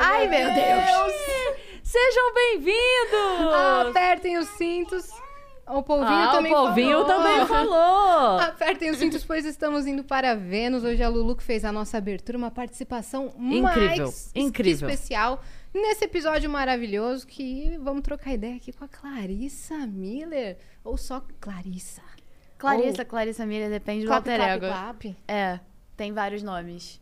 Ai, meu Deus! Sejam bem-vindos! Apertem os cintos. O polvinho Ah, também o povinho falou. também falou. Apertem os cintos, pois estamos indo para Vênus. Hoje a Lulu que fez a nossa abertura, uma participação Incrível, mais incrível. especial nesse episódio maravilhoso que vamos trocar ideia aqui com a Clarissa Miller. Ou só Clarissa. Clarissa, Clarissa Miller, depende do Clap, alter clap, ego. clap. É, tem vários nomes.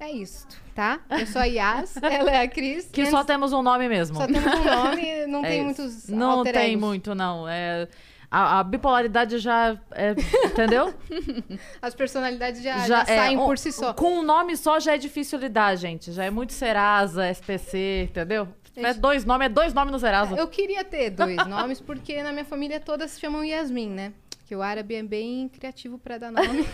É isso, tá? Eu sou a Yas, ela é a Cris. Que Antes- só temos um nome mesmo. só temos um nome, não É tem isso. muitos Não tem muito, não. É, a, a bipolaridade já. é, entendeu? As personalidades já, já, é, saem um- por si só. Com um nome só já é difícil lidar, gente. Já é muito Serasa, SPC, entendeu? Se Gente. dois nomes, é dois nomes no Serasa. Eu queria ter dois nomes, porque na minha família todas se chamam Yasmin, né? Que o árabe é bem criativo pra dar nome.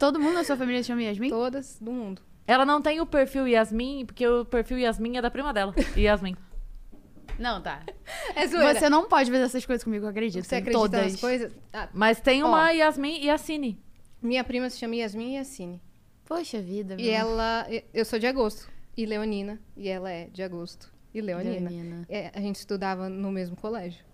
Todo mundo na sua família chama Yasmin? todas do mundo. Ela não tem o perfil Yasmin, porque o perfil Yasmin é da prima dela. Yasmin. Não, tá. É zoeira. Você não pode fazer essas coisas comigo, eu acredito. Você em acredita todas. nas coisas? Ah, Mas tem Ó. uma Yasmin e a Cine. minha prima se chama Yasmin Yassine. Poxa vida. E ela... Eu sou de agosto. E leonina. E ela é de agosto. E leonina. Leonina. É, a gente estudava no mesmo colégio.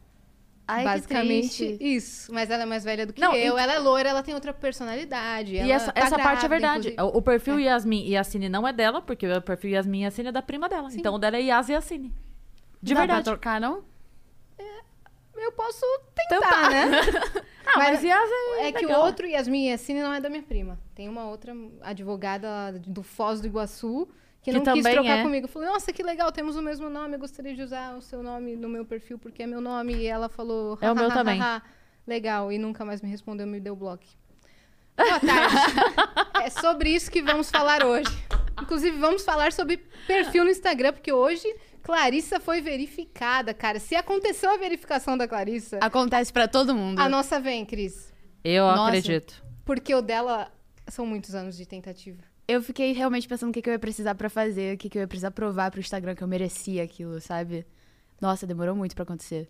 Ai, Basicamente isso. Mas ela é mais velha do que Não, eu. e- Ela é loira, ela tem outra personalidade. E ela essa, tá essa parte é grávida, verdade. inclusive. O, o perfil Yasmin e Yasine não é dela, porque o perfil Yasmin e Yasine é da prima dela. Sim. Então o dela é Yas e Yasine. De Dá verdade. pra trocar, não? Eu posso tentar, né? Ah, mas, Mas Yas é, É que o legal. outro Yasmin Yassine não é da minha prima. Tem uma outra advogada do Foz do Iguaçu que, Que não quis trocar é. comigo. Falou, nossa, que legal, temos o mesmo nome. Eu gostaria de usar o seu nome no meu perfil porque é meu nome. E ela falou, É o meu também. legal. E nunca mais me respondeu, me deu bloco. Boa tarde. é sobre isso que vamos falar hoje. Inclusive, vamos falar sobre perfil no Instagram, porque hoje Clarissa foi verificada, cara. Se aconteceu a verificação da Clarissa, Acontece pra todo mundo. a nossa vem, Cris. Eu Nossa. acredito. Porque o dela são muitos anos de tentativa. Eu fiquei realmente pensando o que, que eu ia precisar pra fazer, o que, que eu ia precisar provar pro Instagram que eu merecia aquilo, sabe? Nossa, demorou muito pra acontecer.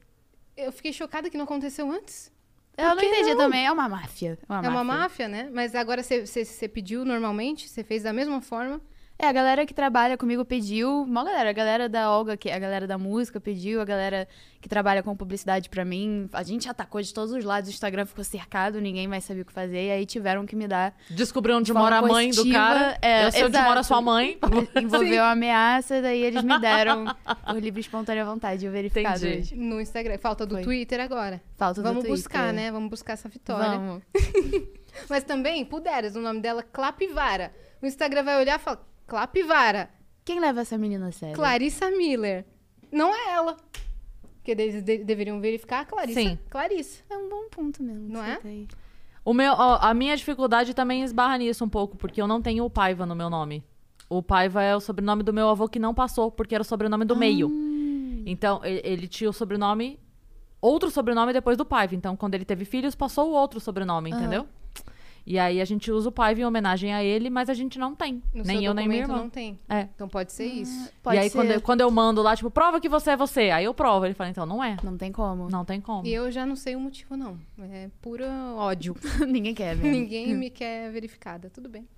Eu fiquei chocada que não aconteceu antes. Eu não entendi não? também, é uma máfia. É uma é uma máfia. máfia, né? Mas agora você pediu normalmente? Você fez da mesma forma? É, a galera que trabalha comigo pediu, uma galera, a galera da Olga, que a galera da música pediu, a galera que trabalha com publicidade pra mim, a gente atacou de todos os lados, o Instagram ficou cercado, ninguém mais sabia o que fazer, e aí tiveram que me dar, Descobriu onde De mora a mãe do cara. é, eu sei onde exato. mora a sua mãe. envolveu ameaça, daí eles me deram por livre espontânea vontade, eu verificado Entendi. hoje. No Instagram. Falta do Foi. Twitter agora. Falta do Vamos Twitter. buscar, né? Vamos buscar essa vitória. Vamos. Mas também, puderas, o nome dela Clapivara. O Instagram vai olhar e fala, Clapivara, Quem leva essa menina a sério? Clarissa Miller. Não é ela. Porque eles de- deveriam verificar a Clarissa. Sim. Clarissa. É um bom ponto mesmo. Não é? O meu, ó, a minha dificuldade também esbarra nisso um pouco, porque eu não tenho o Paiva no meu nome. O Paiva é o sobrenome do meu avô que não passou, porque era o sobrenome do meio. Então, ele tinha o sobrenome, outro sobrenome depois do Paiva. Então, quando ele teve filhos, passou o outro sobrenome, entendeu? E aí a gente usa o Paiva em homenagem a ele, mas a gente não tem. No nem seu eu, nem minha documento irmã. não tem. É. Então pode ser isso. Pode e aí, ser. quando eu, quando eu mando lá, tipo, prova que você é você. Aí eu provo. Ele fala, então, não é. Não tem como. Não tem como. E eu já não sei o motivo, não. É puro ódio. Ninguém quer mesmo. Ninguém me quer verificada. Tudo bem.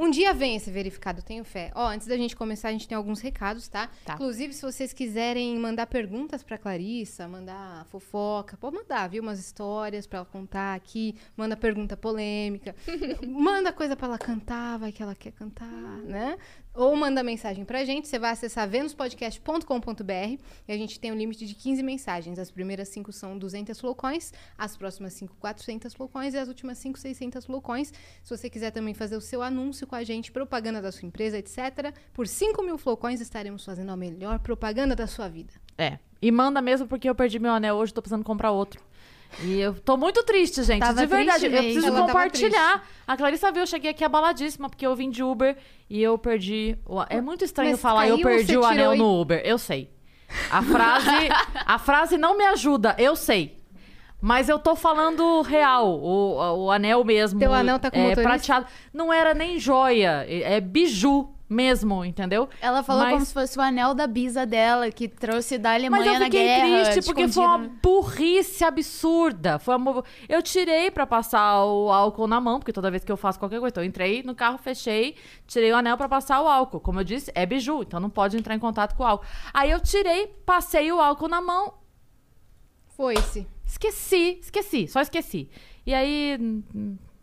Um dia vem esse verificado, tenho fé. Ó, antes da gente começar, a gente tem alguns recados, tá? Tá. Inclusive, se vocês quiserem mandar perguntas pra Clarissa, mandar fofoca, pode mandar, viu? Umas histórias pra ela contar aqui, manda pergunta polêmica, manda coisa pra ela cantar, vai que ela quer cantar, né? Ou manda mensagem pra gente, você vai acessar venuspodcast.com.br e a gente tem um limite de 15 mensagens. As primeiras 5 são 200 flowcoins, as próximas 5, 400 flowcoins e as últimas 5, 600 flowcoins. Se você quiser também fazer o seu anúncio com a gente, propaganda da sua empresa, etc., por 5 mil flowcoins estaremos fazendo a melhor propaganda da sua vida. É. E manda mesmo porque eu perdi meu anel hoje, tô precisando comprar outro. E eu tô muito triste, gente. Tava de verdade. Eu preciso Ela compartilhar. A Clarissa viu, eu cheguei aqui abaladíssima, porque eu vim de Uber e eu perdi. o- É muito estranho Mas falar eu caiu, perdi você o anel e- no Uber. Eu sei. A frase, a frase não me ajuda, eu sei. Mas eu tô falando real, o, o anel mesmo. Teu anel tá com é, motorista? prateado. Não era nem joia, é é biju mesmo, entendeu? Ela falou Mas- como se fosse o anel da bisa dela, que trouxe da Alemanha Mas eu na fiquei guerra. triste porque foi uma escondido. burrice absurda. Foi uma... Eu tirei pra passar o álcool na mão, porque toda vez que eu faço qualquer coisa, então eu entrei no carro, fechei, tirei o anel pra passar o álcool. Como eu disse, é biju, então não pode entrar em contato com o álcool. Aí eu tirei, passei o álcool na mão, Foi-se. esqueci, esqueci, só esqueci. E aí,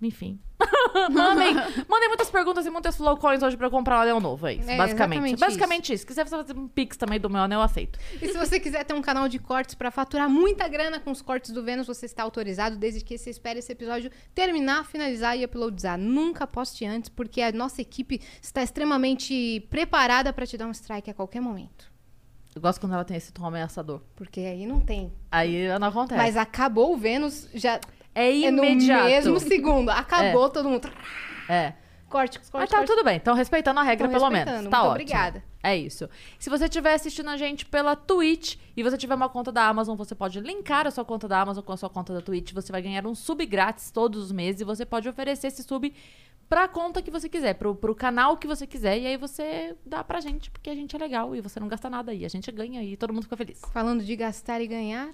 enfim. mandem, mandem muitas perguntas e muitas flowcoins hoje pra eu comprar um anel novo, é isso, É, basicamente. Basicamente isso. Se quiser fazer um pix também do meu anel, eu aceito. E se você quiser ter um canal de cortes pra faturar muita grana com os cortes do Vênus, você está autorizado, desde que você espere esse episódio terminar, finalizar e uploadizar. Nunca poste antes, porque a nossa equipe está extremamente preparada pra te dar um strike a qualquer momento. Eu gosto quando ela tem esse tom ameaçador. Porque aí não tem. Aí não acontece. Mas acabou o Vênus, já é é no imediato. mesmo segundo. Acabou todo mundo. É. Corte, corte, Mas tá corte. tudo bem. Estão respeitando a regra, Tão pelo menos. Tá Muito ótimo. obrigada. É isso. Se você estiver assistindo a gente pela Twitch e você tiver uma conta da Amazon, você pode linkar a sua conta da Amazon com a sua conta da Twitch. Você vai ganhar um sub grátis todos os meses e você pode oferecer esse sub pra conta que você quiser, pro, pro canal que você quiser. E aí você dá pra gente, porque a gente é legal e você não gasta nada. E a gente ganha e todo mundo fica feliz. Falando de gastar e ganhar,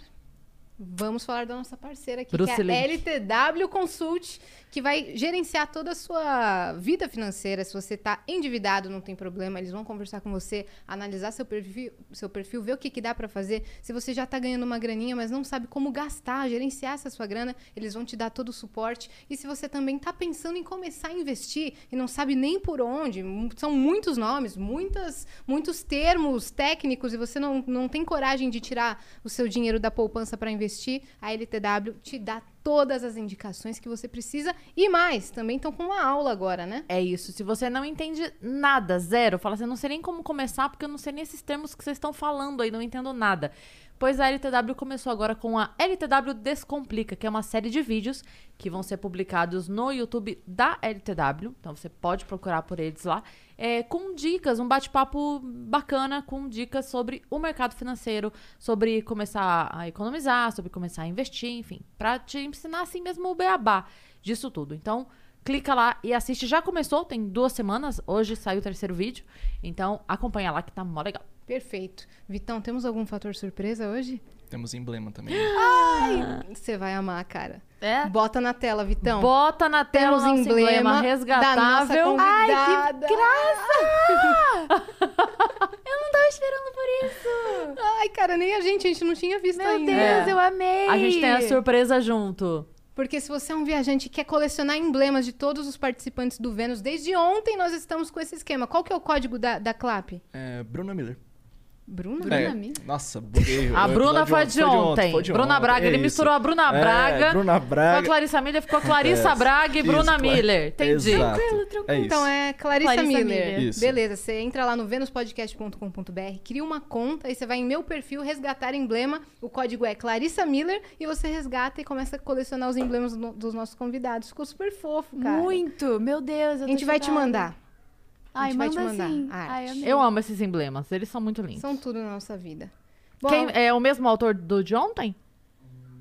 vamos falar da nossa parceira aqui, Bruce que é a. LTW Consult, que vai gerenciar toda a sua vida financeira. Se você está endividado, não tem problema, eles vão conversar com você, analisar seu perfil, seu perfil ver o que, que dá para fazer. Se você já está ganhando uma graninha, mas não sabe como gastar, gerenciar essa sua grana, eles vão te dar todo o suporte. E se você também está pensando em começar a investir e não sabe nem por onde, são muitos nomes, muitas, muitos termos técnicos e você não, não tem coragem de tirar o seu dinheiro da poupança para investir, a LTW te dá todas as indicações que você precisa e mais. Também estão com uma aula agora, né? É isso. Se você não entende nada, zero, fala assim, não sei nem como começar, porque eu não sei nem esses termos que vocês estão falando aí, não entendo nada. Pois a LTW começou agora com a LTW Descomplica, que é uma série de vídeos que vão ser publicados no YouTube da LTW. Então você pode procurar por eles lá. É, com dicas, um bate-papo bacana com dicas sobre o mercado financeiro, sobre começar a economizar, sobre começar a investir, enfim, pra te ensinar assim mesmo o beabá disso tudo. Então, clica lá e assiste. Já começou, tem duas semanas. Hoje saiu o terceiro vídeo. Então, acompanha lá que tá mó legal. Perfeito. Vitão, temos algum fator surpresa hoje? Temos emblema também. Você vai amar, cara. É? Bota na tela, Vitão. Bota na tela o Temos nosso emblema emblema da nossa resgatável. convidada. Eu não tava esperando por isso. Ai, cara, nem a gente, a gente não tinha visto Meu ainda. Deus, É. eu amei. A gente tem a surpresa junto. Porque se você é um viajante e quer colecionar emblemas de todos os participantes do Vênus, desde ontem nós estamos com esse esquema. Qual que é o código da, da CLAP? É, Bruna Miller. Bruna? Bruna É, Miller? Nossa, buguei. A Bruna foi de ontem. foi de Bruna ontem, Braga. é Ele isso. misturou a Bruna É, Braga Bruna com a Braga. Clarissa Miller. Ficou Clarissa É, Braga e isso, Bruna Miller. Entendi. Exato. É isso. Então é Clarissa, Clarissa Miller. Miller. Isso. Beleza, você entra lá no venuspodcast.com.br, cria uma conta, aí você vai em meu perfil resgatar emblema. O código é Clarissa Miller e você resgata e começa a colecionar os emblemas do- dos nossos convidados. Ficou super fofo, cara. Muito. Meu Deus, eu A gente vai te mandar. Ai, gente vai te manda mandar sim. a arte. Ai. Eu amo esses emblemas. Eles são muito lindos. São tudo na nossa vida. Bom, Quem, é o mesmo autor do de ontem?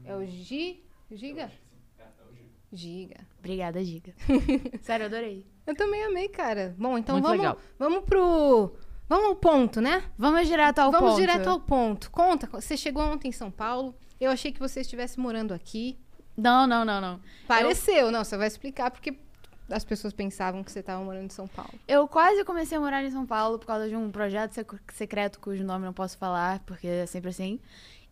é o Gi... Giga? Giga. Obrigada, Giga. Sério, eu adorei. Eu também amei, cara. Bom, então Muito vamos, legal. vamos pro... Vamos ao ponto, né? Vamos direto ao vamos ponto. direto ao ponto. Conta, você chegou ontem em São Paulo. Eu achei que você estivesse morando aqui. Não, não, não, não. Pareceu, não, você vai explicar porque as pessoas pensavam que você estava morando em São Paulo. Eu quase comecei a morar em São Paulo por causa de um projeto sec- secreto cujo nome não posso falar, porque é sempre assim.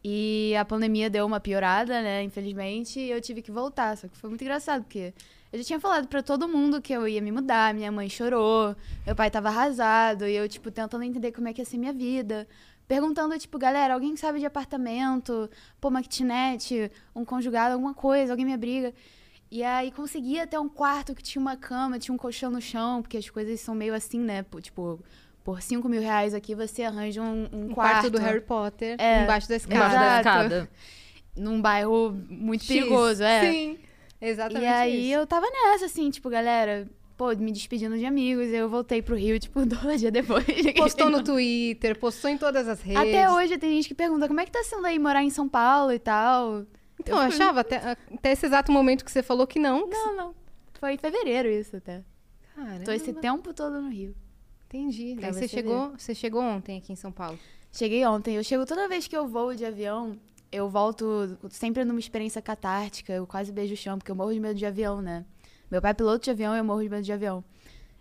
E a pandemia deu uma piorada, né? Infelizmente, e eu tive que voltar. Só que foi muito engraçado, porque eu já tinha falado pra todo mundo que eu ia me mudar, minha mãe chorou, meu pai tava arrasado, e eu, tipo, tentando entender como é que ia ser minha vida. Perguntando, tipo, galera, alguém sabe de apartamento? Pô, uma kitnet, um conjugado, alguma coisa, alguém me abriga. E aí conseguia ter um quarto que tinha uma cama, tinha um colchão no chão, porque as coisas são meio assim, né? Tipo, por 5 mil reais aqui você arranja um, um Um quarto. quarto do Harry Potter, É, embaixo da escada. Embaixo da escada. num bairro muito X. perigoso, é. Sim, exatamente E aí isso. eu tava nessa, assim, tipo, galera, pô, me despedindo de amigos. Eu voltei pro Rio, tipo, dois dias depois. Postou no Twitter, postou em todas as redes. Até hoje tem gente que pergunta como é que tá sendo aí morar em São Paulo e tal. Então, eu achava até, até esse exato momento que você falou que não. que Não, não. Foi em fevereiro isso até. Caramba, Tô esse tempo todo no Rio. entendi. Pra Daí você você chegou, você chegou ontem aqui em São Paulo. Cheguei ontem. Eu chego toda vez que eu vou de avião, eu volto sempre numa experiência catártica. Eu quase beijo o chão, porque eu morro de medo de avião, né? Meu pai é piloto de avião e eu morro de medo de avião.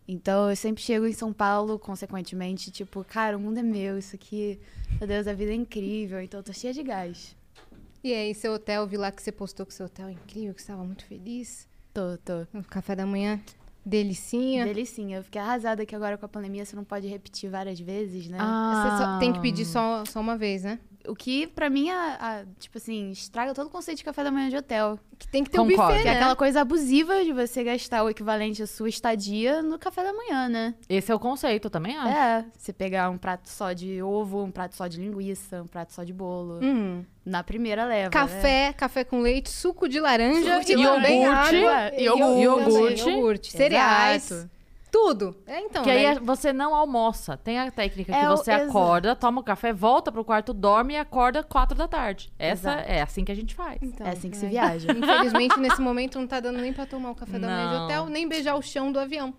Então eu sempre chego em São Paulo, consequentemente, tipo, cara, o mundo é meu, isso aqui, meu Deus, a vida é incrível, então eu tô cheia de gás. E aí, seu hotel, vi lá que você postou que seu hotel é incrível, que você estava muito feliz. Tô, tô. O café da manhã, delicinha. Delicinha. Eu fiquei arrasada que agora com a pandemia você não pode repetir várias vezes, né? Você só tem que pedir só, só uma vez, né? O que, pra mim, a, a- tipo assim, estraga todo o conceito de café da manhã de hotel. Que tem que ter Concordo. um buffet, Que é né? aquela coisa abusiva de você gastar o equivalente à sua estadia no café da manhã, né? Esse é o conceito, eu também acho. É, você pegar um prato só de ovo, um prato só de linguiça, um prato só de bolo. Hum. Na primeira leva. né? Café, café com leite, suco de laranja Suco de e iogurte, água. iogurte, iogurte, também, iogurte, Exato. Tudo. É, então, Que aí daí- é- você não almoça. Tem a técnica que É o- você exato. acorda, toma o café, volta pro quarto, dorme e acorda quatro da tarde. Essa Exato. é assim que a gente faz. Então, É assim que se é. viaja. Infelizmente, nesse momento, não tá dando nem pra tomar o café da manhã de Não. hotel, nem beijar o chão do avião.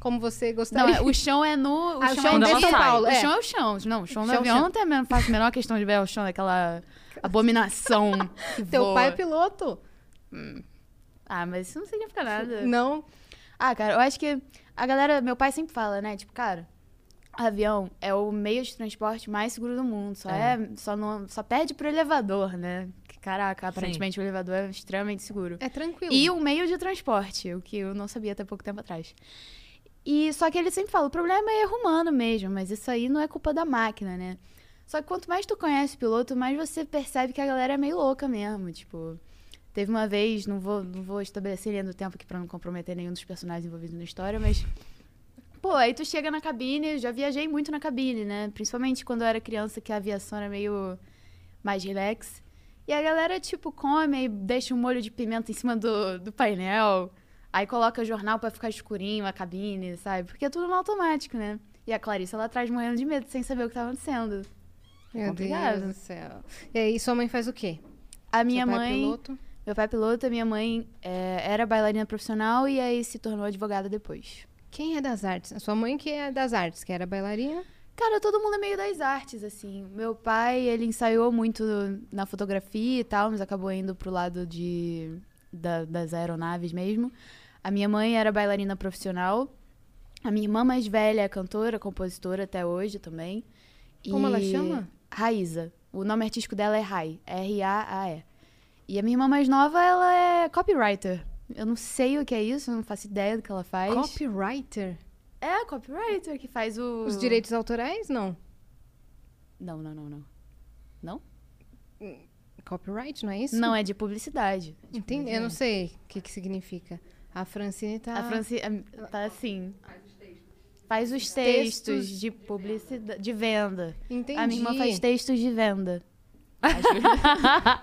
Como você Não, gostaria. é- o chão é no. O Ah, o chão, chão é de São Paulo, O é. chão é o chão. Não, o chão do Chão, avião chão. não tem a men- faço a menor questão de ver o chão daquela abominação. que Teu voa. pai é piloto. Ah, mas isso não significa nada. Não. Ah, cara, eu acho que a galera, meu pai sempre fala, né? Tipo, cara, avião é o meio de transporte mais seguro do mundo. Só é, só não, só perde pro elevador, né? Caraca, aparentemente o elevador é extremamente seguro. É tranquilo. E um meio de transporte, o que eu não sabia até pouco tempo atrás. E só que ele sempre fala, o problema é erro humano mesmo, mas isso aí não é culpa da máquina, né? Só que quanto mais tu conhece o piloto, mais você percebe que a galera é meio louca mesmo, tipo... Teve uma vez, não vou, não vou estabelecer linha do tempo aqui pra não comprometer nenhum dos personagens envolvidos na história, mas... Pô, aí tu chega na cabine, já viajei muito na cabine, né? Principalmente quando eu era criança, que a aviação era meio mais relax. E a galera, tipo, come e deixa um molho de pimenta em cima do, do painel. Aí coloca jornal pra ficar escurinho a cabine, sabe? Porque é tudo no automático, né? E a Clarice, ela atrás morrendo de medo, sem saber o que tá acontecendo. Meu complicado. Deus do céu. E aí, sua mãe faz o quê? A minha é mãe... piloto? Meu pai é piloto, minha mãe é, era bailarina profissional e aí se tornou advogada depois. Quem é das artes? A sua mãe que é das artes, que era bailarina. Cara, todo mundo é meio das artes, assim. Meu pai, ele ensaiou muito na fotografia e tal, mas acabou indo pro lado de, da- das aeronaves mesmo. A minha mãe era bailarina profissional. A minha irmã mais velha é cantora, compositora até hoje também. Como ela E- chama? Raíza. O nome artístico dela é Rai. R-A-A-E. E a minha irmã mais nova, ela é copywriter. Eu não sei o que é isso, eu não faço ideia do que ela faz. Copywriter? É a copywriter que faz o... Os direitos autorais? Não. Não, não, não, não. Copyright, não é isso? Não, é de publicidade. De Entendi. Eu não sei o que, que significa. A Francine tá. A Franci a- tá assim. Faz os Textos. textos de publicidade, de venda. Entendi. A minha irmã faz textos de venda.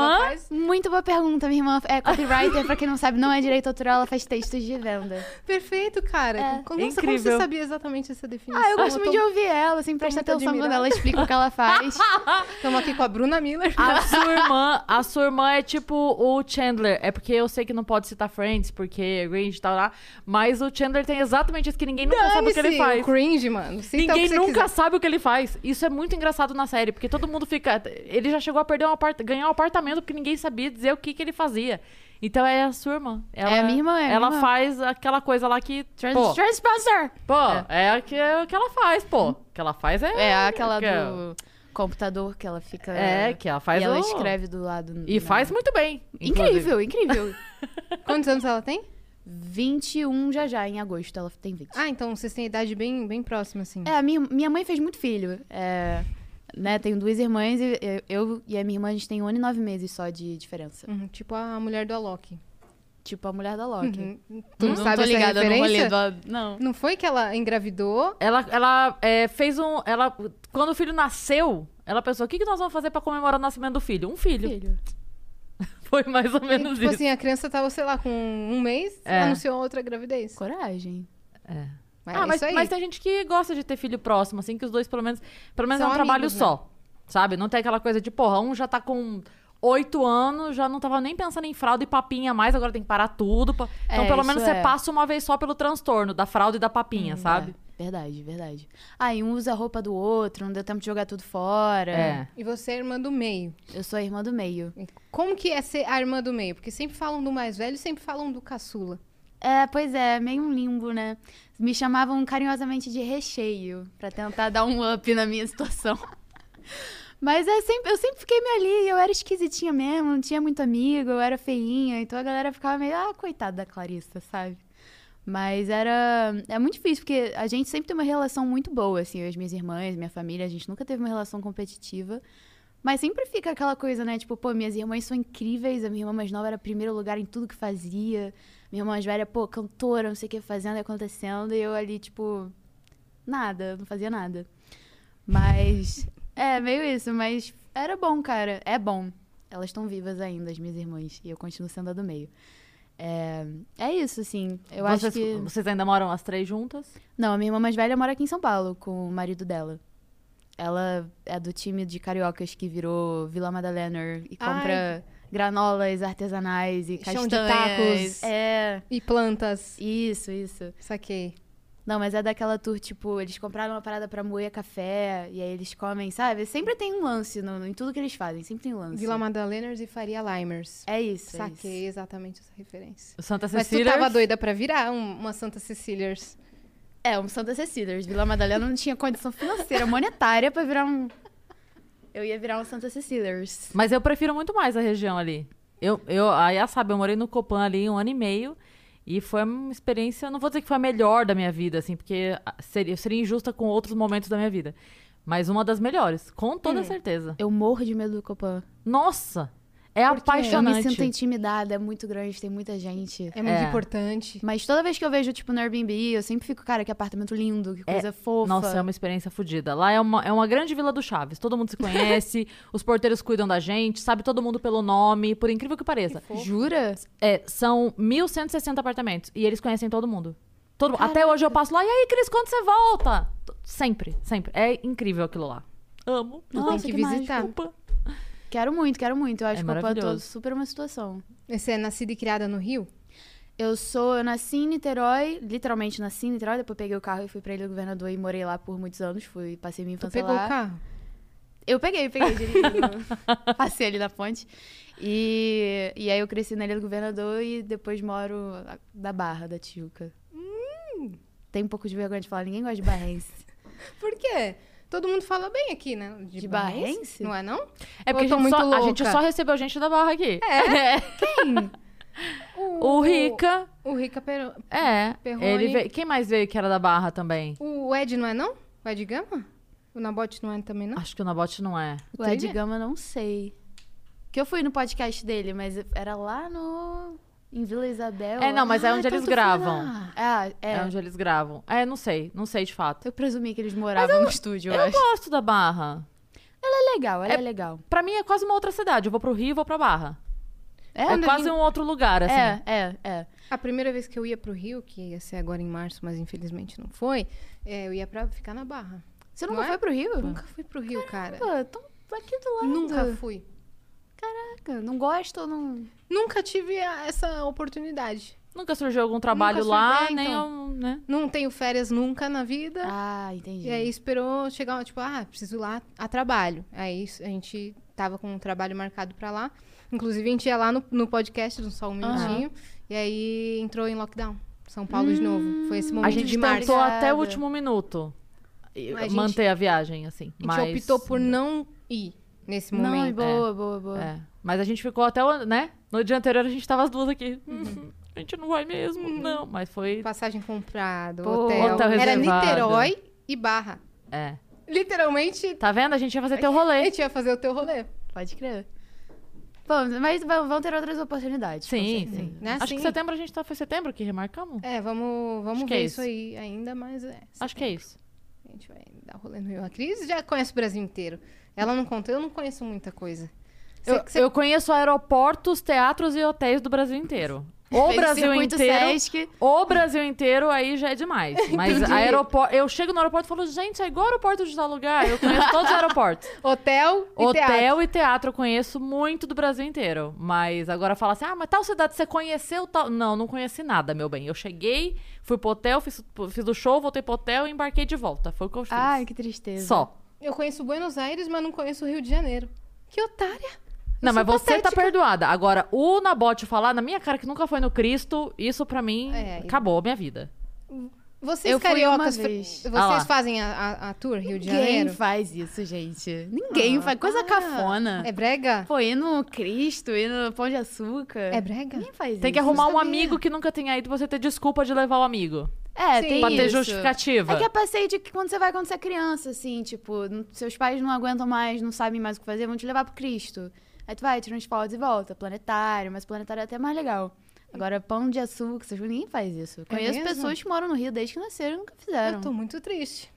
Faz? Muito boa pergunta, minha irmã é copywriter, pra quem não sabe, não é direito autoral, ela faz textos de venda. Perfeito, cara. É. Nossa, como você Incrível. sabia exatamente essa definição? Ah, eu gosto muito tô- de ouvir ela, assim, presta muito atenção quando admirada. ela explica o que ela faz. Estamos aqui com a Bruna Miller. A sua irmã, a sua irmã é tipo o Chandler. É porque eu sei que não pode citar Friends, porque Range e tal lá. Mas o Chandler tem exatamente isso que ninguém nunca sabe o que ele faz. cringe, mano. Cita Ninguém nunca quiser. sabe o que ele faz. Isso é muito engraçado na série, porque todo mundo fica. Ele já chegou a perder um apart... ganhar um apartamento porque ninguém sabia dizer o que, que ele fazia. Então é a sua irmã. Ela, É a minha irmã, é a minha Ela irmã. faz aquela coisa lá que. Trans pô, Transposer! pô é, o que, é o que ela faz, pô. O que ela faz é. É aquela que é- do computador que ela fica. É, que ela faz e ela o- escreve do lado. E na- faz muito bem. inclusive. Incrível, incrível. Quantos anos ela tem? 21 já já, em agosto, ela tem 20. Ah, então vocês têm idade bem, bem próxima, assim. É, a minha, minha mãe fez muito filho. É, né, tenho duas irmãs e eu, e a minha irmã, a gente tem um ano e nove meses só de diferença. Uhum, tipo a mulher do Alok. Tipo a mulher da Loki. Uhum. Tu não não sabe tô essa ligada no referência? rolê do... Não. Não foi que ela engravidou? Ela, ela é, fez um. Ela, quando o filho nasceu, ela pensou: o que, que nós vamos fazer pra comemorar o nascimento do filho? Um filho. Filho. Foi mais ou menos tipo isso. assim, a criança tava, sei lá, com um mês, É. anunciou outra gravidez. Coragem. É. Mas ah, é mas, aí. mas tem gente que gosta de ter filho próximo, assim, que os dois, pelo menos, pelo menos São é um trabalho amigos, né? só. Sabe? Não tem aquela coisa de, porra, um já tá com oito anos, já não tava nem pensando em fralda e papinha mais, agora tem que parar tudo. pa- Então, É, pelo isso menos é. você passa uma vez só pelo transtorno da fralda e da papinha, sabe? É, verdade, verdade. Ah, e um usa a roupa do outro, não deu tempo de jogar tudo fora. É. E você é irmã do meio. Eu sou a irmã do meio. Como que é ser a irmã do meio? Porque sempre falam do mais velho e sempre falam do caçula. É, pois é, meio um limbo, né? Me chamavam carinhosamente de recheio, pra tentar dar um up na minha situação. Mas é sempre, eu sempre fiquei meio ali, eu era esquisitinha mesmo, não tinha muito amigo, eu era feinha, então a galera ficava meio, ah, coitada da Clarissa, sabe? Mas era. É muito difícil, porque a gente sempre tem uma relação muito boa, assim, eu as minhas irmãs, minha família, a gente nunca teve uma relação competitiva. Mas sempre fica aquela coisa, né? Tipo, pô, minhas irmãs são incríveis, a minha irmã mais nova era primeiro lugar em tudo que fazia. Minha irmã mais velha, pô, cantora, não sei o que, fazendo e acontecendo. E eu ali, tipo, nada, não fazia nada. Mas, é, meio isso. Mas era bom, cara. É bom. Elas estão vivas ainda, as minhas irmãs. E eu continuo sendo a do meio. É, é isso, assim. Eu vocês, acho que... vocês ainda moram as três juntas? Não, a minha irmã mais velha mora aqui em São Paulo, com o marido dela. Ela é do time de cariocas que virou Vila Madalena e compra granolas artesanais e Chão de castanhas. tacos. É, E plantas. isso, isso. Saquei. Não, mas é daquela tour, tipo, eles compraram uma parada pra moer café e aí eles comem, sabe? Sempre tem um lance no- em tudo que eles fazem, sempre tem um lance. Vila Madaleners e Faria Limers. É isso, é Saquei isso. exatamente essa referência. Santa Mas tu Cecília. tava doida pra virar um- uma Santa Cecílias. É, um Santa Cecília. Vila Madalena não tinha condição financeira, monetária pra virar um... Eu ia virar um Santa Cecília. Mas eu prefiro muito mais a região ali. Eu, eu, a Yas sabe, eu morei no Copan ali um ano e meio. E foi uma experiência, não vou dizer que foi a melhor da minha vida, assim, porque ah, seria, seria injusta com outros momentos da minha vida. Mas uma das melhores, com toda certeza. Eu morro de medo do Copan. Nossa! É Por quê? Eu me apaixonante. sinto intimidada, é muito grande, tem muita gente. É muito É. importante. Mas toda vez que eu vejo, tipo, no Airbnb, eu sempre fico, cara, que apartamento lindo, que É, coisa fofa. Nossa, é uma experiência fodida. Lá é uma, é uma grande vila do Chaves. Todo mundo se conhece, os porteiros cuidam da gente, sabe todo mundo pelo nome, por incrível que pareça. Jura? É, são 1.160 apartamentos e eles conhecem todo mundo. Todo, até hoje eu passo lá, e aí, Cris, quando você volta? Sempre, sempre. É incrível aquilo lá. Amo. Nossa, tem que, que visitar. Desculpa. Quero muito, quero muito. Eu acho É que o é todo maravilhoso. super uma situação. Você é nascida e criada no Rio? Eu sou, eu nasci em Niterói, literalmente nasci em Niterói, depois peguei o carro e fui pra Ilha do Governador e morei lá por muitos anos, fui, passei minha Tu infância pegou lá. o carro? Eu peguei, peguei, dirigindo. passei ali na ponte. E, e aí eu cresci na Ilha do Governador e depois moro da Barra, da Tijuca. Tem um pouco de vergonha de falar, ninguém gosta de barrense. Por quê? Todo mundo fala bem aqui, né? De Barrense? Não é não? É porque a gente, muito só, a gente só recebeu gente da Barra aqui. É? Quem? O Rica, O Rica Pero... é. Perrone. Ele veio, quem mais veio que era da Barra também? O Ed não é não? O Ed Gama? O Nabote não é também não? Acho que o Nabote não é. O Ed? Gama, não sei. Que eu fui no podcast dele, mas era lá no... Em Vila Isabel. É, não, mas é onde então eles gravam. Ah, é. É. onde eles gravam. É, não sei. Não sei de fato. Eu presumi que eles moravam no estúdio, eu, Eu acho. gosto da Barra. Ela é legal, ela é, legal. Pra mim é quase uma outra cidade. Eu vou pro Rio e vou pra Barra. É, É, quase gente- um outro lugar, assim. é, é, é. A primeira vez que eu ia pro Rio, que ia ser agora em março, mas infelizmente não foi, é, eu ia pra ficar na Barra. Você Não nunca é? foi pro Rio? Nunca fui pro Rio, cara. Pô, tô aqui do lado. Nunca fui. Caraca, não gosto ou não... Nunca tive a- essa oportunidade. Nunca surgiu algum trabalho Nunca lá, surgiu, nem então. eu, né? Não tenho férias nunca na vida. Ah, entendi. E aí esperou chegar, tipo, ah, preciso ir lá a trabalho. Aí a gente tava com um trabalho marcado pra lá. Inclusive, a gente ia lá no, no podcast do Só Um Minutinho. E aí entrou em lockdown. São Paulo de novo. Foi esse momento A gente de março. tentou até o último minuto e- A gente- manter a viagem, assim. A gente mas... optou por não ir nesse Não, momento. boa, boa, boa. É. Mas a gente ficou até, o- né? No dia anterior a gente tava as duas aqui. Uhum. A gente não vai mesmo, não. Mas foi... Passagem comprada, hotel. hotel Era. Niterói e Barra. É. Literalmente, Tá vendo? A gente ia fazer teu a rolê. gente ia fazer o teu rolê. Pode crer. Bom, mas vão ter outras oportunidades. Sim, sim. Né? Acho Sim. que setembro a gente tá... Foi setembro que remarcamos? É, vamos, vamos Acho ver é isso isso. aí ainda, mas é. Acho que é isso. A gente vai dar rolê no Rio. A Cris já conhece o Brasil inteiro. Ela não conta, eu não conheço muita coisa. Cê- Eu, cê- eu conheço aeroportos, teatros e hotéis do Brasil inteiro. O Brasil inteiro... Sesc. O Brasil inteiro aí já é demais. Mas aeroporto. Eu chego no aeroporto e falo, gente, é igual aeroporto de tal lugar. Eu conheço todos os aeroportos. Hotel e Hotel teatro. e teatro eu conheço muito do Brasil inteiro. Mas agora fala assim: ah, mas tal cidade você conheceu tal. Não, não conheci nada, meu bem. Eu cheguei, fui pro hotel, fiz, fiz o show, voltei pro hotel e embarquei de volta. Foi o que eu fiz. Ai, que tristeza. Só. Eu conheço Buenos Aires, mas não conheço o Rio de Janeiro. Que otária. Não, mas você tá patética. perdoada. Agora, o Nabote falar na minha cara que nunca foi no Cristo, isso pra mim É, acabou a minha vida. Vocês Eu fui cariocas, uma fa- vez. vocês Ah fazem a, a- a tour Rio de Ninguém Janeiro? faz isso, gente. Ninguém Ah, faz. Coisa para. cafona. É brega? Pô, ir no Cristo, ir no Pão de Açúcar. É brega? Ninguém faz isso. Tem que arrumar um amigo que nunca tenha ido pra você ter desculpa de levar o amigo. É, Sim. tem Pra ter isso. justificativa. É que é passeio de que quando você vai quando você é criança, assim, tipo, seus pais não aguentam mais, não sabem mais o que fazer, vão te levar pro Cristo. Aí tu vai, tira umas fotos e volta. Planetário, mas planetário é até mais legal. Agora, pão de açúcar, ninguém faz isso. Conheço mesmo? pessoas que moram no Rio desde que nasceram e nunca fizeram. Eu tô muito triste.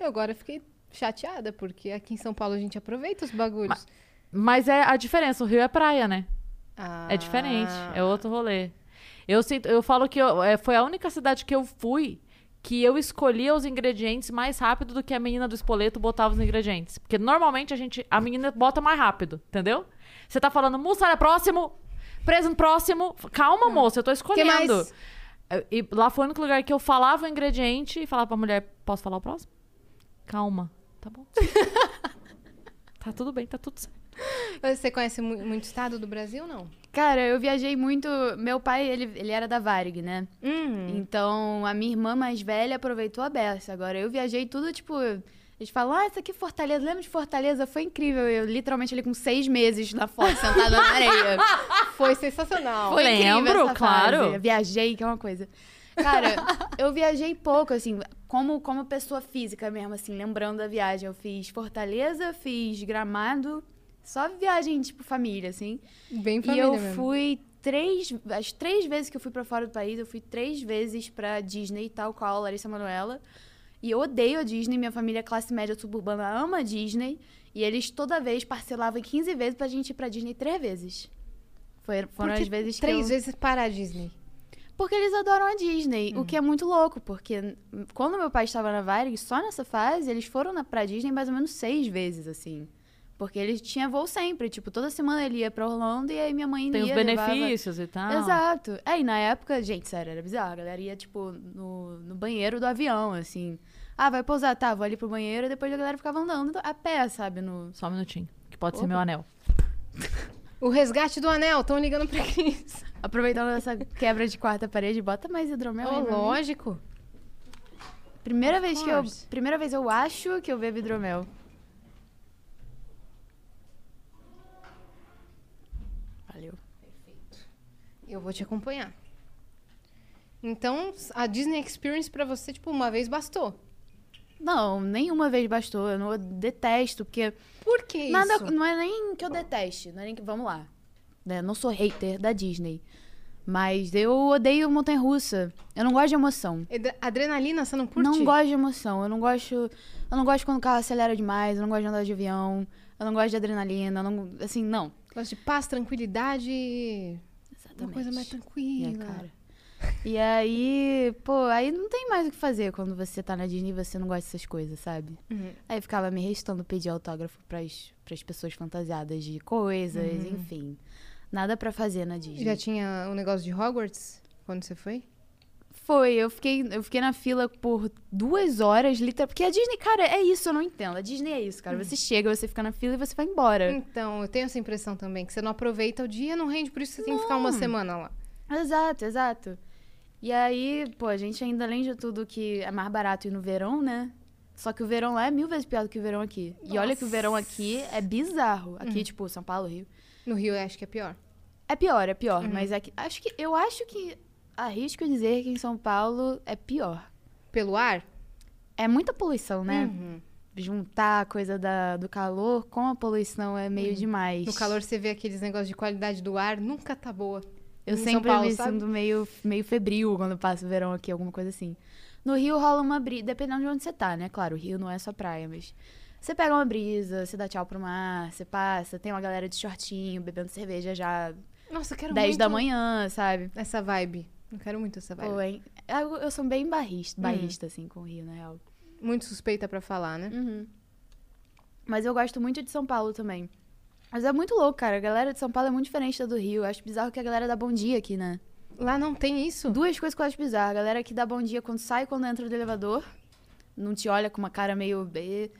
Eu agora fiquei chateada, porque aqui em São Paulo a gente aproveita os bagulhos. Mas é a diferença, o Rio é praia, né? Ah. É diferente, é outro rolê. Eu, sinto, eu falo que eu- é, foi a única cidade que eu fui que eu escolhia os ingredientes mais rápido do que a menina do espoleto botava os ingredientes. Porque normalmente a gente, a menina bota mais rápido, entendeu? Você tá falando mussarela próximo, presunto próximo. Calma, moça, eu tô escolhendo. E lá foi o único lugar que eu falava o ingrediente e falava pra mulher, posso falar o próximo? Calma, tá bom. tá tudo bem, tá tudo certo. Você conhece mu- muito estado do Brasil, não? Gente, eu viajei muito. Meu pai, ele, ele era da Varig, né? Hum. Então, a minha irmã mais velha aproveitou a beça. Agora, eu viajei tudo, tipo... Eles falam, ah, isso aqui é Fortaleza. Lembra de Fortaleza? Foi incrível. Eu, literalmente, ali com seis meses na foto, sentada na areia. Foi sensacional. Foi incrível Lembro, essa claro. Eu viajei, que é uma coisa. Cara, eu viajei pouco, assim, como, como pessoa física mesmo, assim, lembrando da viagem. Eu fiz Fortaleza, fiz Gramado, só viagem, tipo, família, assim. Bem E família eu mesmo. fui três. As três vezes que eu fui pra fora do país, eu fui três vezes pra Disney, tal qual a Larissa Manoela. E eu odeio a Disney, minha família classe média suburbana ama a Disney. E eles toda vez parcelavam em 15 vezes pra gente ir pra Disney três vezes. Foi, foram Porque as vezes que Três eu... vezes para a Disney. Porque eles adoram a Disney, o que é muito louco, porque hum, quando meu pai estava na Varig, só nessa fase, eles foram na, pra Disney mais ou menos seis vezes, assim. Porque ele tinha voo sempre, tipo, toda semana ele ia pra Orlando e aí minha mãe Tem os ia, levava- benefícios e tal. Exato. É, e na época, gente, sério, era bizarro. A galera ia, tipo, no, no banheiro do avião, assim. Ah, vai pousar, tá, vou ali pro banheiro e depois a galera ficava andando a pé, sabe? No... Só um minutinho, que pode ser Opa. meu anel. O resgate do anel, estão ligando pra Cris. Aproveitando essa quebra de quarta parede, bota mais hidromel Oh, aí lógico. Primeira vez que eu. Primeira vez eu acho que eu bebo hidromel. Valeu. Eu vou te acompanhar. Então, a Disney Experience pra você, tipo, uma vez bastou. Não, nenhuma vez bastou. Eu não eu detesto, porque. Por que Nada, isso? não é nem que eu deteste, não é nem que. Vamos lá. Né? Não sou hater da Disney. Mas eu odeio montanha russa. Eu não gosto de emoção. Adrenalina, você não curte? Não gosto de emoção. Eu não gosto. Eu não gosto quando o carro acelera demais. Eu não gosto de andar de avião. Eu não gosto de adrenalina. Não, assim, não. Gosto de paz, tranquilidade. Exatamente. Uma coisa mais tranquila. Minha cara. E aí, pô, aí não tem mais o que fazer quando você tá na Disney e você não gosta dessas coisas, sabe? Uhum. Aí ficava me restando pedir autógrafo pras, pras pessoas fantasiadas de coisas, enfim. Nada pra fazer na Disney. Já tinha o negócio de Hogwarts quando você foi? Foi. Eu fiquei, eu fiquei na fila por duas horas, literal. Porque a Disney, cara, é isso, eu não entendo. A Disney é isso, cara. Você chega, você fica na fila e você vai embora. Então, eu tenho essa impressão também, que você não aproveita o dia, não rende, por isso você tem que ficar uma semana lá. Exato, exato. E aí, pô, a gente ainda, além de tudo, que é mais barato ir no verão, né? Só que o verão lá é mil vezes pior do que o verão aqui. E olha que o verão aqui é bizarro. Aqui, tipo, São Paulo, Rio. No Rio eu acho que é pior. É pior, é pior. Mas é que, acho que, eu acho que arrisco dizer que em São Paulo é pior. Pelo ar? É muita poluição, né? Uhum. Juntar a coisa da, do calor com a poluição é meio demais. No calor você vê aqueles negócios de qualidade do ar, nunca tá boa. Eu Em sempre Paulo, me sinto meio, meio febril quando passa o verão aqui, alguma coisa assim. No Rio rola uma brisa, dependendo de onde você tá, né? Claro, o Rio não é só praia, mas... Você pega uma brisa, você dá tchau pro mar, você passa, tem uma galera de shortinho, bebendo cerveja já Nossa, eu quero 10 muito da manhã, sabe? essa vibe. Eu quero muito essa vibe. Pô, hein? Eu, eu sou bem barrista, barrista, assim, com o Rio, na real. Muito suspeita pra falar, né? Uhum. Mas eu gosto muito de São Paulo também. Mas é muito louco, cara. A galera de São Paulo é muito diferente da do Rio. Eu acho bizarro que a galera dá bom dia aqui, né? Lá não tem isso? Duas coisas que eu acho bizarro. A galera que dá bom dia quando sai e quando entra do elevador. Não te olha com uma cara meio B.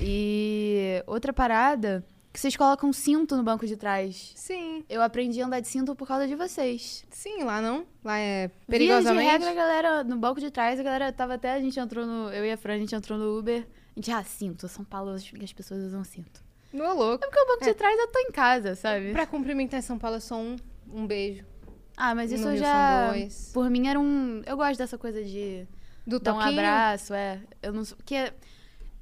E outra parada, que vocês colocam cinto no banco de trás. Sim, Eu aprendi a andar de cinto por causa de vocês. sim, lá não. Lá é Via de perigosamente. regra, a galera, no banco de trás, a galera tava até, a gente entrou no, eu e a Fran, a gente entrou no Uber, a gente, ah, cinto, São Paulo, as as pessoas usam cinto. Não é louco. É porque o banco de trás eu tô em casa, sabe? Pra cumprimentar em São Paulo é só um, um beijo. Ah, mas isso No eu já, por mim era um, eu gosto dessa coisa de Do dar um abraço, é, eu não sou, que é-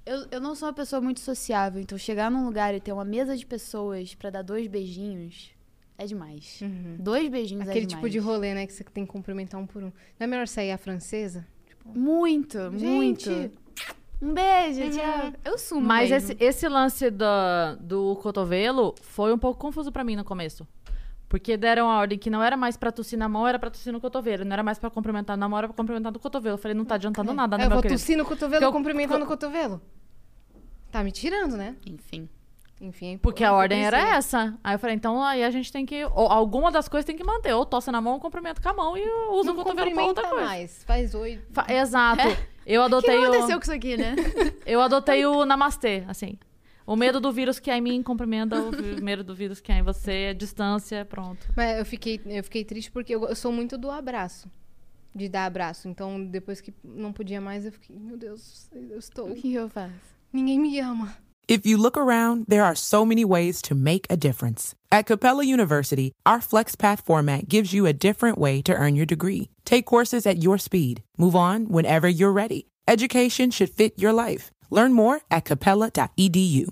eu, eu não sou uma pessoa muito sociável, então chegar num lugar e ter uma mesa de pessoas pra dar dois beijinhos é demais. Uhum. Dois beijinhos é Aquele demais. tipo de rolê, né? Que você tem que cumprimentar um por um. Não é melhor sair a francesa? Muito, muito. Gente. Um beijo, Uhum. tchau. Eu sumo Mas mesmo. esse, esse lance do, do cotovelo foi um pouco confuso pra mim no começo. Porque deram a ordem que não era mais pra tossir na mão, era pra tossir no cotovelo. Não era mais pra cumprimentar na mão, era pra cumprimentar no cotovelo. Eu falei, não tá adiantando nada, né, eu meu vou querido? tossir no cotovelo, eu- cumprimentando no cotovelo. Tá me tirando, né? Enfim. Enfim. Porque a ordem era essa. Aí eu falei, então aí a gente tem que. Ou, alguma das coisas tem que manter. Ou tosse na mão, ou cumprimento com a mão e usa Não o cotovelo pra outra coisa. mais. Faz oi. Fa- Exato. Eu O que adotei aconteceu o. com isso aqui, né? Eu adotei o namastê, assim. O medo do vírus que há em mim cumprimenta o medo do vírus que há em você, a distância, pronto. Mas eu fiquei, eu fiquei triste porque eu, eu sou muito do abraço. De dar abraço. Então, depois que não podia mais, eu fiquei, meu Deus, eu estou. o que eu faço? Ninguém me ama. If you look around, there are so many ways to make a difference. At Capella University, our FlexPath format gives you a different way to earn your degree. Take courses at your speed. Move on whenever you're ready. Education should fit your life. Learn more at capella.edu.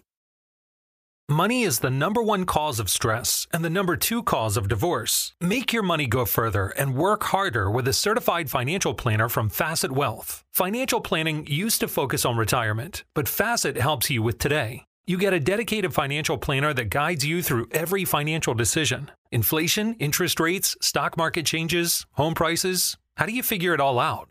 Money is the number one cause of stress and the number two cause of divorce. Make your money go further and work harder with a certified financial planner from Facet Wealth. Financial planning used to focus on retirement, but Facet helps you with today. You get a dedicated financial planner that guides you through every financial decision inflation, interest rates, stock market changes, home prices. How do you figure it all out?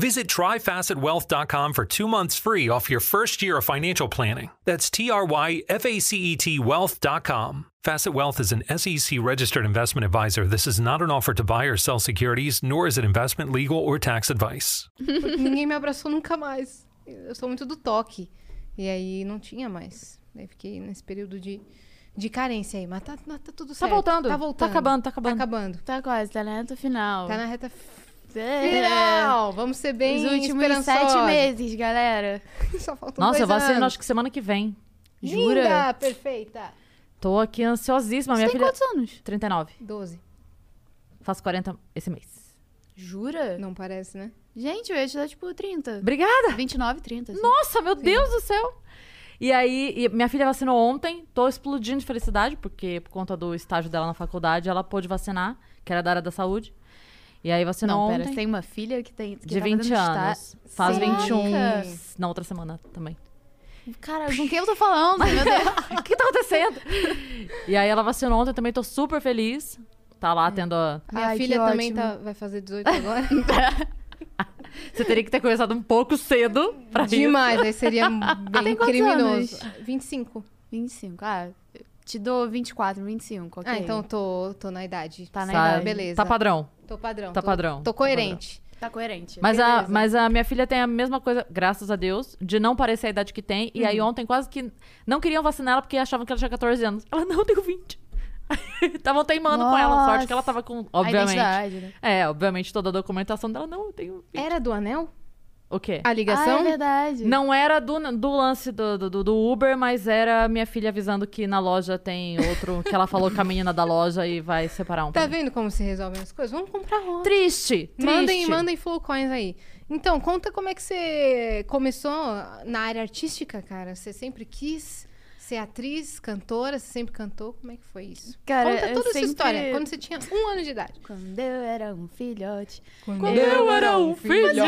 Visit tryfacetwealth.com for two months free off your first year of financial planning. That's T R Y F A C E T wealth.com. Facet Wealth is an SEC registered investment advisor. This is not an offer to buy or sell securities, nor is it investment, legal, or tax advice. Ninguém me abraçou nunca mais. Eu sou muito do toque. E aí não tinha mais. Daí fiquei nesse período de, de carência aí. Mas tá, mas tá tudo certo. Tá voltando. Tá voltando. Tá acabando, tá acabando. Tá acabando. acabando. Tá quase, tá na reta final. Tá na reta É. final. Vamos ser bem Os últimos esperançosos. sete meses, galera. Só faltam Nossa, eu vacino anos. acho que semana que vem. Jura? Linda, perfeita. Tô aqui ansiosíssima. Você Minha tem filha. quantos anos? 39. 12. Faço 40 esse mês. Jura? Não parece, né? Gente, eu ia te dar tipo 30. Obrigada! 29, 30. Assim. Nossa, meu Deus do céu! E aí, e minha filha vacinou ontem, tô explodindo de felicidade, porque por conta do estágio dela na faculdade, ela pôde vacinar, que era da área da saúde. E aí vacinou Não, ontem. pera, você tem uma filha que tem. Que De tá fazendo 20 estágio. anos. Faz Caraca. 21 na outra semana também. Cara, com quem eu tô falando? Meu Deus. O que tá acontecendo? e aí ela vacinou ontem, também tô super feliz. Tá lá tendo a... Minha Ai, filha também tá, vai fazer 18 agora. Você teria que ter começado um pouco cedo pra isso. Demais, aí seria bem criminoso. 25. 25. Ah, te dou 24, 25, ok. Ah, então tô, tô na idade. Tá na Sabe? idade. Beleza. Tá padrão. Tô padrão. Tá tô- padrão. Tô coerente. Tá coerente. Mas a, mas a minha filha tem a mesma coisa, graças a Deus, de não parecer a idade que tem. E Uhum. aí ontem quase que não queriam vacinar ela porque achavam que ela tinha 14 anos. Ela, não, eu tenho 20. Estavam teimando com ela. Sorte que ela tava com. A Obviamente. identidade, né? É, obviamente toda a documentação dela, não, eu tenho 20. Era do anel? O quê? A Ah, ligação? é verdade. Não era do, do lance do, do, do Uber, mas era minha filha avisando que na loja tem outro, que ela falou com a menina da loja e vai separar um. Tá pra mim. vendo como se resolvem as coisas? Vamos comprar roupa. Triste, triste. Mandem, mandem full coins aí. Então, conta como é que você começou na área artística, cara. Você sempre quis ser atriz, cantora? Você sempre cantou? Como é que foi isso? Cara, conta eu toda essa sempre- história. Quando você tinha um ano de idade. Quando eu era um filhote. Quando eu era um filhote.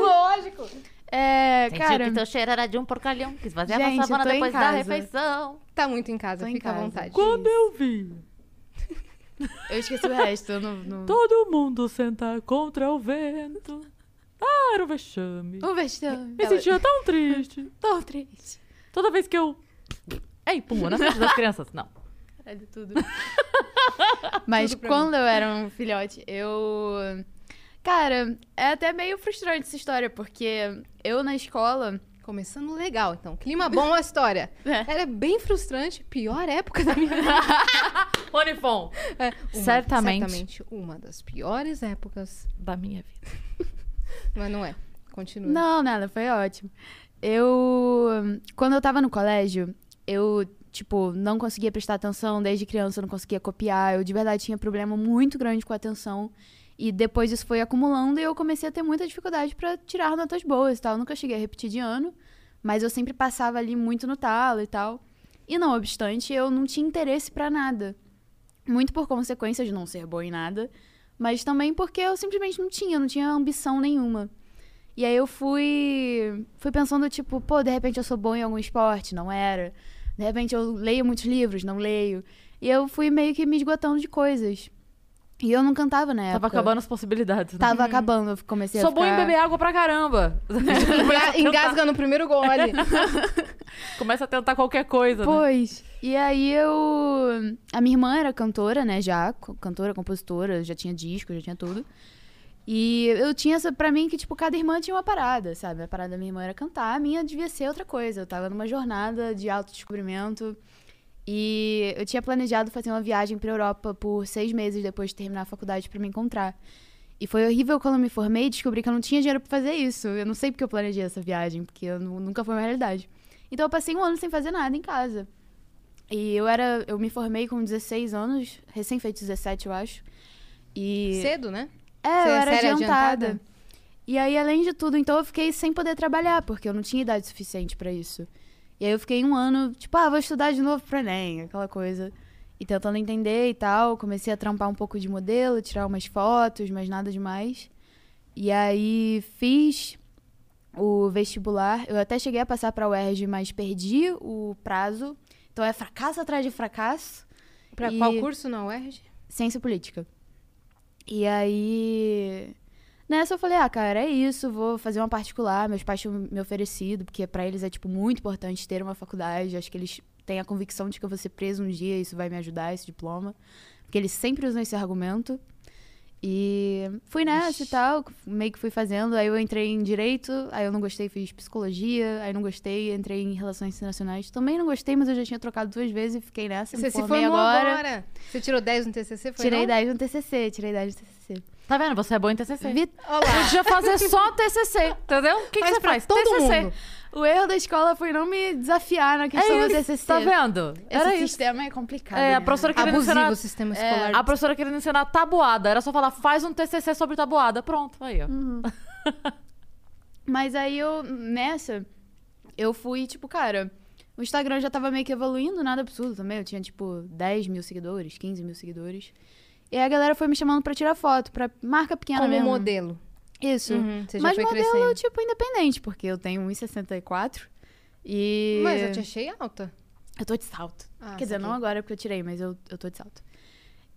Lógico. É, cara, teu cheiro era de um porcalhão. Quis fazer Gente, eu tô em casa. refeição. Tá muito em casa, Tô em fica à casa. vontade. Quando eu vi eu esqueci o resto. Eu não, não... todo mundo sentar contra o vento. Ah, era um vexame. O vexame. Me sentia tão triste. Tô triste. Toda vez que eu. Ei, pumba, na frente das crianças. Não. Caralho, tudo. Mas quando eu era um filhote, eu. Cara, é até meio frustrante essa história, porque eu na escola. Começando legal, então. Clima bom a história. É. Era bem frustrante. Pior época da minha vida. Onifon. É, uma- Certamente. Certamente uma das piores épocas. Da minha vida. Mas não é. Continua. Não, nada, foi ótimo. Eu. Quando eu tava no colégio, eu, tipo, não conseguia prestar atenção. Desde criança eu não conseguia copiar. Eu de verdade tinha problema muito grande com a atenção. E depois isso foi acumulando e eu comecei a ter muita dificuldade pra tirar notas boas e tal. Eu nunca cheguei a repetir de ano, mas eu sempre passava ali muito no talo e tal. E não obstante, eu não tinha interesse pra nada. Muito por consequência de não ser boa em nada, mas também porque eu simplesmente não tinha, não tinha ambição nenhuma. E aí eu fui fui pensando tipo, pô, de repente eu sou bom em algum esporte, não era. De repente eu leio muitos livros, não leio. E eu fui meio que me esgotando de coisas. E eu não cantava na época. Tava acabando as possibilidades. né? Tava acabando, eu comecei Sou a bom em ficar... beber água pra caramba. Enga- Engasga no primeiro gole. Começa a tentar qualquer coisa, né? Pois. E aí eu. A minha irmã era cantora, né? Já. Cantora, compositora, já tinha disco, já tinha tudo. E eu tinha essa pra mim que, tipo, cada irmã tinha uma parada, sabe? A parada da minha irmã era cantar, a minha devia ser outra coisa. Eu tava numa jornada de autodescobrimento. E eu tinha planejado fazer uma viagem pra Europa por seis meses depois de terminar a faculdade pra me encontrar. E foi horrível quando eu me formei e descobri que eu não tinha dinheiro pra fazer isso. Eu não sei porque eu planejei essa viagem, porque eu nu- nunca foi uma realidade. Então eu passei um ano sem fazer nada em casa. E eu era. Eu me formei com 16 anos, recém feito 17, eu acho. E. Cedo, né? É, Você eu é era adiantada. adiantada? E aí, além de tudo, então eu fiquei sem poder trabalhar, porque eu não tinha idade suficiente pra isso. E aí eu fiquei um ano, tipo, ah, vou estudar de novo pro Enem, aquela coisa. E tentando entender e tal. Comecei a trampar um pouco de modelo, tirar umas fotos, mas nada demais. E aí fiz o vestibular. Eu até cheguei a passar pra UERJ, mas perdi o prazo. Então é fracasso atrás de fracasso. Pra E- qual curso na UERJ? Ciência política. E aí. Nessa eu falei, ah, cara, é isso, vou fazer uma particular. Meus pais tinham me oferecido, porque pra eles é, tipo, muito importante ter uma faculdade. Acho que eles têm a convicção de que eu vou ser preso um dia, isso vai me ajudar, esse diploma. Porque eles sempre usam esse argumento. E fui nessa e tal, meio que fui fazendo. Aí eu entrei em direito, aí eu não gostei, fiz psicologia, aí não gostei, entrei em relações internacionais. Também não gostei, mas eu já tinha trocado duas vezes e fiquei nessa. Você me se formou agora. agora. Você tirou 10 no TCC, foi Tirei não? 10 no TCC, tirei 10 no TCC. Tá vendo? Você é bom em TCC. Vi- Olá. Podia fazer só TCC, entendeu? O que, que você faz? todo TCC. mundo. O erro da escola foi não me desafiar na questão É do TCC. tá vendo? Esse Era isso. sistema é complicado. É, a né? professora querendo Abusivo ensinar... o sistema É, escolar. A professora querendo ensinar tabuada. Era só falar, faz um TCC sobre tabuada. Pronto, aí, ó. Mas aí eu, nessa, eu fui, tipo, cara, o Instagram já tava meio que evoluindo, nada absurdo também. Eu tinha, tipo, 10 mil seguidores, 15 mil seguidores. E aí a galera foi me chamando pra tirar foto, pra marca pequena Como mesmo. modelo. Isso. Uhum, você já Mas foi modelo, crescendo. tipo, independente, porque eu tenho 1,64 e... Mas eu te achei alta. Eu tô de salto. Ah, Quer dizer, saquei. não agora porque eu tirei, mas eu, eu tô de salto.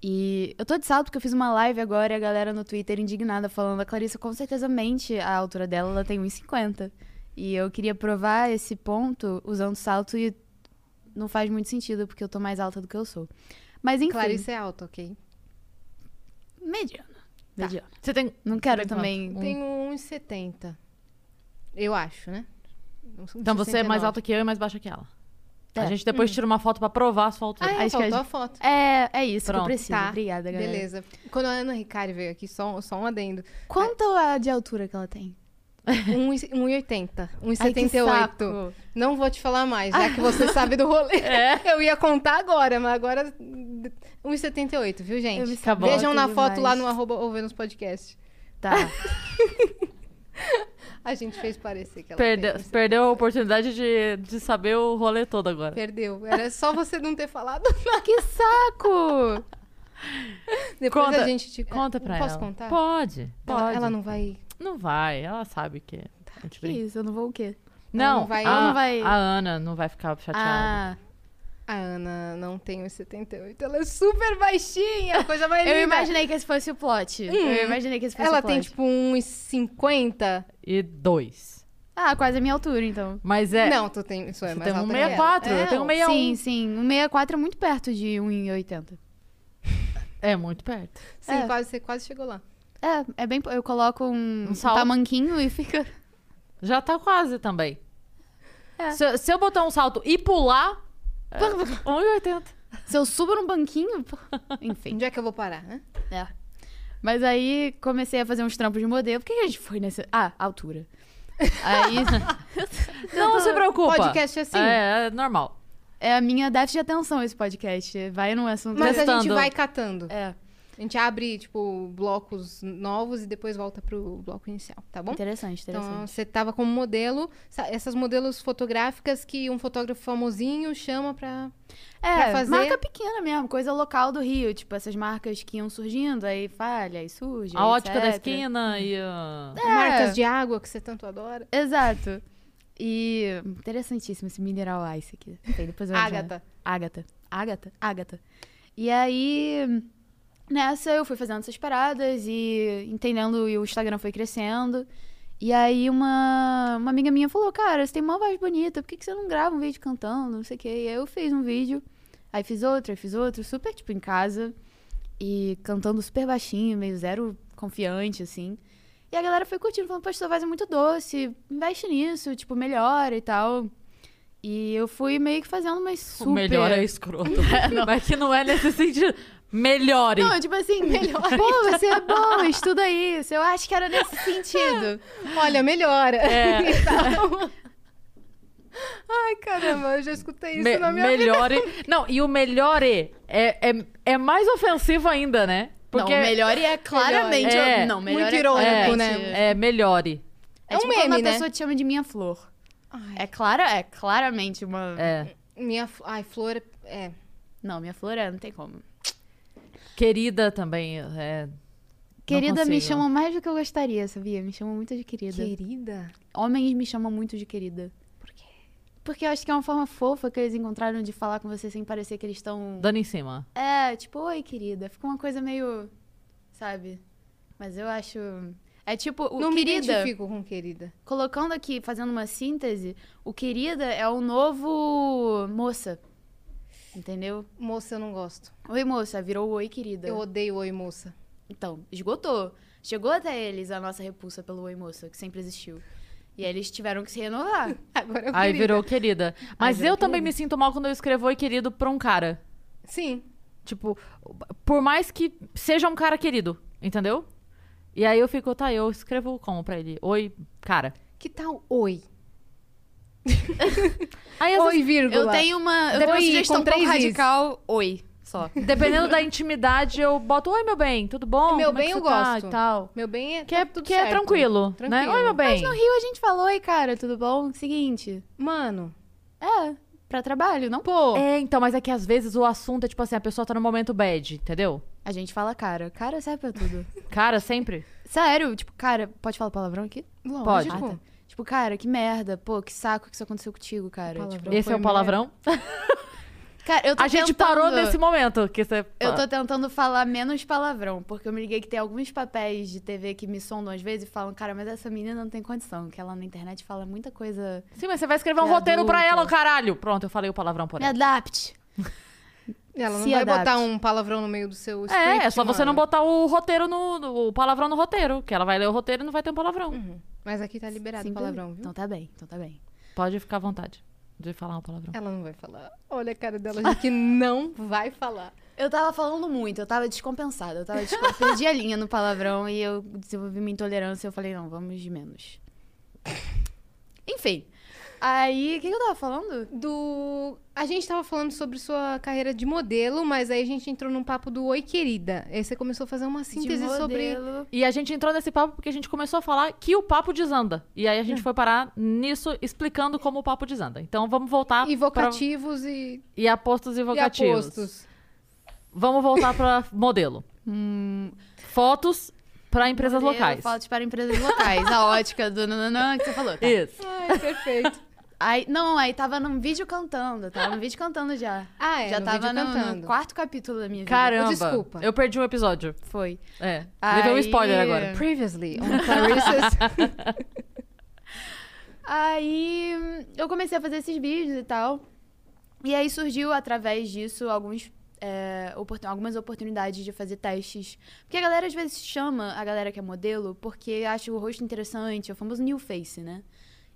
E eu tô de salto porque eu fiz uma live agora e a galera no Twitter indignada falando a Clarissa com certeza mente a altura dela, ela tem 1,50. E eu queria provar esse ponto usando salto e não faz muito sentido porque eu tô mais alta do que eu sou. Mas enfim, Clarice é alta, ok? mediana. Tá. Mediana. Você tem. Não quero quanto? também... Um- Tenho 1,70. Eu acho, né? Então você é mais 1,69. alta que eu e mais baixa que ela. A É. gente depois tira uma foto pra provar a sua altura. Ah, é, Acho que a faltou gente- a foto. É, é isso que Pronto. eu preciso. Tá, Obrigada, galera. Beleza. Quando a Ana Ricari veio aqui, só, só um adendo. Quanto a de altura que ela tem? 1,80. Ai, que 1,78. saco. Não vou te falar mais, já que você sabe do rolê. Eu ia contar agora, mas agora 1,78, viu, gente? Acabou. Vejam na demais. foto lá no arroba Ouvenos Podcast. Tá. A gente fez parecer que ela Perde- tem 1,78. perdeu a oportunidade de, de saber o rolê todo agora. Perdeu. Era só você não ter falado. que saco! Depois Conta- a gente te Conta pra Posso ela. contar? Pode. Ela, pode. ela não vai. Não vai, ela sabe que é. a gente Que brinca. isso, eu não vou o quê? Não, não vai- a, ela não vai- a Ana não vai ficar chateada. Ah, A Ana não tem 1,78. Ela é super baixinha, coisa mais linda. eu imaginei que esse fosse o plot. Eu imaginei que esse fosse Ela o plot. tem, tipo, 1,50. E dois. Ah, quase a minha altura, então. Mas é. Não, tu tem. Isso é mais tem um alta que ela. 64, eu É, tenho um ó. 61. Sim, sim. Um 64 é muito perto de 1,80. É muito perto. Sim, É. quase, você quase chegou lá. É, é bem... Eu coloco um, Um um salto. tamanquinho e fica... Já tá quase também. É. Se, se eu botar um salto e pular, é 1,80. Se eu subo num banquinho... Enfim. Onde é que eu vou parar, né? É. Mas aí comecei a fazer uns trampos de modelo. Por que que a gente foi nessa... Ah, altura. Aí... Não se preocupa. Podcast é assim. É, é normal. é a minha déficit de atenção esse podcast. Vai num assunto... Mas a gente Testando. vai catando. É, A gente abre, tipo, blocos novos e depois volta pro bloco inicial, tá bom? interessante, interessante. Então, você tava como modelo, sa- essas modelos fotográficas que um fotógrafo famosinho chama pra. É, pra fazer- marca pequena mesmo, coisa local do Rio. Tipo, essas marcas que iam surgindo, aí falha, aí surge. A ótica da esquina e a... É. Marcas de água que você tanto adora. Exato. E interessantíssimo esse mineral ice aqui. Depois eu Ágata. Ágata. Ágata? Ágata. E aí, nessa eu fui fazendo essas paradas e entendendo, e o Instagram foi crescendo. E aí uma, uma amiga minha falou, cara, você tem uma voz bonita, por que, que você não grava um vídeo cantando, não sei o quê. E aí eu fiz um vídeo, aí fiz outro, aí fiz outro, super, tipo, em casa. E cantando super baixinho, meio zero confiante, assim. E a galera foi curtindo, falando, poxa, sua voz é muito doce, investe nisso, tipo, melhora e tal. E eu fui meio que fazendo umas super... O melhor é escroto. Mas que não é nesse sentido. Melhore. Não, tipo assim, melhor. Pô, você é bom, estuda isso. Eu acho que era nesse sentido. Olha, melhora. É. E tal. Ai, caramba, eu já escutei isso Me- na minha vida. melhore. Não, e o melhore é, é, é mais ofensivo ainda, né? Porque não, melhor é claramente... É. Não, melhor Muito é irônico, claramente- né? é melhore. É, É um tipo quando meme, a né? pessoa te chama de minha flor. Ai, É clara, é claramente uma... É. minha. Ai, flor. É. Não, minha flor é, não tem como. Querida também. É, não Querida me chamam mais do que eu gostaria, sabia? Me chamam muito de querida. Querida. Homens me chamam muito de querida. Por quê? Porque eu acho que é uma forma fofa que eles encontraram de falar com você sem parecer que eles estão. Dando em cima. É, tipo, oi, querida. Fica uma coisa meio. Sabe? Mas eu acho. É tipo, o não me querida. identifico com querida. Colocando aqui, fazendo uma síntese, o querida é o novo moça. Entendeu? Moça, eu não gosto. Oi, moça, virou oi, querida. Eu odeio oi, moça. Então, esgotou. Chegou até eles a nossa repulsa pelo oi, moça, que sempre existiu. E aí eles tiveram que se renovar. Agora eu Aí querida. virou querida. Mas virou eu também querida. me sinto mal quando eu escrevo oi querido pra um cara. Sim. Tipo, por mais que seja um cara querido, entendeu? E aí eu fico, tá, eu escrevo como pra ele? Oi, cara. Que tal oi? Aí, Oi, vírgula. Eu tenho uma, eu tenho uma sugestão com is. radical. Oi, só. Dependendo da intimidade, eu boto, oi, meu bem, tudo bom? Meu Como é bem que eu tá?" gosto. E tal. Meu bem é Que é, que é certo. tranquilo, né? Tranquilo. Oi, meu bem. No Rio a gente falou, oi, cara, tudo bom? Seguinte. Mano, É, pra trabalho, não? pô. É, então, mas é que às vezes o assunto é tipo assim, a pessoa tá no momento bad, entendeu? A gente fala cara. Cara serve pra tudo. Cara, sempre. Sério, tipo, cara, pode falar palavrão aqui? Lógico. Pode. Ah, tá. Tipo, cara, que merda. Pô, que saco que isso aconteceu contigo, cara. Tipo, Esse é o palavrão? cara, eu tô A gente tentando- parou nesse momento que você. Eu tô tentando falar menos palavrão, porque eu me liguei que tem alguns papéis de TV que me sondam às vezes e falam, cara, mas essa menina não tem condição, que ela na internet fala muita coisa. Sim, mas você vai escrever um roteiro pra ela, caralho. Pronto, eu falei o palavrão por Me ela. adapte. Ela não Se vai adapte. botar um palavrão no meio do seu script, É, é só você não mano. botar o roteiro no, no- o palavrão no roteiro, que ela vai ler o roteiro e não vai ter um palavrão. Uhum. Mas aqui tá liberado Sim, palavrão, viu? Então tá bem, então tá bem. Pode ficar à vontade de falar um palavrão. Ela não vai falar. Olha a cara dela de que não vai falar. Eu tava falando muito, eu tava descompensada. Eu tava desco- eu perdi a linha no palavrão e eu desenvolvi uma intolerância. Eu falei, não, vamos de menos. Enfim. Aí, o que, que eu tava falando? Do. A gente tava falando sobre sua carreira de modelo, mas aí a gente entrou num papo do Oi Querida. Aí você começou a fazer uma síntese de sobre. E a gente entrou nesse papo porque a gente começou a falar que o papo desanda. E aí a gente foi parar nisso, explicando como o papo desanda. Então vamos voltar. E pra- vocativos e, E apostos e e vocativos. apostos. Vamos voltar pra modelo. Hum, Fotos pra empresas modelo, locais. Fotos para empresas locais. A ótica do nananã que você falou. Tá. Isso. Ai, perfeito. Aí, não, aí tava num vídeo cantando. Tava no vídeo cantando já. Ah, é, já no tava no, cantando. no quarto capítulo da minha vida. Caramba. Desculpa. Eu perdi um episódio. Foi. É. Levei um Aí- spoiler agora. Previously on Clarissa's. Aí eu comecei a fazer esses vídeos e tal. E aí surgiu, através disso, alguns, é, oportun- algumas oportunidades de fazer testes. Porque a galera às vezes chama a galera que é modelo porque acha o rosto interessante, é o famoso new face, né?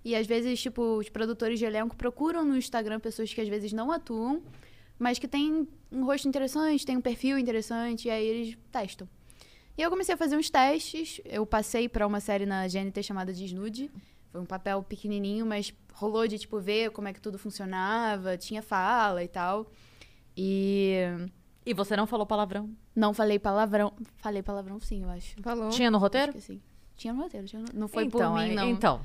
E às vezes, tipo, os produtores de elenco procuram no Instagram pessoas que às vezes não atuam, mas que têm um rosto interessante, têm um perfil interessante, e aí eles testam. E eu comecei a fazer uns testes. Eu passei pra uma série na GNT chamada Desnude. Foi um papel pequenininho, mas rolou de, tipo, ver como é que tudo funcionava, tinha fala e tal. E E você não falou palavrão? não falei palavrão. Falei palavrão sim, eu acho. Falou. Tinha no roteiro? Acho que sim. Tinha no roteiro, tinha no- não foi então, por mim, aí- não. Então,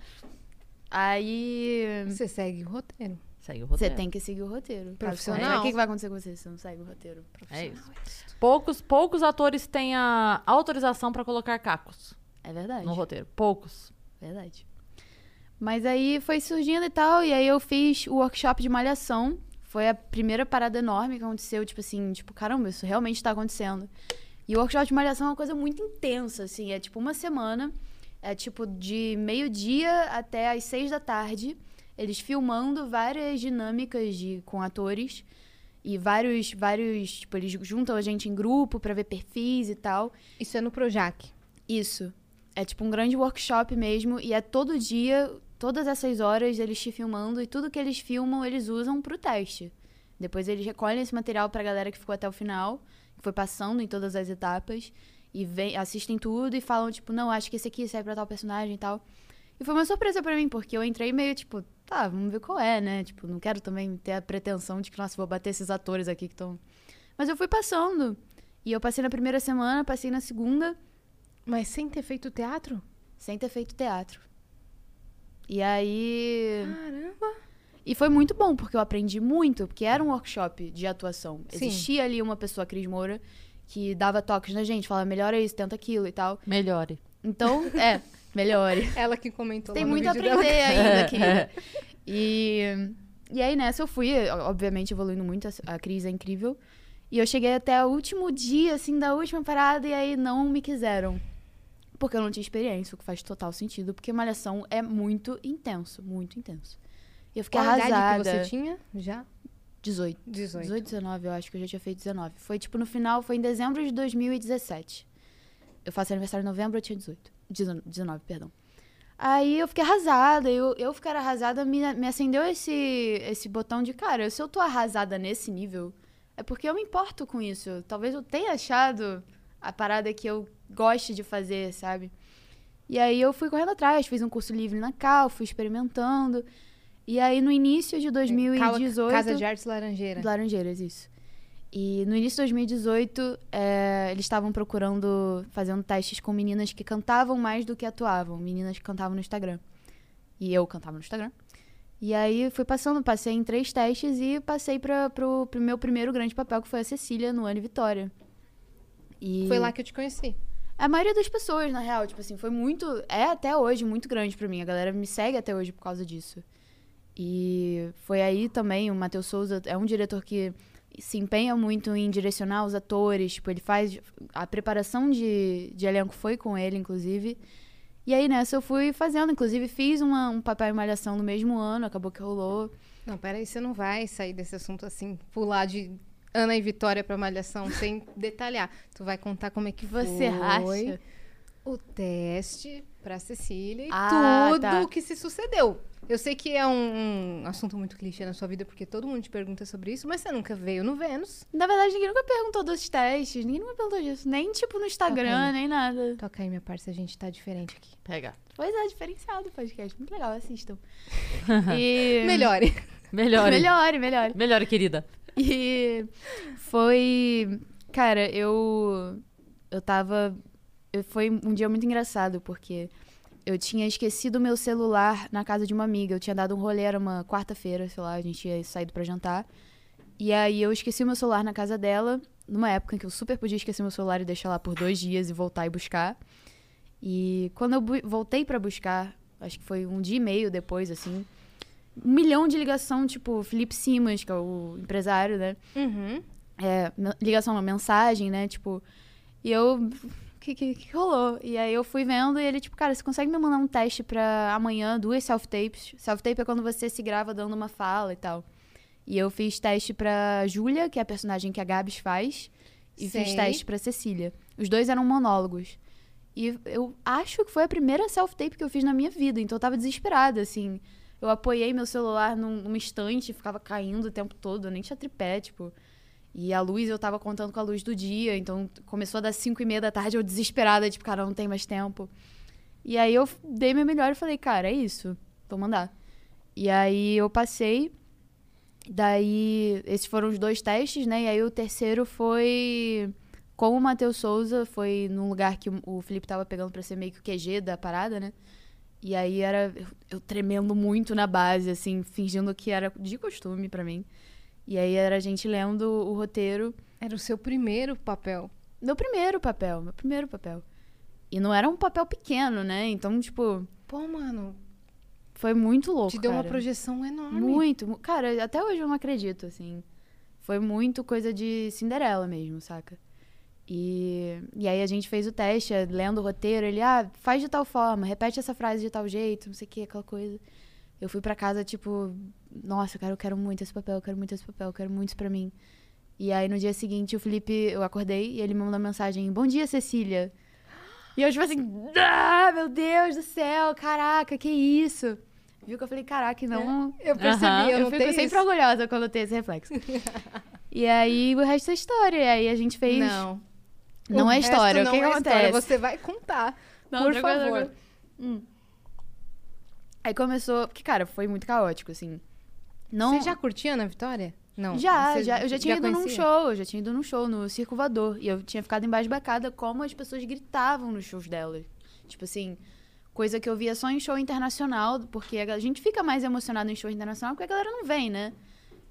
Aí Você segue o roteiro. segue o você roteiro. tem que seguir o roteiro. Profissional. O que, que vai acontecer com você se você não segue o roteiro? É Profissional. isso. Poucos, poucos atores têm a autorização pra colocar cacos É verdade. no roteiro. Poucos. Verdade. Mas aí foi surgindo e tal, e aí eu fiz o workshop de malhação. Foi a primeira parada enorme que aconteceu, tipo assim, tipo, caramba, isso realmente tá acontecendo. E o workshop de malhação é uma coisa muito intensa, assim, é tipo uma semana, é tipo de meio-dia até às seis da tarde, eles filmando várias dinâmicas de, com atores. E vários, vários, tipo, eles juntam a gente em grupo pra ver perfis e tal. Isso é no Projac. Isso. É tipo um grande workshop mesmo. E é todo dia, todas essas horas, eles te filmando. E tudo que eles filmam, eles usam pro teste. Depois eles recolhem esse material pra galera que ficou até o final. Que foi passando em todas as etapas. E vem, assistem tudo e falam, tipo, não, acho que esse aqui serve pra tal personagem e tal. E foi uma surpresa pra mim, porque eu entrei meio, tipo, tá, vamos ver qual é, né? Tipo, não quero também ter a pretensão de que, nossa, vou bater esses atores aqui que estão... Mas eu fui passando. E eu passei na primeira semana, passei na segunda... Mas sem ter feito teatro? sem ter feito teatro. E aí. Caramba. E foi muito bom, porque eu aprendi muito, porque era um workshop de atuação. Sim. Existia ali uma pessoa, Cris Moura, que dava toques na gente, falava, melhora isso, tenta aquilo e tal. Melhore. Então, é, melhore. Ela que comentou Tem lá no muito a aprender dela. ainda, querida. E, e aí nessa eu fui, obviamente, evoluindo muito, a- a Cris é incrível. E eu cheguei até o último dia, assim, da última parada, e aí não me quiseram. Porque eu não tinha experiência, o que faz total sentido, porque malhação é muito intenso, muito intenso. E eu fiquei Qual a idade arrasada. que você tinha? Já? 18. 18. 18, 19, eu acho que eu já tinha feito 19. Foi tipo no final, foi em dezembro de 2017. Eu faço aniversário em novembro, eu tinha 18. 19, 19, perdão. Aí eu fiquei arrasada, eu, eu ficar arrasada me, me acendeu esse, esse botão de, cara, se eu tô arrasada nesse nível, é porque eu me importo com isso. Talvez eu tenha achado a parada que eu goste de fazer, sabe? E aí eu fui correndo atrás, fiz um curso livre na Cal, fui experimentando. E aí no início de 2018... Casa de Artes Laranjeira. Laranjeiras, isso. E no início de 2018, é, eles estavam procurando, fazendo testes com meninas que cantavam mais do que atuavam. Meninas que cantavam no Instagram. E eu cantava no Instagram. E aí fui passando, passei em três testes e passei para pro, pro meu primeiro grande papel, que foi a Cecília no Ano Vitória. E Foi lá que eu te conheci. A maioria das pessoas, na real, tipo assim, foi muito. É até hoje muito grande pra mim. A galera me segue até hoje por causa disso. E foi aí também, o Matheus Souza é um diretor que se empenha muito em direcionar os atores. Tipo, ele faz. A preparação de, de elenco foi com ele, inclusive. E aí nessa eu fui fazendo, inclusive fiz uma, um papel em Malhação no mesmo ano, acabou que rolou. Não, peraí, você não vai sair desse assunto assim, pular de Ana e Vitória pra Malhação sem detalhar. Tu vai contar como é que Você foi acha? o teste pra Cecília e Ah, tudo tá. o que se sucedeu. Eu sei que é um, um assunto muito clichê na sua vida, porque todo mundo te pergunta sobre isso, mas você nunca veio no Vênus. Na verdade, ninguém nunca perguntou dos testes, ninguém nunca perguntou disso. Nem tipo no Instagram, nem nada. Toca aí, minha parça, a gente tá diferente aqui. Pega. Pois é, diferenciado o podcast. Muito legal, assistam. E... Melhore. Melhore. Melhore, melhore. Melhore, querida. E foi. Cara, eu. Eu tava. Foi um dia muito engraçado, porque eu tinha esquecido meu celular na casa de uma amiga. Eu tinha dado um rolê, era uma quarta-feira, sei lá, a gente tinha saído pra jantar. E aí eu esqueci meu celular na casa dela, numa época em que eu super podia esquecer meu celular e deixar lá por dois dias e voltar e buscar. E quando eu voltei pra buscar, acho que foi um dia e meio depois, assim, um milhão de ligação, tipo, Felipe Simas, que é o empresário, né? Uhum. é, ligação, uma mensagem, né? Tipo, e eu. O que, que, que rolou? E aí eu fui vendo e ele, tipo, cara, você consegue me mandar um teste pra amanhã, duas self-tapes? Self-tape é quando você se grava dando uma fala e tal. E eu fiz teste pra Júlia, que é a personagem que a Gabs faz, e fiz Sei. teste pra Cecília. Os dois eram monólogos. E eu acho que foi a primeira self-tape que eu fiz na minha vida, então eu tava desesperada, assim. Eu apoiei meu celular num, numa estante, ficava caindo o tempo todo, eu nem tinha tripé, tipo. E a luz, eu tava contando com a luz do dia, então começou a dar 5 e meia da tarde, eu desesperada, tipo, cara, não tem mais tempo. E aí eu dei meu melhor e falei, cara, é isso, vou mandar. E aí eu passei, daí esses foram os dois testes, né? E aí o terceiro foi com o Matheus Souza, foi num lugar que o- Felipe tava pegando pra ser meio que o QG da parada, né? E aí era eu, eu tremendo muito na base, assim, fingindo que era de costume pra mim. E aí era a gente lendo o roteiro. Era o seu primeiro papel. Meu primeiro papel, meu primeiro papel. E não era um papel pequeno, né? Então, tipo, Pô, mano, foi muito louco. te deu uma cara. projeção enorme. Muito. mu- Cara, até hoje eu não acredito, assim. Foi muito coisa de Cinderela mesmo, saca? E, e aí a gente fez o teste, lendo o roteiro, ele, ah, faz de tal forma, repete essa frase de tal jeito, não sei o que, aquela coisa. Eu fui pra casa, tipo, nossa, cara, eu quero muito esse papel, eu quero muito esse papel, eu quero muito isso pra mim. E aí no dia seguinte o Felipe, eu acordei e ele me mandou uma mensagem, bom dia, Cecília. E eu, tipo assim, ah, meu Deus do céu, caraca, que isso? Viu que eu falei, caraca, não, Eu percebi, eu, eu, fico sempre isso. orgulhosa quando eu tenho esse reflexo. e aí, o resto é história. E aí a gente fez. Não. Não O é história. não o que, que é acontece? história, Você vai contar. Não, por favor. Hum. Aí começou. Porque, cara, foi muito caótico, assim. Não, Você já curtia Ana Vitória? Não. Já, Você já, eu já tinha ido num conhecia? show, eu já tinha ido num show no Circo Voador. E eu tinha ficado embasbacada como as pessoas gritavam nos shows delas. Tipo assim, coisa que eu via só em show internacional, porque a gente fica mais emocionado em show internacional porque a galera não vem, né?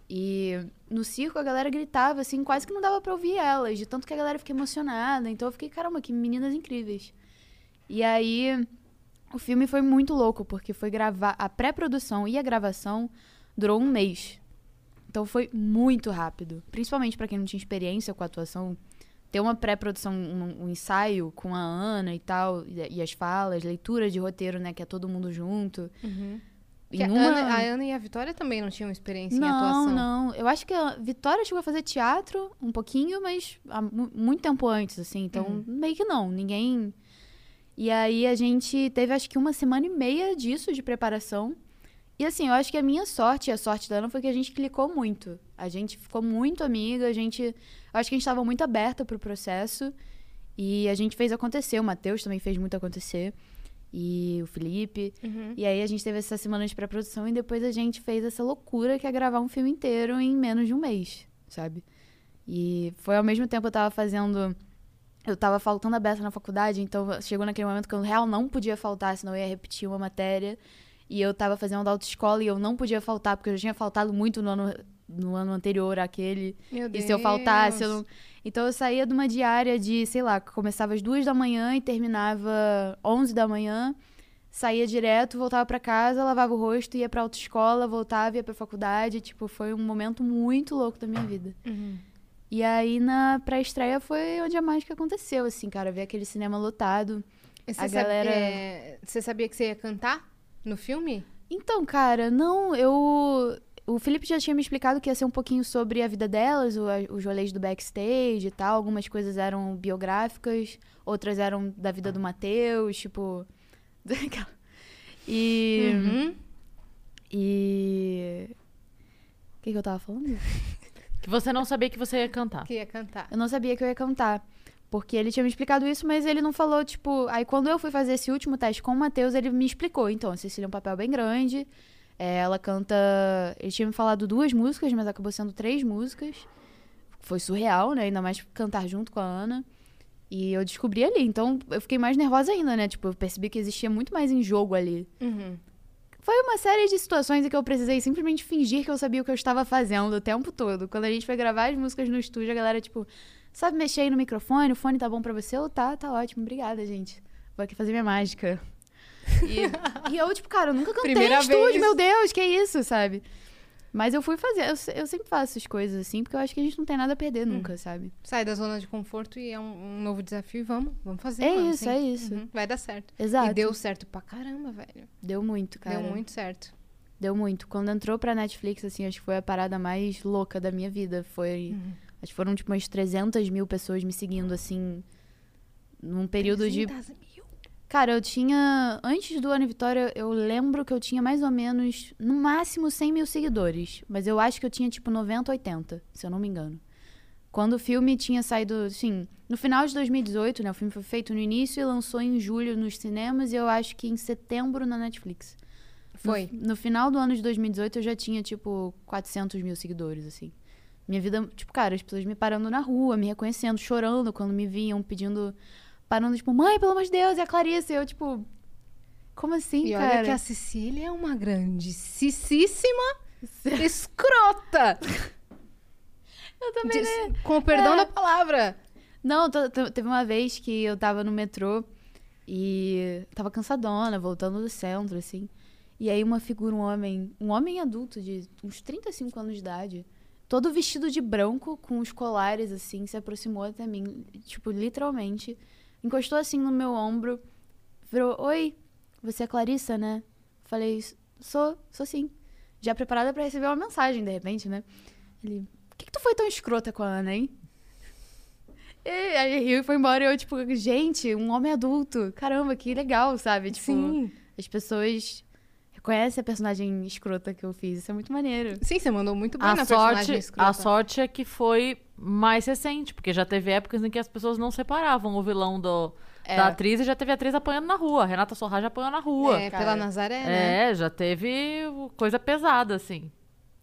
E no circo a galera gritava, assim, quase que não dava pra ouvir elas, de tanto que a galera fica emocionada. Então eu fiquei, caramba, que meninas incríveis. E aí o filme foi muito louco, porque foi gravar. A pré-produção e a gravação durou um mês. Então foi muito rápido. Principalmente pra quem não tinha experiência com a atuação. Ter uma pré-produção, um, um ensaio com a Ana e tal, e, e as falas, leitura de roteiro, né? Que é todo mundo junto. Uhum. Em Que a, uma- Ana, a Ana e a Vitória também não tinham experiência em não, atuação. não. Eu acho que a Vitória chegou a fazer teatro um pouquinho, mas há mu- muito tempo antes, assim. Então, Uhum. meio que não. Ninguém. E aí a gente teve acho que uma semana e meia disso de preparação. E assim, eu acho que a minha sorte e a sorte da Ana foi que a gente clicou muito. A gente ficou muito amiga, a gente. Eu acho que a gente estava muito aberta pro processo. E a gente fez acontecer. O Matheus também fez muito acontecer. E o Felipe. Uhum. E aí a gente teve essa semana de pré-produção e depois a gente fez essa loucura que é gravar um filme inteiro em menos de um mês, sabe? E foi ao mesmo tempo eu tava fazendo. Eu tava faltando a beça na faculdade, então chegou naquele momento que eu real não podia faltar, senão eu ia repetir uma matéria. E eu tava fazendo autoescola e eu não podia faltar, porque eu já tinha faltado muito no ano, no ano anterior àquele. Meu E se eu faltasse, eu não... Então eu saía de uma diária de, sei lá, começava às duas da manhã e terminava 11 da manhã. Saía direto, voltava pra casa, lavava o rosto, ia pra autoescola, voltava, ia pra faculdade. Tipo, foi um momento muito louco da minha vida. Uhum. E aí, na pré-estreia, foi onde a mágica aconteceu, assim, cara. Ver aquele cinema lotado. E Você A galera- é, Você sabia que você ia cantar no filme? Então, cara, não, eu. O Felipe já tinha me explicado que ia ser um pouquinho sobre a vida delas, o- os rolês do backstage e tal. Algumas coisas eram biográficas, outras eram da vida do Matheus, tipo. e. Uhum. E. O que, que eu tava falando? Que você não sabia que você ia cantar. Que ia cantar. Eu não sabia que eu ia cantar. Porque ele tinha me explicado isso, mas ele não falou, tipo. Aí quando eu fui fazer esse último teste com o Matheus, ele me explicou. Então, a Cecília é um papel bem grande. É, ela canta. Ele tinha me falado duas músicas, mas acabou sendo três músicas. Foi surreal, né? Ainda mais cantar junto com a Ana. E eu descobri ali. Então, eu fiquei mais nervosa ainda, né? Tipo, eu percebi que existia muito mais em jogo ali. Uhum. Foi uma série de situações em que eu precisei simplesmente fingir que eu sabia o que eu estava fazendo o tempo todo. Quando a gente foi gravar as músicas no estúdio, a galera, tipo, sabe mexer aí no microfone? O fone tá bom pra você? Eu, tá, tá ótimo, obrigada, gente. Vou aqui fazer minha mágica. E, e eu, tipo, cara, eu nunca cantei Primeira em estúdio, vez. meu Deus, que isso, sabe? Mas eu fui fazer, eu, eu sempre faço essas coisas assim, porque eu acho que a gente não tem nada a perder Hum. nunca, sabe? Sai da zona de conforto e é um, um novo desafio e vamos, vamos fazer. É isso, sim. é isso. Uhum, Vai dar certo. Exato. E deu certo pra caramba, velho. Deu muito, cara. Deu muito certo. Deu muito. Quando entrou pra Netflix, assim, acho que foi a parada mais louca da minha vida. Foi. Uhum. Acho que foram, tipo, umas 300 mil pessoas me seguindo, assim. Num período de. 300 mil. Cara, eu tinha. Antes do Ana Vitória, eu lembro que eu tinha mais ou menos, no máximo, 100 mil seguidores. Mas eu acho que eu tinha, tipo, 90, 80, se eu não me engano. Quando o filme tinha saído, assim, no final de 2018, né? O filme foi feito no início e lançou em julho nos cinemas e eu acho que em setembro na Netflix. No- Foi. No, final do ano de 2018 eu já tinha, tipo, 400 mil seguidores, assim. Minha vida, tipo, cara, as pessoas me parando na rua, me reconhecendo, chorando quando me viam, pedindo. Parando, tipo, mãe, pelo amor de Deus, é a Clarice. E eu, tipo. Como assim, E cara? olha que a Cecília é uma grandíssima escrota. Eu também, De- né? Com o perdão É. da palavra. Não, teve uma vez que eu tava no metrô e tava cansadona, voltando do centro, assim. E aí uma figura, um homem, um homem adulto de uns 35 anos de idade, todo vestido de branco, com os colares, assim, se aproximou até mim, tipo, literalmente, encostou assim no meu ombro, virou, oi, você é Clarissa, né? Falei, sou, sou sim. Já preparada pra receber uma mensagem, de repente, né? Ele, por que, que tu foi tão escrota com a Ana, hein? E aí ele riu e foi embora. E eu, tipo, gente, um homem adulto. Caramba, que legal, sabe? Tipo, Sim. as pessoas reconhecem a personagem escrota que eu fiz. Isso é muito maneiro. Sim, você mandou muito bem A na sorte, personagem escrota. a sorte é que foi mais recente, porque já teve épocas em que as pessoas não separavam o vilão do, É. da atriz e já teve atriz apanhando na rua. A Renata Sorra já apanhou na rua. É, cara. pela Nazaré, né? É, já teve coisa pesada, assim.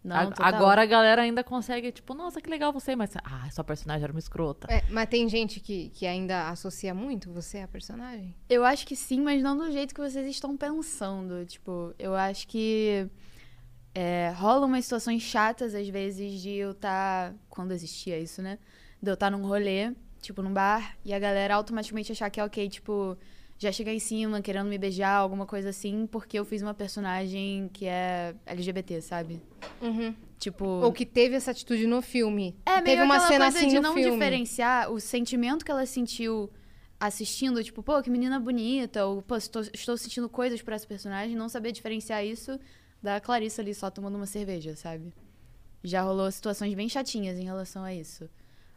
Não, A- agora a galera ainda consegue, tipo, nossa, que legal você, mas. Ah, sua personagem era uma escrota. É, mas tem gente que, que ainda associa muito você à personagem? Eu acho que sim, mas não do jeito que vocês estão pensando. Tipo, eu acho que é, rolam umas situações chatas, às vezes, de eu estar. quando existia isso, né? De eu estar num rolê, tipo, num bar, e a galera automaticamente achar que é ok, tipo, já chegar em cima, querendo me beijar, alguma coisa assim, porque eu fiz uma personagem que é LGBT, sabe? Tipo. Ou que teve essa atitude no filme. É, meio teve uma cena coisa assim de não filme. diferenciar o sentimento que ela sentiu assistindo, tipo, pô, que menina bonita, ou, pô, estou, estou sentindo coisas por essa personagem, não saber diferenciar isso da Clarissa ali só tomando uma cerveja, sabe? Já rolou situações bem chatinhas em relação a isso.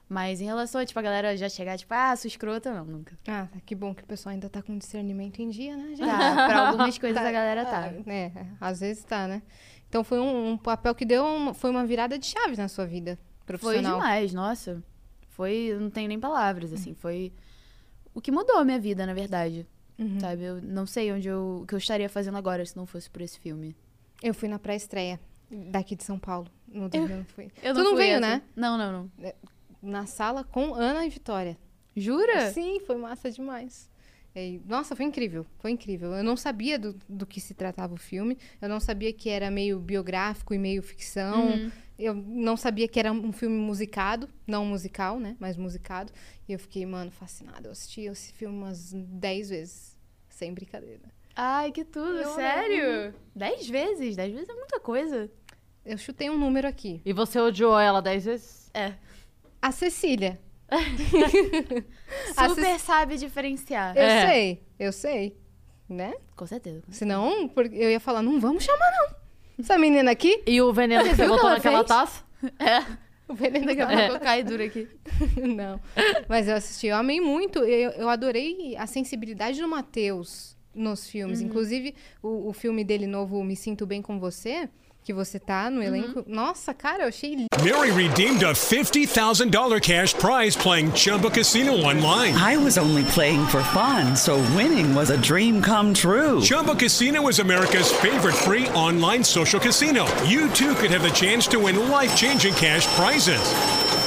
Mas em relação a, tipo, a galera já chegar, tipo, ah, sou escrota, não, nunca. Ah, tá, que bom que o pessoal ainda tá com discernimento em dia, né, gente? Tá, pra algumas coisas Tá, a galera tá. É, às vezes tá, né? Então foi um, um papel que deu uma, foi uma virada de chave na sua vida Foi profissional. demais, nossa. Foi, não tenho nem palavras, assim, foi o que mudou a minha vida, na verdade. Uhum. Sabe? Eu não sei onde eu, o que eu estaria fazendo agora se não fosse por esse filme. Eu fui na pré-estreia daqui de São Paulo. No Eu- eu não fui. Eu tu não fui veio, essa. né? Não, não, não. Na sala com Ana e Vitória. Jura? Sim, foi massa demais. E, nossa, foi incrível, foi incrível. Eu não sabia do, do que se tratava o filme, eu não sabia que era meio biográfico e meio ficção. Uhum. eu não sabia que era um filme musicado, não musical, né? Mas musicado. E eu fiquei, mano, fascinada. Eu assisti esse filme umas 10 vezes. Sem brincadeira. Ai, que tudo, Eu- sério? Dez vezes? Dez vezes é muita coisa. Eu chutei um número aqui. E você odiou ela dez vezes? É. A Cecília. Super sabe diferenciar. Eu É. sei, eu sei. Né? Com certeza. Senão, por- eu ia falar, não vamos chamar, não. Essa menina aqui, E o veneno que você botou ela naquela fez? taça? o veneno Daqui a pouco cai duro aqui. Não. Mas eu assisti, eu amei muito. Eu, eu adorei a sensibilidade do Matheus nos filmes. Inclusive, o, o filme dele novo, Me Sinto Bem Com Você, que você tá no elenco. Nossa, cara, eu achei lindo. Mary redeemed a $50,000 cash prize playing Chumba Casino online. I was only playing for fun, so winning was a dream come true. Chumba Casino is America's favorite free online social casino. You too could have the chance to win life changing cash prizes.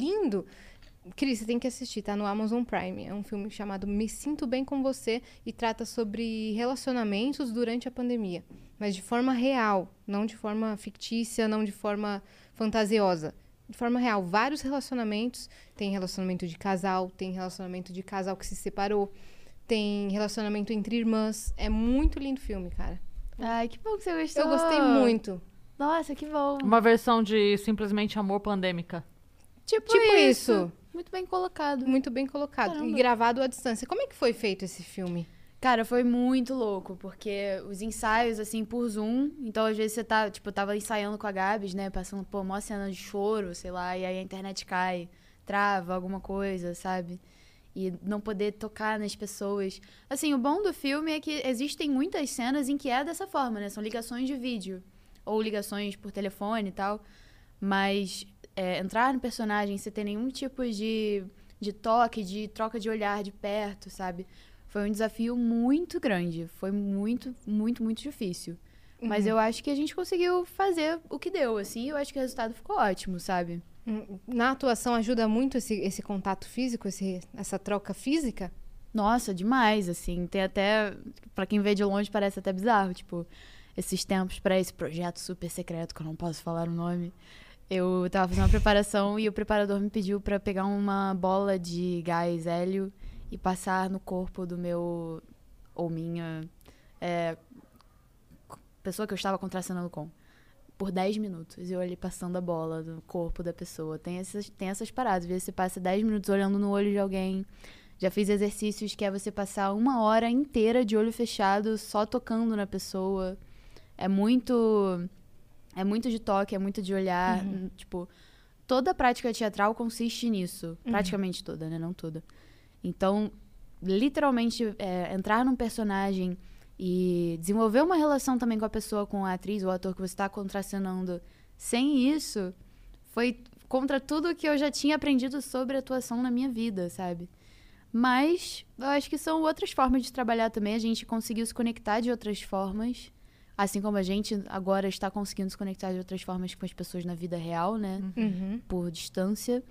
Lindo. Cris, você tem que assistir, tá no Amazon Prime. É um filme chamado Me Sinto Bem Com Você e trata sobre relacionamentos durante a pandemia. Mas de forma real, não de forma fictícia, não de forma fantasiosa. De forma real, vários relacionamentos. Tem relacionamento de casal, tem relacionamento de casal que se separou, tem relacionamento entre irmãs. É muito lindo o filme, cara. Ai, que bom que você gostou. Eu gostei muito. Nossa, que bom. Uma versão de simplesmente amor pandêmica. Tipo, Tipo isso. isso. Muito bem colocado. Muito bem colocado. E Caramba. gravado à distância. Como é que foi feito esse filme? Cara, foi muito louco, porque os ensaios, assim, por Zoom, então às vezes você tá, tipo, eu tava ensaiando com a Gabs, né, passando, pô, mó cena de choro, sei lá, e aí a internet cai, trava alguma coisa, sabe? E não poder tocar nas pessoas. Assim, o bom do filme é que existem muitas cenas em que é dessa forma, né, são ligações de vídeo, ou ligações por telefone e tal, mas é, entrar no personagem sem ter nenhum tipo de, de toque, de troca de olhar de perto, sabe? Foi um desafio muito grande. Foi muito, muito, muito difícil. Mas eu acho que a gente conseguiu fazer o que deu, assim. Eu acho que o resultado ficou ótimo, sabe? Hum, Na atuação ajuda muito esse, esse contato físico, esse, essa troca física? Nossa, demais, assim. Tem até. Pra quem vê de longe, parece até bizarro. Tipo, esses tempos pra esse projeto super secreto, que eu não posso falar o nome. Eu tava fazendo uma preparação e o preparador me pediu pra pegar uma bola de gás hélio e passar no corpo do meu. ou minha. é, pessoa que eu estava contracenando com. Por 10 minutos. Eu ali passando a bola no corpo da pessoa. Tem essas, tem essas paradas. Às vezes você passa 10 minutos olhando no olho de alguém. Já fiz exercícios que é você passar uma hora inteira de olho fechado, só tocando na pessoa. É muito. É muito de toque, é muito de olhar. Tipo, toda a prática teatral consiste nisso. Praticamente toda, né? Não toda. Então, literalmente, é, entrar num personagem e desenvolver uma relação também com a pessoa, com a atriz ou o ator que você está contracenando, sem isso, foi contra tudo que eu já tinha aprendido sobre atuação na minha vida, sabe? Mas eu acho que são outras formas de trabalhar também. A gente conseguiu se conectar de outras formas. Assim como a gente agora está conseguindo se conectar de outras formas com as pessoas na vida real, né? Uhum. Por distância.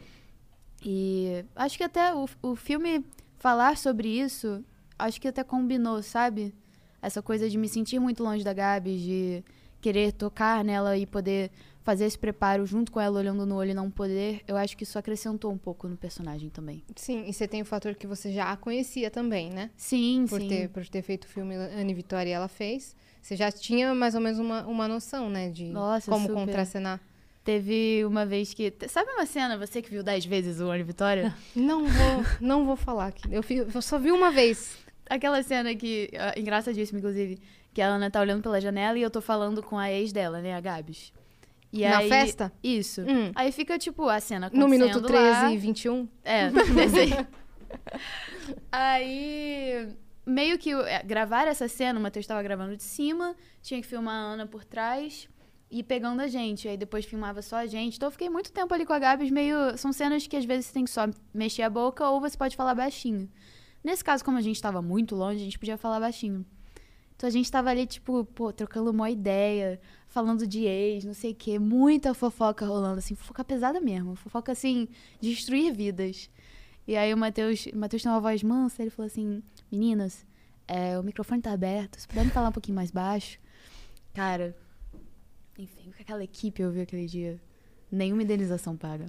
E acho que até o, o filme falar sobre isso, acho que até combinou, sabe? Essa coisa de me sentir muito longe da Gabi, de querer tocar nela e poder fazer esse preparo junto com ela, olhando no olho e não poder, eu acho que isso acrescentou um pouco no personagem também. Sim, e você tem o fator que você já a conhecia também, né? Sim, Por, sim. ter, por ter feito o filme Anne Vitória e ela fez. Você já tinha mais ou menos uma, uma noção, né? De Nossa, como super. contracenar. Teve uma vez que. Sabe uma cena, você que viu dez vezes o Ana Vitória? Não vou, não vou falar aqui. Eu, eu só vi uma vez. Aquela cena que. ah, engraçadíssima, inclusive. Que a Ana tá olhando pela janela e eu tô falando com a ex dela, né, a Gabs. E Na aí- festa? Isso. Hum. Aí fica, tipo, a cena No minuto acontecendo 13 lá. e 21? É. Aí, meio que é, gravar essa cena, o Matheus estava gravando de cima, tinha que filmar a Ana por trás e pegando a gente. Aí depois filmava só a gente. Então eu fiquei muito tempo ali com a Gabs, meio. São cenas que às vezes você tem que só mexer a boca ou você pode falar baixinho. Nesse caso, como a gente estava muito longe, a gente podia falar baixinho. Então a gente tava ali, tipo, pô, trocando uma ideia, falando de ex, não sei o quê, muita fofoca rolando, assim, fofoca pesada mesmo, fofoca assim, destruir vidas. E aí o Matheus, Matheus tem uma voz mansa, ele falou assim, meninas, é, o microfone tá aberto, se puderem falar um pouquinho mais baixo. Cara, enfim, com aquela equipe eu vi aquele dia, nenhuma indenização paga.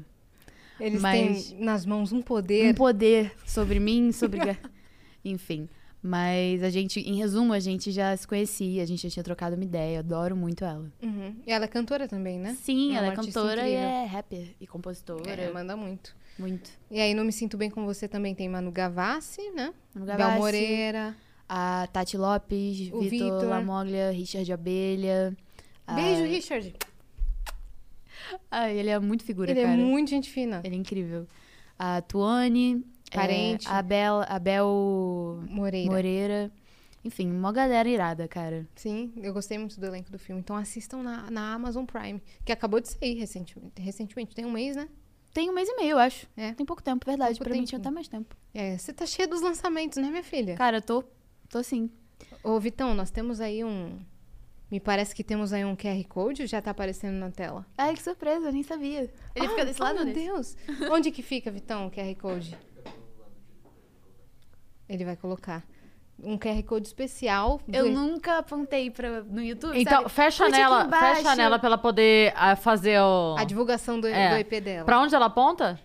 Eles Mas- têm nas mãos um poder. Um poder sobre mim, sobre... enfim, mas a gente, em resumo, a gente já se conhecia, a gente já tinha trocado uma ideia, eu adoro muito ela. Uhum. E ela é cantora também, né? Sim, É ela é cantora e incrível. é rapper e compositora. É, manda muito. Muito. E aí, Não Me Sinto Bem Com Você também tem Manu Gavassi, né? Manu Bel Gavassi, Moreira. A Tati Lopes, Vitor Vitor. Lamoglia, Richard Abelha. a- Beijo, Richard. Ah, ele é muito figura, Ele cara. é muito gente fina. Ele é incrível. A Tuane. É, Parente. a Bel, a Bel Moreira. Moreira. Enfim, uma galera irada, cara. Sim, eu gostei muito do elenco do filme. Então assistam na, na Amazon Prime, que acabou de sair recentemente. Recentemente, tem um mês, né? Tem um mês e meio, eu acho. É. Tem pouco tempo, verdade. Pouco pra mim tinha até mais tempo. É, você tá cheia dos lançamentos, né, minha filha? Cara, eu tô, tô assim. Ô, Vitão, nós temos aí um. Me parece que temos aí um QR Code, já tá aparecendo na tela. Ai, que surpresa, eu nem sabia. Ele Ah, fica desse oh, lado, meu né? Deus. Onde que fica, Vitão, o QR Code? Ele vai colocar. Um QR Code especial. Eu do- nunca apontei pra, no YouTube, Então, sabe? fecha Curte nela, fecha nela pra ela poder ah, fazer o. A divulgação do, É. do EP dela. Pra onde ela aponta?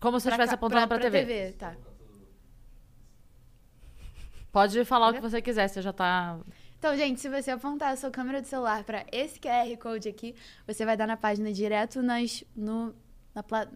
Como se Pra estivesse cá- apontando pra, TV. Tá. Pode falar o que você quiser, você já tá. Então, gente, se você apontar a sua câmera do celular pra esse QR Code aqui, você vai dar na página direto nas, no, na pla-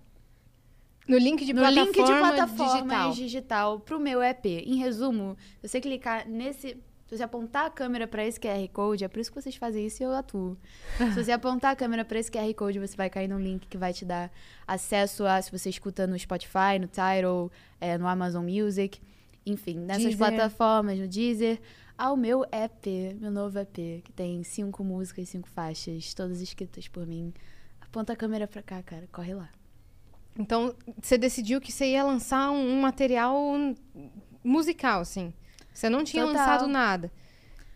No link de no plataforma link de plataformas digital. digital. pro meu EP. Em resumo, se você clicar nesse. Se você apontar a câmera pra esse QR Code, é por isso que vocês fazem isso e eu atuo. se você apontar a câmera pra esse QR Code, você vai cair num link que vai te dar acesso a, se você escuta no Spotify, no Tidal, é, no Amazon Music, enfim, nessas Deezer. plataformas, no Deezer, ao meu EP, meu novo EP, que tem cinco músicas, cinco faixas, todas escritas por mim. Aponta a câmera pra cá, cara, corre lá. Então, você decidiu que você ia lançar um, um material musical, assim. Você não tinha Total. lançado nada.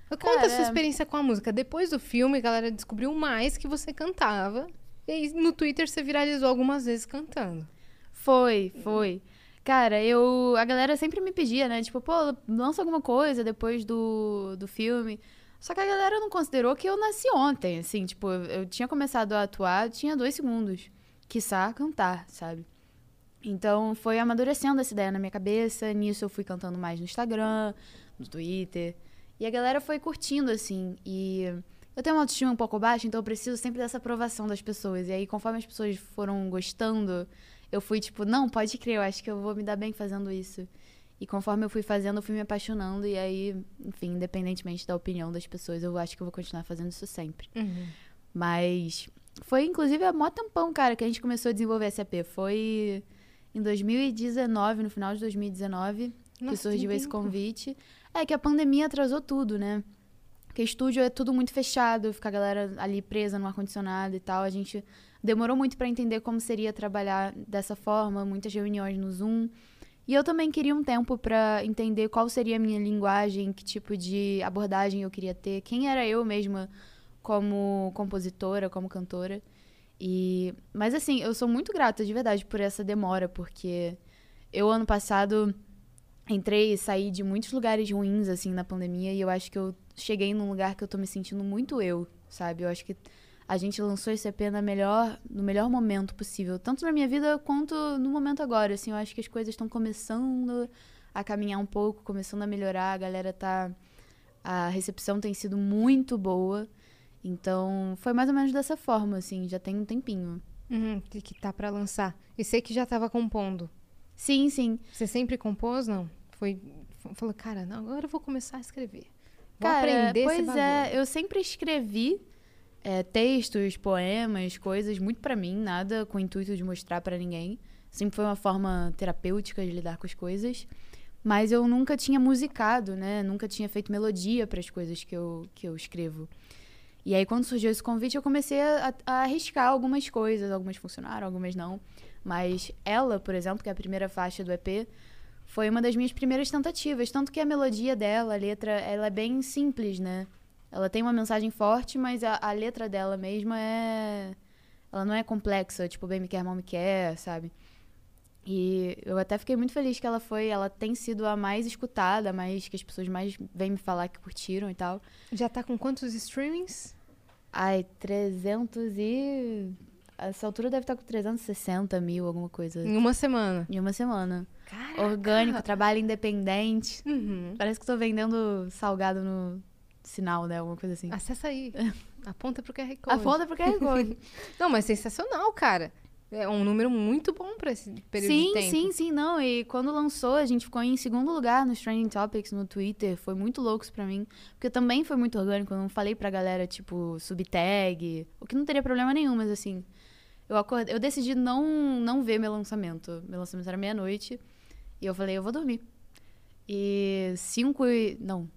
Conta Cara, a sua experiência com a música. Depois do filme, a galera descobriu mais que você cantava. E aí, no Twitter, você viralizou algumas vezes cantando. Foi, foi. Cara, eu. A galera sempre me pedia, né? Tipo, pô, lança alguma coisa depois do, do filme. Só que a galera não considerou que eu nasci ontem, assim. Tipo, eu, eu tinha começado a atuar, tinha dois segundos. Quiçá cantar, sabe? Então foi amadurecendo essa ideia na minha cabeça. Nisso eu fui cantando mais no Instagram, no Twitter. E a galera foi curtindo, assim. E eu tenho uma autoestima um pouco baixa, então eu preciso sempre dessa aprovação das pessoas. E aí, conforme as pessoas foram gostando, eu fui tipo, não, pode crer, eu acho que eu vou me dar bem fazendo isso. E conforme eu fui fazendo, eu fui me apaixonando. E aí, enfim, independentemente da opinião das pessoas, eu acho que eu vou continuar fazendo isso sempre. Mas foi, inclusive, há mó tempão, cara, que a gente começou a desenvolver EP. Foi em 2019, no final de 2019, que Nossa, surgiu tem esse convite. É que a pandemia atrasou tudo, né? Porque estúdio é tudo muito fechado, fica a galera ali presa no ar-condicionado e tal. A gente demorou muito pra entender como seria trabalhar dessa forma, muitas reuniões no Zoom. E eu também queria um tempo pra entender qual seria a minha linguagem, que tipo de abordagem eu queria ter, quem era eu mesma como compositora, como cantora. E mas assim, eu sou muito grata de verdade por essa demora, porque eu ano passado entrei e saí de muitos lugares ruins assim na pandemia e eu acho que eu cheguei num lugar que eu tô me sentindo muito eu, sabe? Eu acho que a gente lançou esse EP na melhor, no melhor momento possível, tanto na minha vida quanto no momento agora, assim, eu acho que as coisas estão começando a caminhar um pouco, começando a melhorar, a galera tá a recepção tem sido muito boa. Então, foi mais ou menos dessa forma, assim, já tem um tempinho. Uhum, que, tá pra lançar. E sei que já tava compondo. Sim, sim. Você sempre compôs, não? Foi. Falou, cara, não, agora eu vou começar a escrever. Vou Cara, aprender esse pois bagulho. é, eu sempre escrevi, é, textos, poemas, coisas muito pra mim, nada com o intuito de mostrar pra ninguém. Sempre foi uma forma terapêutica de lidar com as coisas. Mas eu nunca tinha musicado, né? Nunca tinha feito melodia para as coisas que eu, que eu escrevo. E aí, quando surgiu esse convite, eu comecei a, a arriscar algumas coisas. Algumas funcionaram, algumas não. Mas ela, por exemplo, que é a primeira faixa do EP, foi uma das minhas primeiras tentativas. Tanto que a melodia dela, a letra, ela é bem simples, né? Ela tem uma mensagem forte, mas a, a letra dela mesma é. Ela não é complexa, tipo, bem me quer, mal me quer, sabe? E eu até fiquei muito feliz que ela foi, ela tem sido a mais escutada, a mais que as pessoas mais vêm me falar que curtiram e tal. Já tá com quantos streamings? Ai, 300 e. Essa altura deve estar com 360 mil, alguma coisa. Em uma semana. Em uma semana. Caraca. Orgânico, trabalho independente. Uhum. Parece que tô vendendo salgado no sinal, né? Alguma coisa assim. Acessa aí. Aponta pro QR Code. Aponta pro QR Code. Não, mas sensacional, cara. É um número muito bom pra esse período sim, de tempo. sim, sim, não. E quando lançou, a gente ficou em segundo lugar nos Trending Topics no Twitter. Foi muito louco isso pra mim. Porque também foi muito orgânico. Eu não falei pra galera, tipo, subtag. O que não teria problema nenhum, mas assim. Eu, acordei, eu decidi não, não ver meu lançamento. Meu lançamento era meia-noite. E eu falei, eu vou dormir. E 5 e. Não.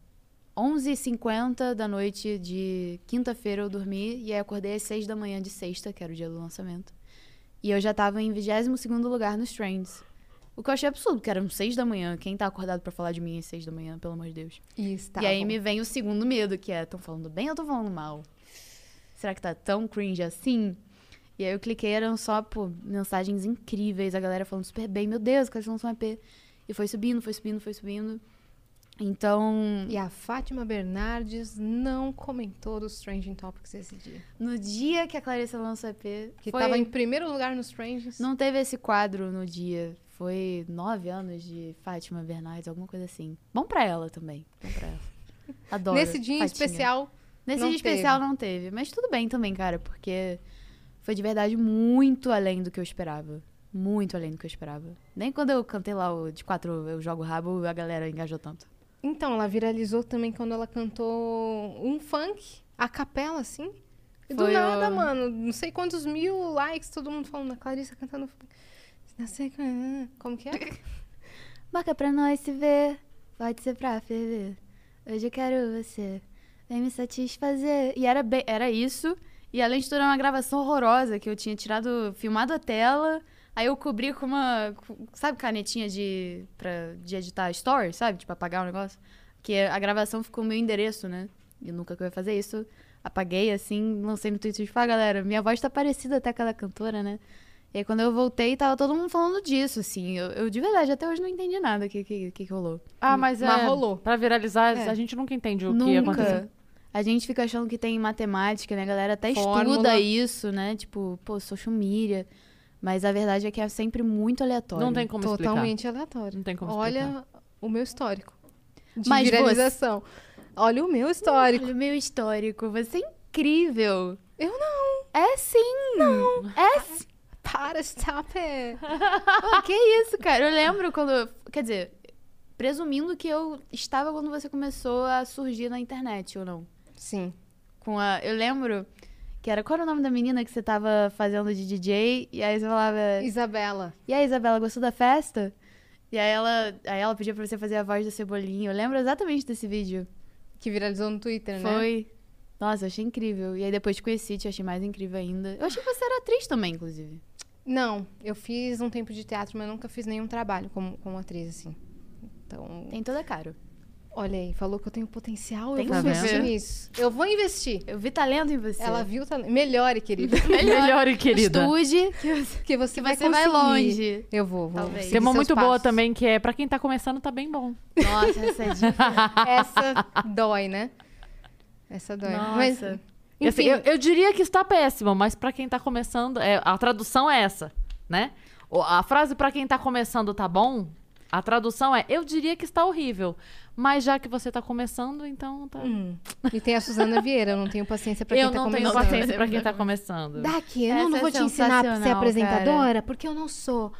11h50 da noite de quinta-feira eu dormi. E aí acordei às 6 da manhã de sexta, que era o dia do lançamento. E eu já tava em 22 lugar nos trends. O que eu achei absurdo, porque eram 6 da manhã. Quem tá acordado pra falar de mim às 6 da manhã, pelo amor de Deus? Isso, tá e aí bom. me vem o segundo medo, que é, tão falando bem ou tão falando mal? Será que tá tão cringe assim? E aí eu cliquei, eram só, pô, mensagens incríveis, a galera falando super bem, meu Deus, que eles lançam um EP. E foi subindo, foi subindo, foi subindo. Então, E a Fátima Bernardes não comentou dos Trending Topics esse dia. no dia que a Clarissa lançou o EP, Que foi... tava em primeiro lugar nos Trendings. Não teve esse quadro no dia. Foi nove anos de Fátima Bernardes, alguma coisa assim. Bom pra ela também. Bom pra ela. Adoro. Nesse dia em Fatinha. especial. Nesse dia especial não teve. Mas tudo bem também, cara, porque foi de verdade muito além do que eu esperava. Muito além do que eu esperava. Nem quando eu cantei lá o de quatro eu jogo rabo, a galera engajou tanto. Então, ela viralizou também quando ela cantou um funk, a capela, assim. E do nada, o- mano, não sei quantos mil likes, todo mundo falando a Clarissa cantando funk. Não sei como- Como que é? Marca pra nós se ver, pode ser pra ferver. Hoje eu quero você, vem me satisfazer. E era, bem- era isso. E além de tudo, era uma gravação horrorosa que eu tinha tirado, filmado a tela. Aí eu cobri com uma, com- sabe, canetinha de, pra, de editar story, sabe? Tipo, apagar o negócio. Que a gravação ficou o meu endereço, né? E nunca que eu ia fazer isso. Apaguei, assim, lancei no Twitter e falei, ah, galera, minha voz tá parecida até aquela cantora, né? E aí, quando eu voltei, tava todo mundo falando disso, assim. Eu, eu, de verdade, até hoje não entendi nada o que, que, que, rolou. Ah, mas, Mas é, rolou. Pra viralizar, É. a gente nunca entende o que aconteceu. Nunca. A gente fica achando que tem matemática, né? A galera até Fórmula. estuda isso, né? Tipo, pô, social media. Mas a verdade é que é sempre muito aleatório. Não tem como explicar. Totalmente aleatório. Não tem como Olha o meu histórico de Mas viralização. Olha o meu histórico. Olha o meu histórico. Você é incrível. Eu não. É sim. Não. É sim. Para, stop it. Pô, que isso, cara? Eu lembro quando. Quer dizer, presumindo que eu estava quando você começou a surgir na internet, ou não? Sim. Com a. Eu lembro que era. Qual era o nome da menina que você tava fazendo de DJ? E aí você falava. Isabela. E aí, Isabela, gostou da festa? E aí ela, aí ela pediu pra você fazer a voz da Cebolinha. Eu lembro exatamente desse vídeo. Que viralizou no Twitter, né? Foi. Nossa, eu achei incrível. E aí depois te conheci, te achei mais incrível ainda. Eu achei que você era atriz também, inclusive. Não, eu fiz um tempo de teatro, mas nunca fiz nenhum trabalho como, como atriz, assim. Então, Tem toda a cara. Olha aí, falou que eu tenho potencial, Tem eu vou investir ver. nisso. Eu vou investir. Eu vi talento em você. Ela viu, tá... melhore, querida. Melhor e querida. Estude, que você, que você vai você vai longe. Eu vou, vou. Talvez. Tem uma muito boa passos. também, que é pra quem tá começando, tá bem bom. Nossa, essa é dica. Essa dói, né? Essa dói. Nossa. Mas, assim, enfim, eu, eu diria que está péssimo, mas pra quem tá começando, é, a tradução é essa, né? A frase pra quem tá começando tá bom, a tradução é eu diria que está horrível. Mas já que você tá começando, então tá. Hum. E tem a Suzana Vieira, eu não tenho paciência pra eu quem tá não tenho começando. paciência pra quem tá começando. Daqui, eu Essa não, não é vou te ensinar a ser apresentadora, porque eu não sou.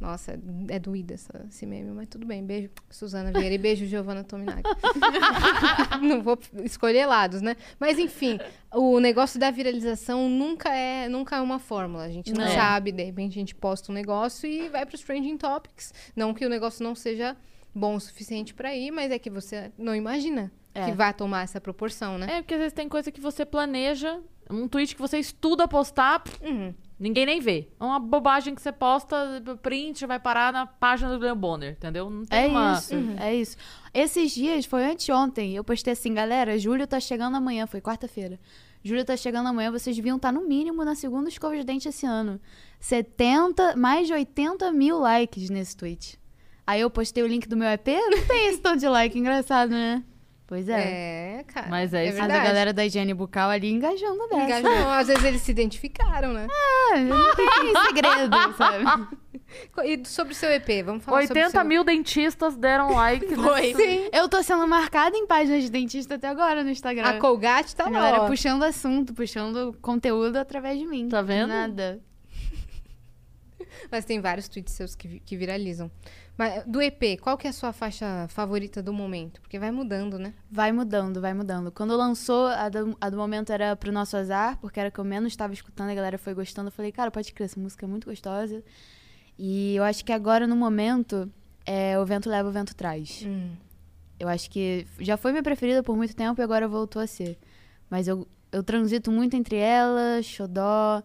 Nossa, é doída essa, esse meme, mas tudo bem. Beijo, Suzana Vieira, e beijo, Giovanna Tominag. não vou escolher lados, né? Mas enfim, o negócio da viralização nunca é, nunca é uma fórmula. A gente não É. sabe, de repente a gente posta um negócio e vai para os trending topics. Não que o negócio não seja bom o suficiente para ir, mas é que você não imagina É. que vai tomar essa proporção, né? É, porque às vezes tem coisa que você planeja, um tweet que você estuda postar, Uhum. Ninguém nem vê. É uma bobagem que você posta, print, vai parar na página do Leon Bonner, entendeu? Não tem É uma... isso, é isso. Esses dias, foi anteontem, eu postei assim, galera, Júlio tá chegando amanhã, foi quarta-feira. Júlio tá chegando amanhã, vocês deviam estar no mínimo na segunda escova de dente esse ano. 70, mais de 80 mil likes nesse tweet. Aí eu postei o link do meu EP, não tem esse tanto de like, engraçado, né? Pois é. É, cara. Mas é é isso. A galera da higiene bucal ali engajando dessa. Engajou. Às vezes eles se identificaram, né? Ah, não tem segredo, sabe? E sobre o seu EP, vamos falar sobre o 80 seu... mil dentistas deram like. Foi. Sim. Eu tô sendo marcada em páginas de dentista até agora no Instagram. A Colgate tá A lá, galera ó. puxando assunto, puxando conteúdo através de mim. Tá vendo? Nada. Mas tem vários tweets seus que, que viralizam. Mas do EP, qual que é a sua faixa favorita do momento? Porque vai mudando, né? Vai mudando, vai mudando. Quando lançou, a do, a do momento era pro nosso azar, porque era que eu menos estava escutando, a galera foi gostando. Eu falei, cara, pode crer, essa música é muito gostosa. E eu acho que agora, no momento, é O Vento Leva, o Vento Traz. Eu acho que já foi minha preferida por muito tempo e agora voltou a ser. Mas eu, eu transito muito entre ela, Xodó.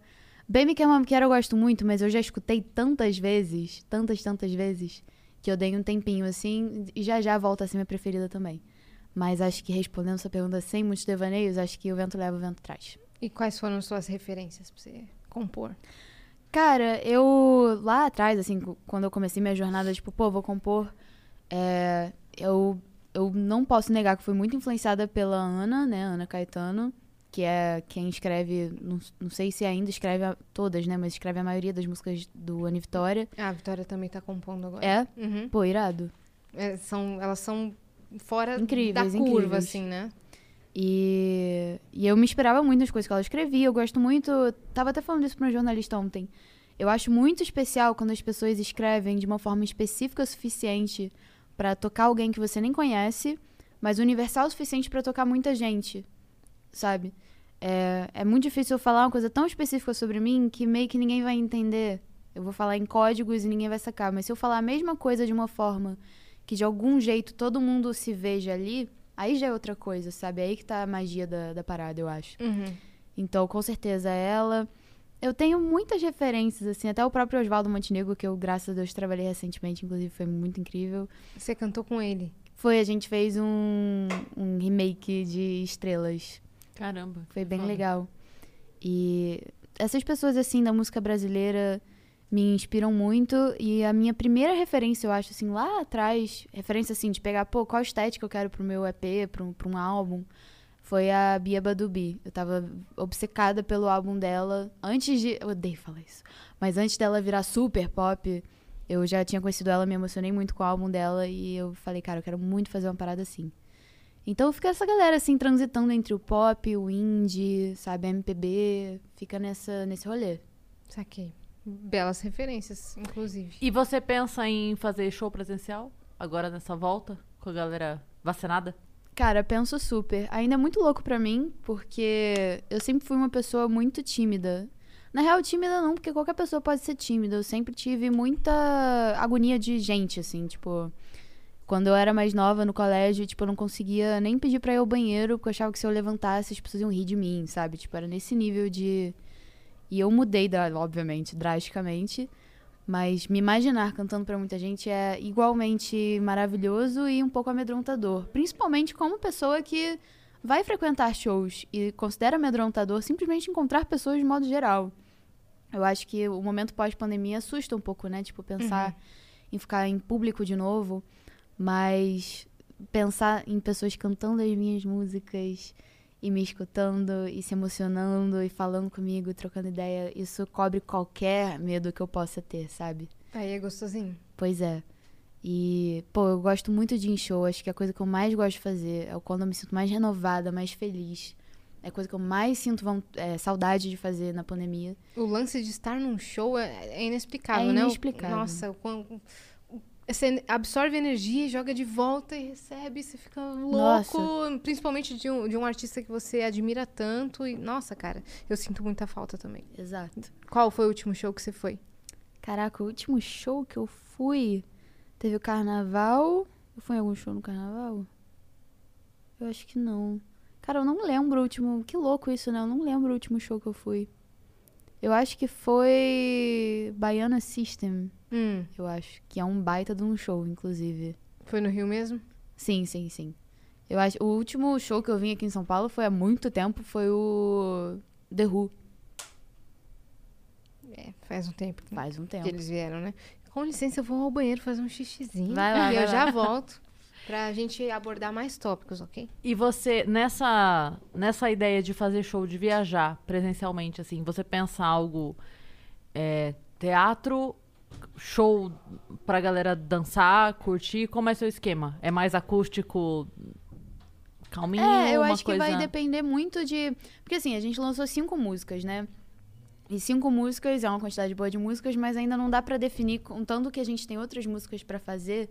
Bem Me Quer Uma Me Quer eu gosto muito, mas eu já escutei tantas vezes, tantas, tantas vezes, que eu dei um tempinho assim e já já volta a ser minha preferida também. Mas acho que respondendo sua pergunta sem muitos devaneios, acho que o vento leva, o vento traz. E quais foram suas referências pra você compor? Cara, eu lá atrás, assim, quando eu comecei minha jornada, tipo, pô, vou compor, é, eu, eu não posso negar que fui muito influenciada pela Ana, né, Ana Caetano, que é quem escreve, não, não sei se ainda escreve a- todas, né, mas escreve a maioria das músicas do Ana Vitória. Ah, a Vitória também tá compondo agora. É? Uhum. Pô, irado. É, são, elas são fora Incríveis, da curva, incríveis. assim, né? E, e eu me inspirava muito nas coisas que ela escrevia. Eu gosto muito. Tava até falando isso pra um jornalista ontem. Eu acho muito especial quando as pessoas escrevem de uma forma específica o suficiente pra tocar alguém que você nem conhece, mas universal o suficiente pra tocar muita gente, sabe? É, é muito difícil eu falar uma coisa tão específica sobre mim que meio que ninguém vai entender. Eu vou falar em códigos e ninguém vai sacar. Mas se eu falar a mesma coisa de uma forma que de algum jeito todo mundo se veja ali, aí já é outra coisa, sabe? É aí que tá a magia da, da parada, eu acho. Uhum. Então, com certeza, ela. Eu tenho muitas referências, assim, até o próprio Oswaldo Montenegro, que eu, graças a Deus, trabalhei recentemente, inclusive foi muito incrível. Você cantou com ele. Foi, a gente fez um, um remake de Estrelas. Caramba. Foi bem foda. legal. E essas pessoas, assim, da música brasileira me inspiram muito. E a minha primeira referência, eu acho, assim, lá atrás, referência, assim, de pegar, pô, qual estética eu quero pro meu EP, pra um, pra um álbum, foi a Bia Badubi. Eu tava obcecada pelo álbum dela. Antes de. Eu odeio falar isso. Mas antes dela virar super pop, eu já tinha conhecido ela, me emocionei muito com o álbum dela. E eu falei, cara, eu quero muito fazer uma parada assim. Então fica essa galera assim transitando entre o pop, o indie, sabe, MPB, fica nessa nesse rolê. Saquei. Belas referências, inclusive. E você pensa em fazer show presencial agora nessa volta com a galera vacinada? Cara, penso super. Ainda é muito louco pra mim, porque eu sempre fui uma pessoa muito tímida. Na real, tímida não, porque qualquer pessoa pode ser tímida. Eu sempre tive muita agonia de gente, assim, tipo. Quando eu era mais nova no colégio, tipo, eu não conseguia nem pedir pra ir ao banheiro, porque eu achava que se eu levantasse as pessoas iam rir de mim, sabe? Tipo, era nesse nível de. E eu mudei, obviamente, drasticamente. Mas me imaginar cantando pra muita gente é igualmente maravilhoso e um pouco amedrontador. Principalmente como pessoa que vai frequentar shows e considera amedrontador simplesmente encontrar pessoas de modo geral. Eu acho que o momento pós-pandemia assusta um pouco, né? Tipo, pensar em ficar em público de novo. Mas pensar em pessoas cantando as minhas músicas e me escutando e se emocionando e falando comigo, trocando ideia, isso cobre qualquer medo que eu possa ter, sabe? Aí é gostosinho. Pois é. E, pô, eu gosto muito de ir em show. Acho que a coisa que eu mais gosto de fazer é quando eu me sinto mais renovada, mais feliz. É a coisa que eu mais sinto é, saudade de fazer na pandemia. O lance de estar num show é, é inexplicável, É né? Inexplicável. Nossa, o quão- o- você absorve energia, joga de volta e recebe, você fica louco. Principalmente de um, de um artista que você admira tanto. E, nossa, cara, eu sinto muita falta também. Exato. Qual foi o último show que você foi? Caraca, o último show que eu fui. Teve o carnaval. Eu fui em algum show no carnaval? Eu acho que não. Cara, eu não lembro o último. Que louco isso, né? Eu não lembro o último show que eu fui. Eu acho que foi. Baiana System, Hum, eu acho. Que é um baita de um show, inclusive. foi no Rio mesmo? Sim, sim, sim. Eu acho. O último show que eu vim aqui em São Paulo foi há muito tempo. Foi o. The Who. É, faz um tempo que, Faz um tempo. que eles vieram, né? Com licença, eu vou ao banheiro fazer um xixizinho. Vai lá, E vai eu já lá. volto pra gente abordar mais tópicos, ok? E você, nessa, nessa ideia de fazer show, de viajar presencialmente, assim, você pensa algo é, teatro, show pra galera dançar, curtir? Como é seu esquema? É mais acústico, calminho? É, eu acho que coisa... vai depender muito de. Porque assim, a gente lançou cinco músicas, né? E cinco músicas é uma quantidade boa de músicas, mas ainda não dá pra definir, contando que a gente tem outras músicas pra fazer,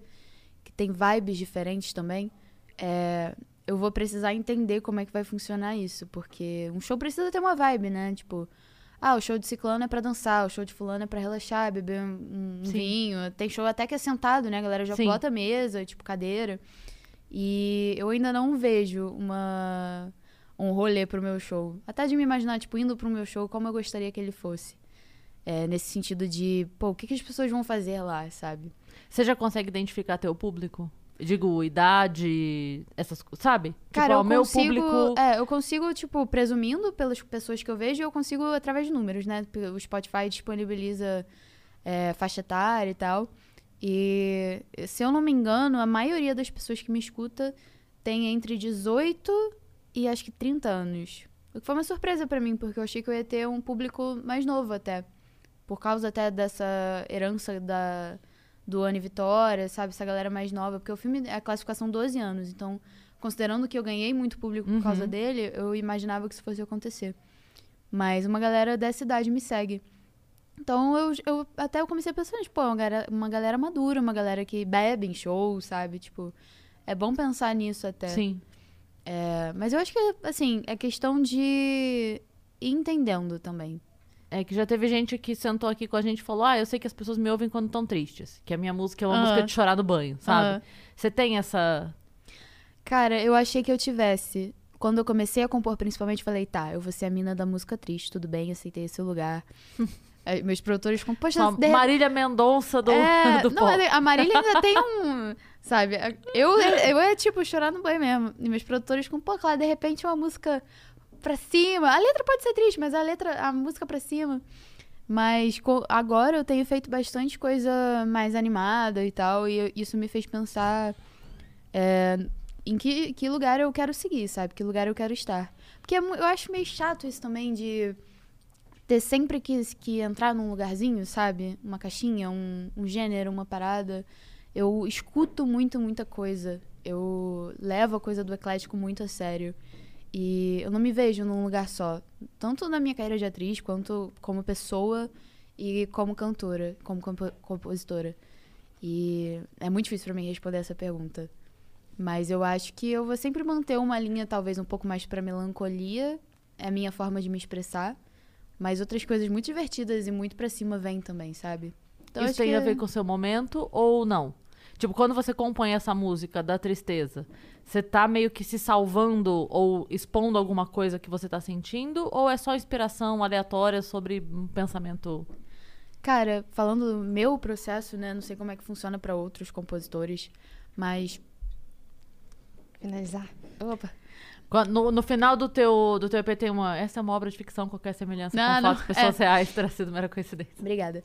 que tem vibes diferentes também. é, eu vou precisar entender como é que vai funcionar isso, porque um show precisa ter uma vibe, né? Tipo, ah, o show de ciclano é pra dançar, o show de fulano é pra relaxar, beber um, um vinho. Tem show até que é sentado, né? A galera já Sim. bota mesa, tipo cadeira. E eu ainda não vejo uma um rolê pro meu show. Até de me imaginar, tipo, indo pro meu show, como eu gostaria que ele fosse. É, nesse sentido de, pô, o que, que as pessoas vão fazer lá, sabe? Você já consegue identificar teu público? Digo, idade, essas coisas, sabe? Cara, tipo, eu meu consigo, público... é, eu consigo, tipo, presumindo pelas pessoas que eu vejo, eu consigo através de números, né? O Spotify disponibiliza é, faixa etária e tal. E, se eu não me engano, a maioria das pessoas que me escuta tem entre 18 e acho que 30 anos. O que foi uma surpresa pra mim, porque eu achei que eu ia ter um público mais novo até. Por causa até dessa herança da, do Anne Vitória, sabe? Essa galera mais nova. Porque o filme é a classificação 12 anos. Então, considerando que eu ganhei muito público por causa Uhum. dele, eu imaginava que isso fosse acontecer. Mas uma galera dessa idade me segue. Então, eu, eu até eu comecei a pensar, tipo, uma galera, uma galera madura, uma galera que bebe em show, sabe? Tipo, é bom pensar nisso até. Sim. É, mas eu acho que, assim, é questão de ir entendendo também. É que já teve gente que sentou aqui com a gente e falou: Ah, eu sei que as pessoas me ouvem quando estão tristes. Que a minha música é uma Aham. música de chorar no banho, sabe? Aham. Você tem essa. Cara, eu achei que eu tivesse. Quando eu comecei a compor, principalmente, falei, tá, eu vou ser a mina da música triste, tudo bem, aceitei esse lugar. Aí, meus produtores ficam, poxa, de- Marília Mendonça do, é, do não, pop. a Marília ainda tem um. Sabe? Eu, eu é tipo chorar no banho mesmo. E meus produtores ficam, pô, claro, de repente uma música pra cima. A letra pode ser triste, mas a letra, a música pra cima. Mas agora eu tenho feito bastante coisa mais animada e tal. E isso me fez pensar é, em que, que lugar eu quero seguir, sabe? Que lugar eu quero estar. Porque é eu acho meio chato isso também de ter sempre que, que entrar num lugarzinho, sabe? Uma caixinha, um, um gênero, uma parada. Eu escuto muito, muita coisa. Eu levo a coisa do eclético muito a sério. E eu não me vejo num lugar só. Tanto na minha carreira de atriz, quanto como pessoa e como cantora, como compo- compositora. E é muito difícil pra mim responder essa pergunta. Mas eu acho que eu vou sempre manter uma linha, talvez um pouco mais pra melancolia. É a minha forma de me expressar. Mas outras coisas muito divertidas e muito pra cima vêm também, sabe? Então, Isso tem que- a ver com o seu momento ou não? Tipo, quando você compõe essa música da tristeza, você tá meio que se salvando ou expondo alguma coisa que você tá sentindo? Ou é só inspiração aleatória sobre um pensamento? Cara, falando do meu processo, né? Não sei como é que funciona pra outros compositores, mas. Finalizar. Opa. No, no final do teu, do teu EP tem uma. Essa é uma obra de ficção, qualquer semelhança Não, com não, fatos de pessoas é. reais terá sido mera coincidência. Obrigada.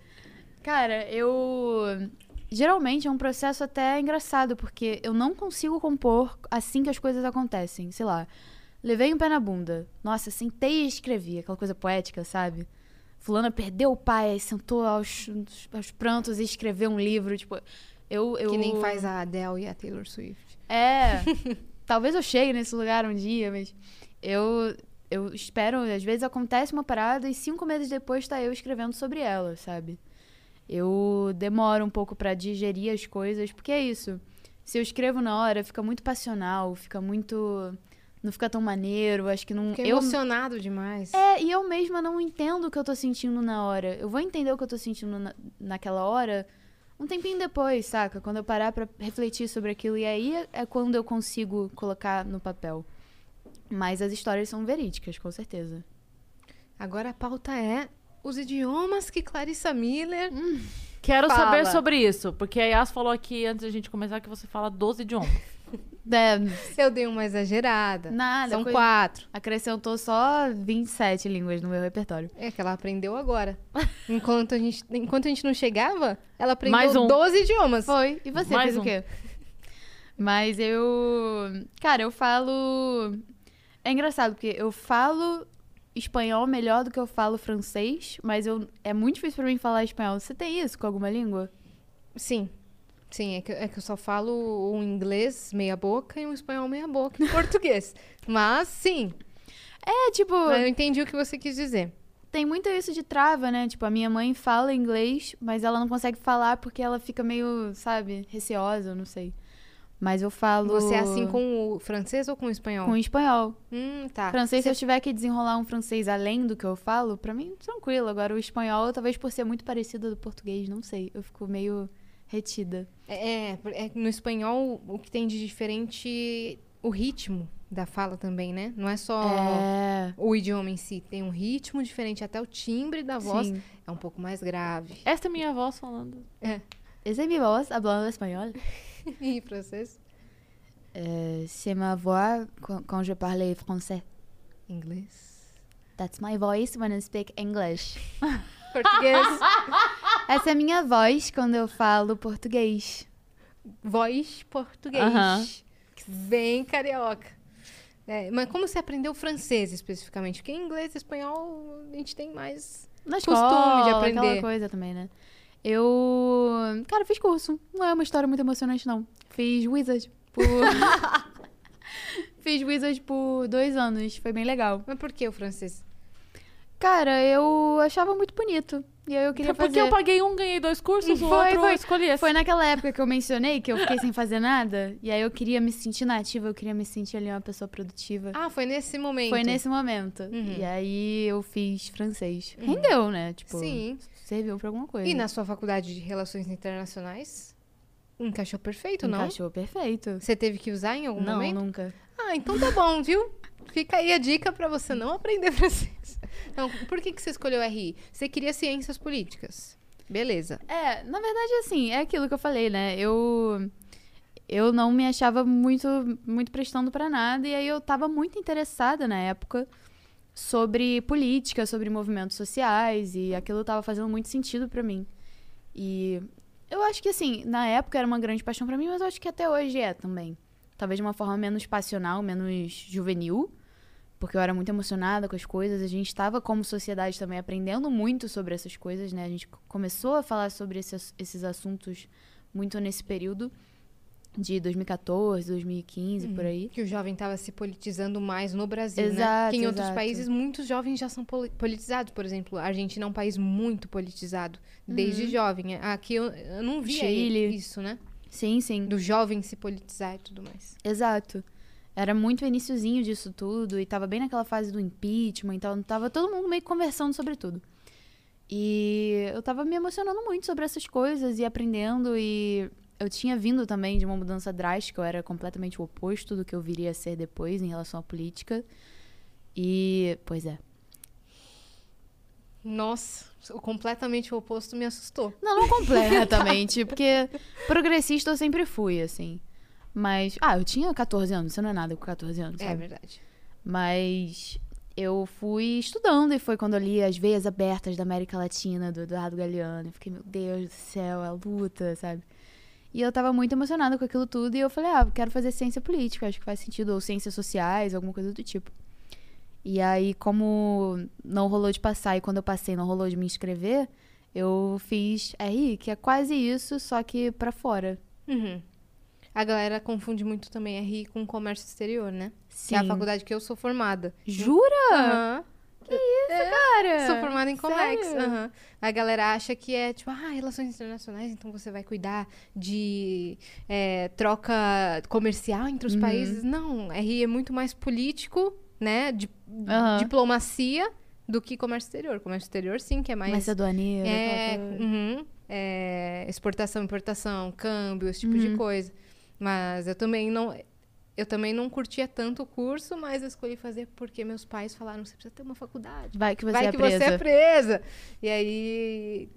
Cara, eu. Geralmente é um processo até engraçado, porque eu não consigo compor assim que as coisas acontecem. Sei lá. Levei um pé na bunda. Nossa, sentei e escrevi. Aquela coisa poética, sabe? Fulana perdeu o pai, sentou aos, aos prantos e escreveu um livro. Tipo, eu. eu... Que nem faz a Adele e a Taylor Swift. É. talvez eu chegue nesse lugar um dia, mas eu eu espero, às vezes acontece uma parada e cinco meses depois tá eu escrevendo sobre ela, sabe? Eu demoro um pouco pra digerir as coisas, porque é isso. Se eu escrevo na hora, fica muito passional, fica muito. Não fica tão maneiro, acho que não. Fiquei eu, emocionado demais. é, e eu mesma não entendo o que eu tô sentindo na hora. Eu vou entender o que eu tô sentindo na, naquela hora um tempinho depois, saca? Quando eu parar pra refletir sobre aquilo. E aí é- é quando eu consigo colocar no papel. Mas as histórias são verídicas, com certeza. Agora a pauta é os idiomas que Clarissa Miller. Quero Fala. saber sobre isso, porque a Yas falou aqui antes da gente começar que você fala 12 idiomas. É, Eu dei uma exagerada. nada. São quatro. Acrescentou só 27 línguas no meu repertório. É que ela aprendeu agora. Enquanto a gente, enquanto a gente não chegava, ela aprendeu Mais um. 12 idiomas. Foi. E você Mais fez um. o quê? Mas eu. Cara, eu falo. É engraçado, porque eu falo espanhol melhor do que eu falo francês, mas eu... é muito difícil pra mim falar espanhol. Você tem isso com alguma língua? Sim. Sim, é que, é que eu só falo um inglês meia boca e um espanhol meia boca em português. Mas sim, É, tipo, eu entendi o que você quis dizer. tem muito isso de trava, né? Tipo, a minha mãe fala inglês, mas ela não consegue falar porque ela fica meio, sabe, receosa, não sei. Mas eu falo. Você é assim com o francês ou com o espanhol? Com espanhol. Hum, tá. Francês, se Você- eu tiver que desenrolar um francês além do que eu falo, pra mim, tranquilo. Agora, o espanhol, talvez por ser muito parecido do português, não sei. Eu fico meio retida. É, é, no espanhol o que tem de diferente o ritmo da fala também, né? Não é só É. o idioma em si, tem um ritmo diferente, até o timbre da voz Sim. é um pouco mais grave. Essa é minha voz falando. Essa é minha voz, hablando espanhol. E francês? Euh, c'est ma voix quand, quand je parle français. Inglês? That's my voice when I speak English. Português? Essa é a minha voz quando eu falo português. Voz português. Aham. Bem carioca. É, mas como você aprendeu francês especificamente? Porque inglês e espanhol a gente tem mais. Na Costume escola, de aprender. coisa também, né? Eu, cara, fiz curso. Não é uma história muito emocionante, não. Fiz Wizard por... fiz Wizard por dois anos. Foi bem legal. Mas por que o francês? Cara, eu achava muito bonito. E aí eu queria Porque fazer... eu paguei um, ganhei dois cursos, o Foi, outro foi. eu escolhi esse. Foi naquela época que eu mencionei que eu fiquei sem fazer nada. E aí eu queria me sentir nativa, eu queria me sentir ali uma pessoa produtiva. Ah, foi nesse momento. Foi nesse momento. Uhum. E aí eu fiz francês. Rendeu, né? Tipo, Sim. Serviu pra alguma coisa. E na sua faculdade de Relações Internacionais? Encaixou perfeito, não? Encaixou perfeito. Você teve que usar em algum Não, momento? nunca. Ah, então tá bom, viu? Fica aí a dica pra você não aprender francês. Então, por que, que você escolheu RI? Você queria ciências políticas. Beleza. É, na verdade, assim, é aquilo que eu falei, né? Eu. Eu não me achava muito, muito prestando pra nada, e aí eu tava muito interessada na época sobre política, sobre movimentos sociais, e aquilo tava fazendo muito sentido pra mim. E eu acho que, assim, na época era uma grande paixão pra mim, mas eu acho que até hoje é também. Talvez de uma forma menos passional, menos juvenil, porque eu era muito emocionada com as coisas. A gente estava, como sociedade, também aprendendo muito sobre essas coisas, né? A gente co- começou a falar sobre esses, esses assuntos muito nesse período de 2014, 2015, por aí. Que o jovem estava se politizando mais no Brasil, né? Exato, Que em outros exato. países, muitos jovens já são poli- politizados. Por exemplo, a Argentina é um país muito politizado, desde jovem. Aqui eu, eu não vi Uhum. Chile. isso, né? Sim, sim. Do jovem se politizar e tudo mais. Exato. Era muito o iniciozinho disso tudo, e tava bem naquela fase do impeachment, então tava todo mundo meio conversando sobre tudo. E eu tava me emocionando muito sobre essas coisas e aprendendo, e eu tinha vindo também de uma mudança drástica, eu era completamente o oposto do que eu viria a ser depois em relação à política. E, pois é. Nossa, o completamente o oposto me assustou. Não, não completamente, porque progressista eu sempre fui, assim. Mas, ah, eu tinha 14 anos, você não é nada com 14 anos, É sabe? verdade. Mas eu fui estudando e foi quando eu li As Veias Abertas da América Latina, do Eduardo Galeano. Eu fiquei, meu Deus do céu, é a luta, sabe? E eu tava muito emocionada com aquilo tudo e eu falei, ah, quero fazer ciência política, acho que faz sentido, ou ciências sociais, alguma coisa do tipo. E aí, como não rolou de passar e quando eu passei não rolou de me inscrever, eu fiz RI, que é quase isso, só que pra fora. Uhum. A galera confunde muito também RI com comércio exterior, né? Sim. Que é a faculdade que eu sou formada. Jura? Aham. Cara, Sou formada em Comex. aham. A galera acha que é tipo, ah, relações internacionais, então você vai cuidar de é, troca comercial entre os Uhum. países. Não, RI é muito mais político, né? Aham. Diplomacia do que comércio exterior. Comércio exterior, sim, que é mais. Mas aduaneira, é, uhum, é, exportação, importação, câmbio, esse tipo de Uhum. coisa. Mas eu também não. Eu também não curtia tanto o curso, mas eu escolhi fazer porque meus pais falaram: você precisa ter uma faculdade. Vai que você Vai é que presa. você é presa. E aí.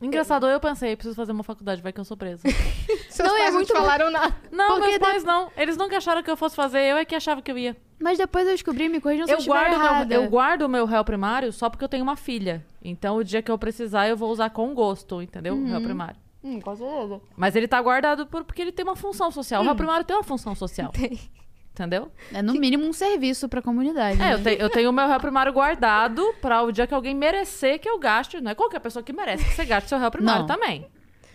Engraçado, eu pensei, preciso fazer uma faculdade, vai que eu sou presa. Seus Não, é pais não muito te falaram nada. Não, Porque meus pais não. Eles nunca acharam que eu fosse fazer, eu é que achava que eu ia. Mas depois eu descobri, me corrijam se eu, Eu estiver guardo, errada. meu, eu guardo o meu réu primário só porque eu tenho uma filha. Então, o dia que eu precisar, eu vou usar com gosto, entendeu? O réu primário. Hum, com certeza. Mas ele tá guardado por- porque ele tem uma função social. O réu primário tem uma função social. Tem. Entendeu? É no mínimo um serviço pra comunidade. É, né? eu, te- eu tenho o meu réu primário guardado pra o dia que alguém merecer que eu gaste. Não é qualquer pessoa que merece que você gaste seu réu primário Não. também.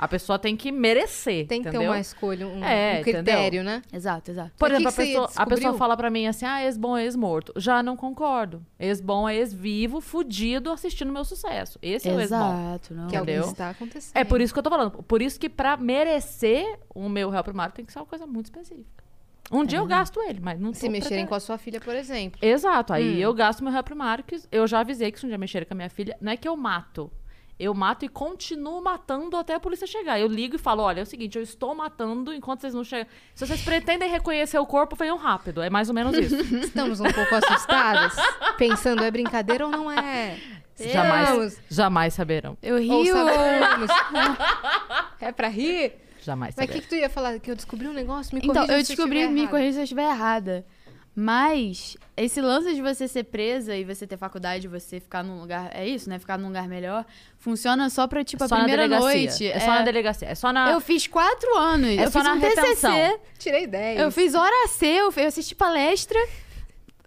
A pessoa tem que merecer. Tem que ter entendeu? uma escolha, um, É, um critério, né? Exato, exato. Por exemplo, a pessoa, a pessoa fala pra mim assim, ah, ex-bom é ex-morto. Já não concordo. Ex-bom é ex-vivo, fudido, assistindo meu sucesso. Esse é o ex-bom. Exato, não. Que é o que Entendeu? está acontecendo. É por isso que eu tô falando. Por isso que pra merecer o meu réu primário tem que ser uma coisa muito específica. Um dia eu gasto ele, mas não Se mexerem com a sua filha, por exemplo. Exato, aí Hum. eu gasto meu réu primário, que eu já avisei que se um dia mexerem com a minha filha, não é que eu mato. Eu mato e continuo matando até a polícia chegar. Eu ligo e falo: olha, é o seguinte, eu estou matando enquanto vocês não chegam. Se vocês pretendem reconhecer o corpo, venham rápido. É mais ou menos isso. Estamos um pouco assustadas, pensando, é brincadeira ou não é? jamais, jamais saberão. Eu Ou rio. é pra rir? Jamais Mas o saberão. que, que tu ia falar? Que eu descobri um negócio? Me Então, eu se descobri, me corrija se eu estiver errada. Mas esse lance de você ser presa e você ter faculdade, você ficar num lugar. É isso, né? Ficar num lugar melhor. Funciona só pra, tipo, É a só na primeira noite. É, só na delegacia. É só na. Eu fiz quatro anos. É eu só fiz na um retenção. TCC. Tirei 10. Eu fiz hora C, eu eu assisti palestra,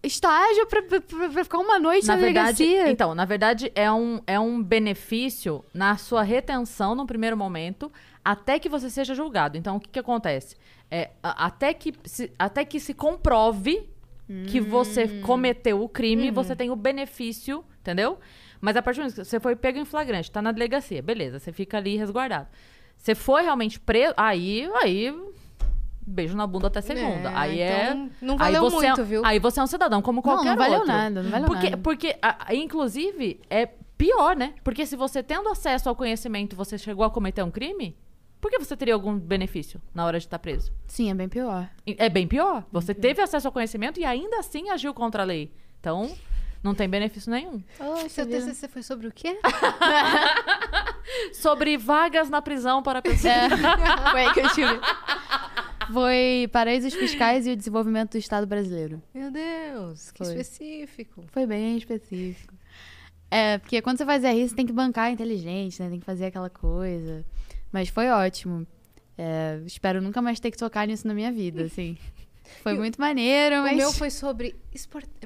estágio pra, pra- pra- ficar uma noite na, na verdade, delegacia. então, na verdade, é um, é um benefício na sua retenção no primeiro momento, até que você seja julgado. Então, o que, que acontece? É, a- até, que se, até que se comprove que você Hum. cometeu o crime, Uhum. você tem o benefício, entendeu? Mas a partir do momento que você foi pego em flagrante, tá na delegacia, beleza, você fica ali resguardado. Você foi realmente preso, aí, aí beijo na bunda até segunda. É, aí então, é não aí valeu você é- muito, viu? Aí você é um cidadão como Não, qualquer não valeu outro. nada, não valeu porque, nada. Porque, a- inclusive, é pior, né? Porque se você tendo acesso ao conhecimento, você chegou a cometer um crime, por que você teria algum benefício na hora de estar preso? Sim, é bem pior. É bem pior. Você teve acesso ao conhecimento e ainda assim agiu contra a lei. Então, não tem benefício nenhum. Seu TCC foi sobre o quê? Sobre vagas na prisão para pessoas. É, foi aí que eu tive. Foi Paraísos Fiscais e o Desenvolvimento do Estado Brasileiro. Meu Deus, que Foi. específico. Foi bem específico. É, porque quando você faz RI, você tem que bancar inteligente, né? Tem que fazer aquela coisa. Mas foi ótimo. É, espero nunca mais ter que tocar nisso na minha vida, assim. Foi muito maneiro, mas... O meu foi sobre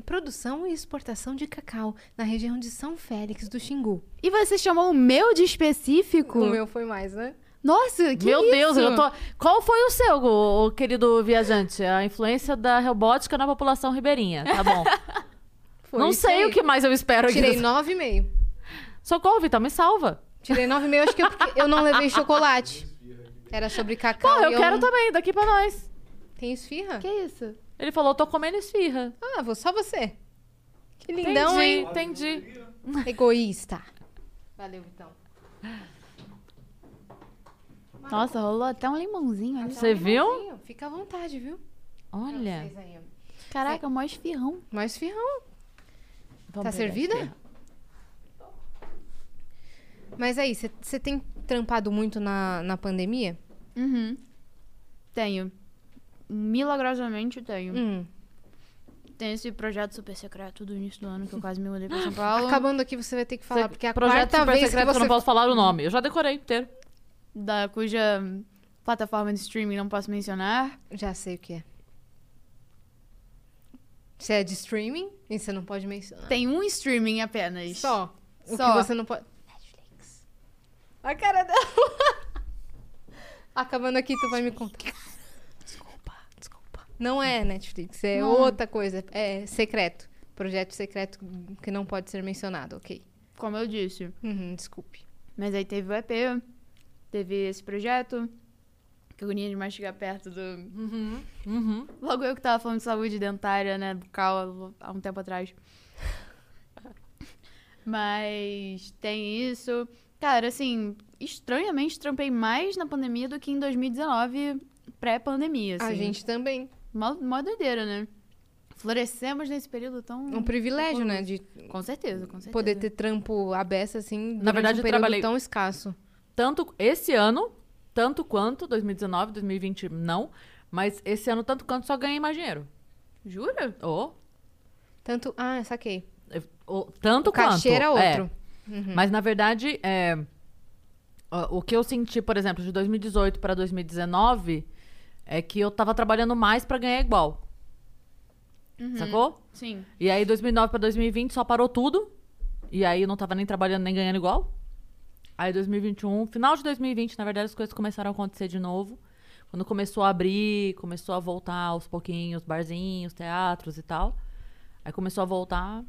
produção e exportação de cacau na região de São Félix do Xingu. E você chamou o meu de específico? O meu foi mais, né? Nossa, que Meu isso? Deus, eu tô. Qual foi o seu, o, o querido viajante? A influência da robótica na população ribeirinha. Tá bom. Foi não sei aí. o que mais eu espero aqui. Tirei dessa- 9,5. Socorro, Vitor, me salva. Tirei 9,5, acho que é porque eu não levei chocolate. Era sobre cacau. Pô, eu e quero não- também, daqui pra nós. Tem esfirra? Que isso? Ele falou, tô comendo esfirra. Ah, vou só você. Que lindão, entendi, hein? entendi. Egoísta. Valeu, então. Nossa, rolou até um limãozinho ali. Você viu? Fica à vontade, viu? Olha. Vocês aí, ó. Caraca, mó esfirrão. Mais esfirrão. Vamos Tá servida? Mas aí, você tem trampado muito na, na pandemia? Uhum. Tenho. Milagrosamente tenho. Hum. Tem esse projeto super secreto do início do ano que eu quase me mudei pra São Paulo. Acabando aqui, você vai ter que falar, Você- porque é a Projeto quarta super vez secreto que que eu você... não posso falar o nome. Eu já decorei inteiro. Da cuja plataforma de streaming não posso mencionar. Já sei o que é. Você é de streaming e você não pode mencionar. Tem um streaming apenas. Só. O Só. que você não pode... A cara dela. Acabando aqui, tu vai me contar. Não é Netflix, é Não. outra coisa. É secreto. Projeto secreto que não pode ser mencionado, ok. Como eu disse. Uhum, desculpe. Mas aí teve o EP, teve esse projeto. Que agonia de mais chegar perto do. Uhum. Logo eu que tava falando de saúde dentária, né? Bucal há um tempo atrás. Mas tem isso. Cara, assim, estranhamente trampei mais na pandemia do que em 2019, pré-pandemia. Assim. A gente também. Mó, mó doideira, né? Florescemos nesse período tão. Um privilégio, né? De Com certeza, com certeza. poder ter trampo aberto assim. Na verdade, um eu período trabalhei- tão escasso. Tanto esse ano, tanto quanto 2019, 2020 não, mas esse ano tanto quanto só ganhei mais dinheiro. Jura? Ou Tanto. Ah, saquei. tanto O cachê quanto. era é. Uhum. Mas na verdade, é, o que eu senti, por exemplo, de 2018 para 2019 é que eu tava trabalhando mais pra ganhar igual. Sacou? Sim. E aí 2009 pra 2020 só parou tudo. E aí eu não tava nem trabalhando nem ganhando igual. Aí 2021, final de 2020, na verdade as coisas começaram a acontecer de novo. Quando começou a abrir, começou a voltar aos pouquinhos, barzinhos, teatros e tal. Aí começou a voltar.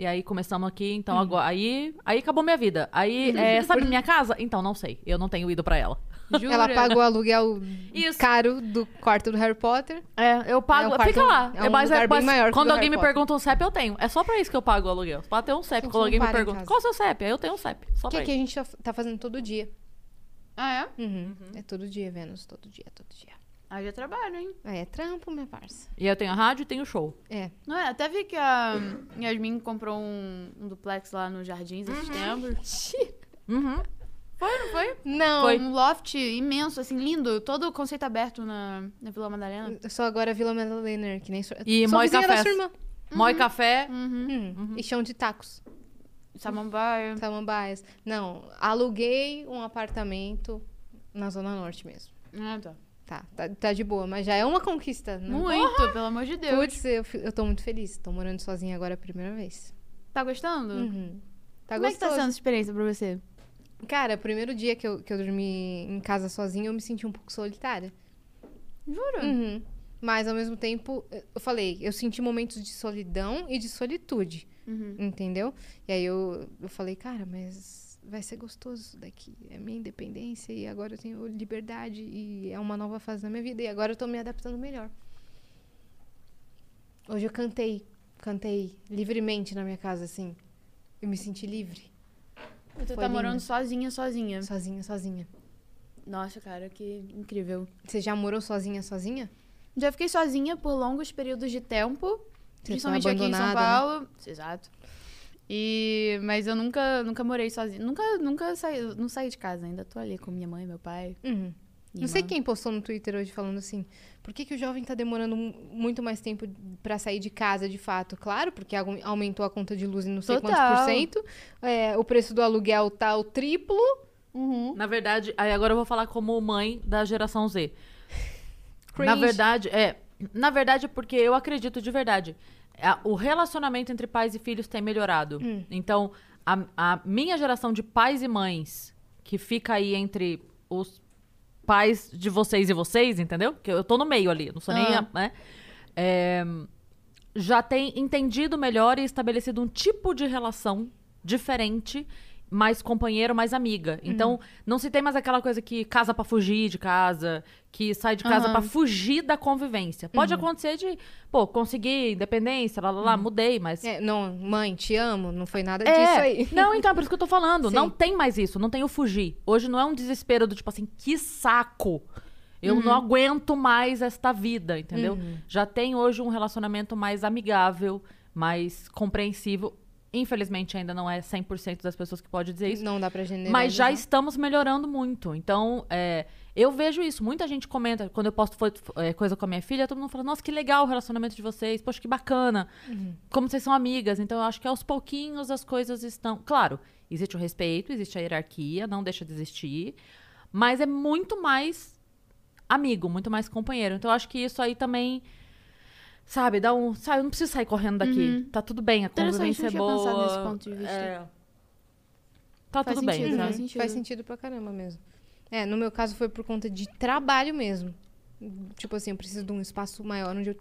E aí começamos aqui, então agora. Aí, aí acabou minha vida. Aí, é, sabe minha casa? Então, não sei. Eu não tenho ido pra ela. Jura? Ela pagou o aluguel Isso. caro do quarto do Harry Potter. É, eu pago. É um quarto- fica lá. é um mas lugar bem mas maior o quando do alguém Harry me pergunta um CEP, eu tenho. É só pra isso que eu pago o aluguel. Pra ter um CEP. Gente, Quando alguém me para pergunta, qual é o seu CEP? Aí eu tenho um CEP. Só Que pra é que a isso. gente tá- fazendo todo dia. Ah, é? Uhum. É todo dia, Vênus. Todo dia, todo dia. Haja trabalho, hein? É trampo, minha parça. E eu tenho a rádio e tenho o show. É. Não é? Até vi que a Yasmin comprou um, um duplex lá nos Jardins esses tempos. Uhum. Foi, não foi? Não. Foi. Um loft imenso, assim, lindo. Todo o conceito aberto na, na Vila Madalena. Eu sou agora Vila Madalena, que nem sou. E sou Moi Cafés. sua irmã. Mói Café. Hum, E chão de tacos. Samambaia. Samambaias. Não, aluguei um apartamento na Zona Norte mesmo. Ah, tá. Tá, tá, tá de boa, mas já é uma conquista. né? Muito, pelo amor de Deus. Putz, eu, eu tô muito feliz. Tô morando sozinha agora a primeira vez. Tá gostando? Uhum. Tá Como é que tá gostoso. sendo essa experiência pra você? Cara, primeiro dia que eu, que eu dormi em casa sozinha, eu me senti um pouco solitária. Juro? Uhum. Mas, ao mesmo tempo, eu falei, eu senti momentos de solidão e de solitude. Uhum. Entendeu? E aí eu, eu falei, cara, mas vai ser gostoso isso daqui. É minha independência e agora eu tenho liberdade e é uma nova fase da minha vida. E agora eu tô me adaptando melhor. Hoje eu cantei, cantei livremente na minha casa, assim. Eu me senti livre. E tu Foi tá morando lindo. sozinha, sozinha. Sozinha, sozinha. Nossa, cara, que incrível. Você já morou sozinha, sozinha? Já fiquei sozinha por longos períodos de tempo. Você principalmente aqui em São né? Paulo. Exato. E, mas eu nunca, nunca morei sozinha. Nunca, nunca saí, não saí de casa. Ainda tô ali com minha mãe, meu pai. Uhum. minha Não sei irmã. quem postou no Twitter hoje falando assim, por que, que o jovem tá demorando mu- muito mais tempo pra sair de casa, de fato? Claro, porque aumentou a conta de luz em não sei quantos Total. por cento. É, o preço do aluguel tá o triplo. Na verdade, aí agora eu vou falar como mãe da geração Z. Na verdade, é. Na verdade, porque eu acredito de verdade. A- O relacionamento entre pais e filhos tem melhorado. Hum. Então, a, a minha geração de pais e mães, que fica aí entre os pais de vocês e vocês, entendeu? Que eu tô no meio ali, não sou nem. Ah. A, né? É, já tem entendido melhor e estabelecido um tipo de relação diferente, mais companheiro, mais amiga. Então, não se tem mais aquela coisa que casa pra fugir de casa, que sai de casa Aham. pra fugir da convivência. Pode acontecer de, pô, conseguir independência, lá, lá, lá, mudei, mas É, não, mãe, te amo. Não foi nada é, disso aí. Não, então, por isso que eu tô falando. Sim. Não tem mais isso, não tem o fugir. Hoje não é um desespero do tipo assim, que saco. Eu Uhum. não aguento mais esta vida, entendeu? Já tem hoje um relacionamento mais amigável, mais compreensível. Infelizmente ainda não é 100% das pessoas que pode dizer isso. Não dá pra generalizar. Mas já estamos melhorando muito. Então, é, eu vejo isso. Muita gente comenta, quando eu posto é, coisa com a minha filha, todo mundo fala, nossa, que legal o relacionamento de vocês. Poxa, que bacana. Como vocês são amigas. Então, eu acho que aos pouquinhos as coisas estão... Claro, existe o respeito, existe a hierarquia, não deixa de existir. Mas é muito mais amigo, muito mais companheiro. Então, eu acho que isso aí também... Sabe, dá um... Sabe, eu não preciso sair correndo daqui. Tá tudo bem, a convivência é boa. pensado nesse ponto de vista. É. Tá Faz tudo bem, sentido, sabe? faz Uhum, sentido. Faz sentido pra caramba mesmo. É, no meu caso foi por conta de trabalho mesmo. Tipo assim, eu preciso de um espaço maior onde eu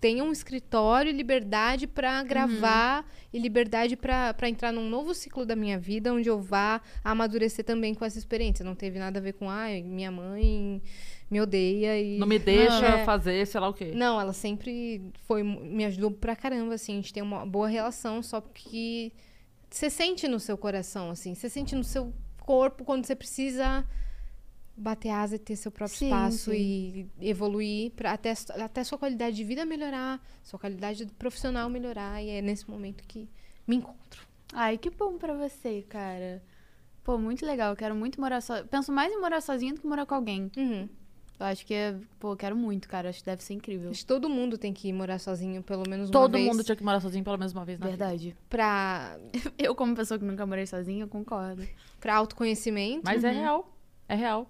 tenha um escritório e liberdade pra gravar e liberdade pra pra entrar num novo ciclo da minha vida onde eu vá amadurecer também com essa experiência. Não teve nada a ver com, ai, minha mãe me odeia e Não me deixa É. fazer, sei lá o quê. Não, ela sempre foi me ajudou pra caramba, assim, a gente tem uma boa relação, só que você sente no seu coração, assim, você sente no seu corpo quando você precisa bater asa e ter seu próprio Sim, espaço sim. e evoluir para até até sua qualidade de vida melhorar, sua qualidade profissional melhorar e é nesse momento que me encontro. Ai, que bom pra você, cara. Pô, muito legal. Eu quero muito morar sozinha. Penso mais em morar sozinha do que morar com alguém. Uhum. Eu acho que, é- pô, eu quero muito, cara. Acho que deve ser incrível. Acho que todo mundo tem que morar sozinho pelo menos uma Todo vez mundo tinha que morar sozinho pela mesma vez na vida. Verdade. pra Eu, como pessoa que nunca morei sozinha, eu concordo. para autoconhecimento. Mas é real. É real.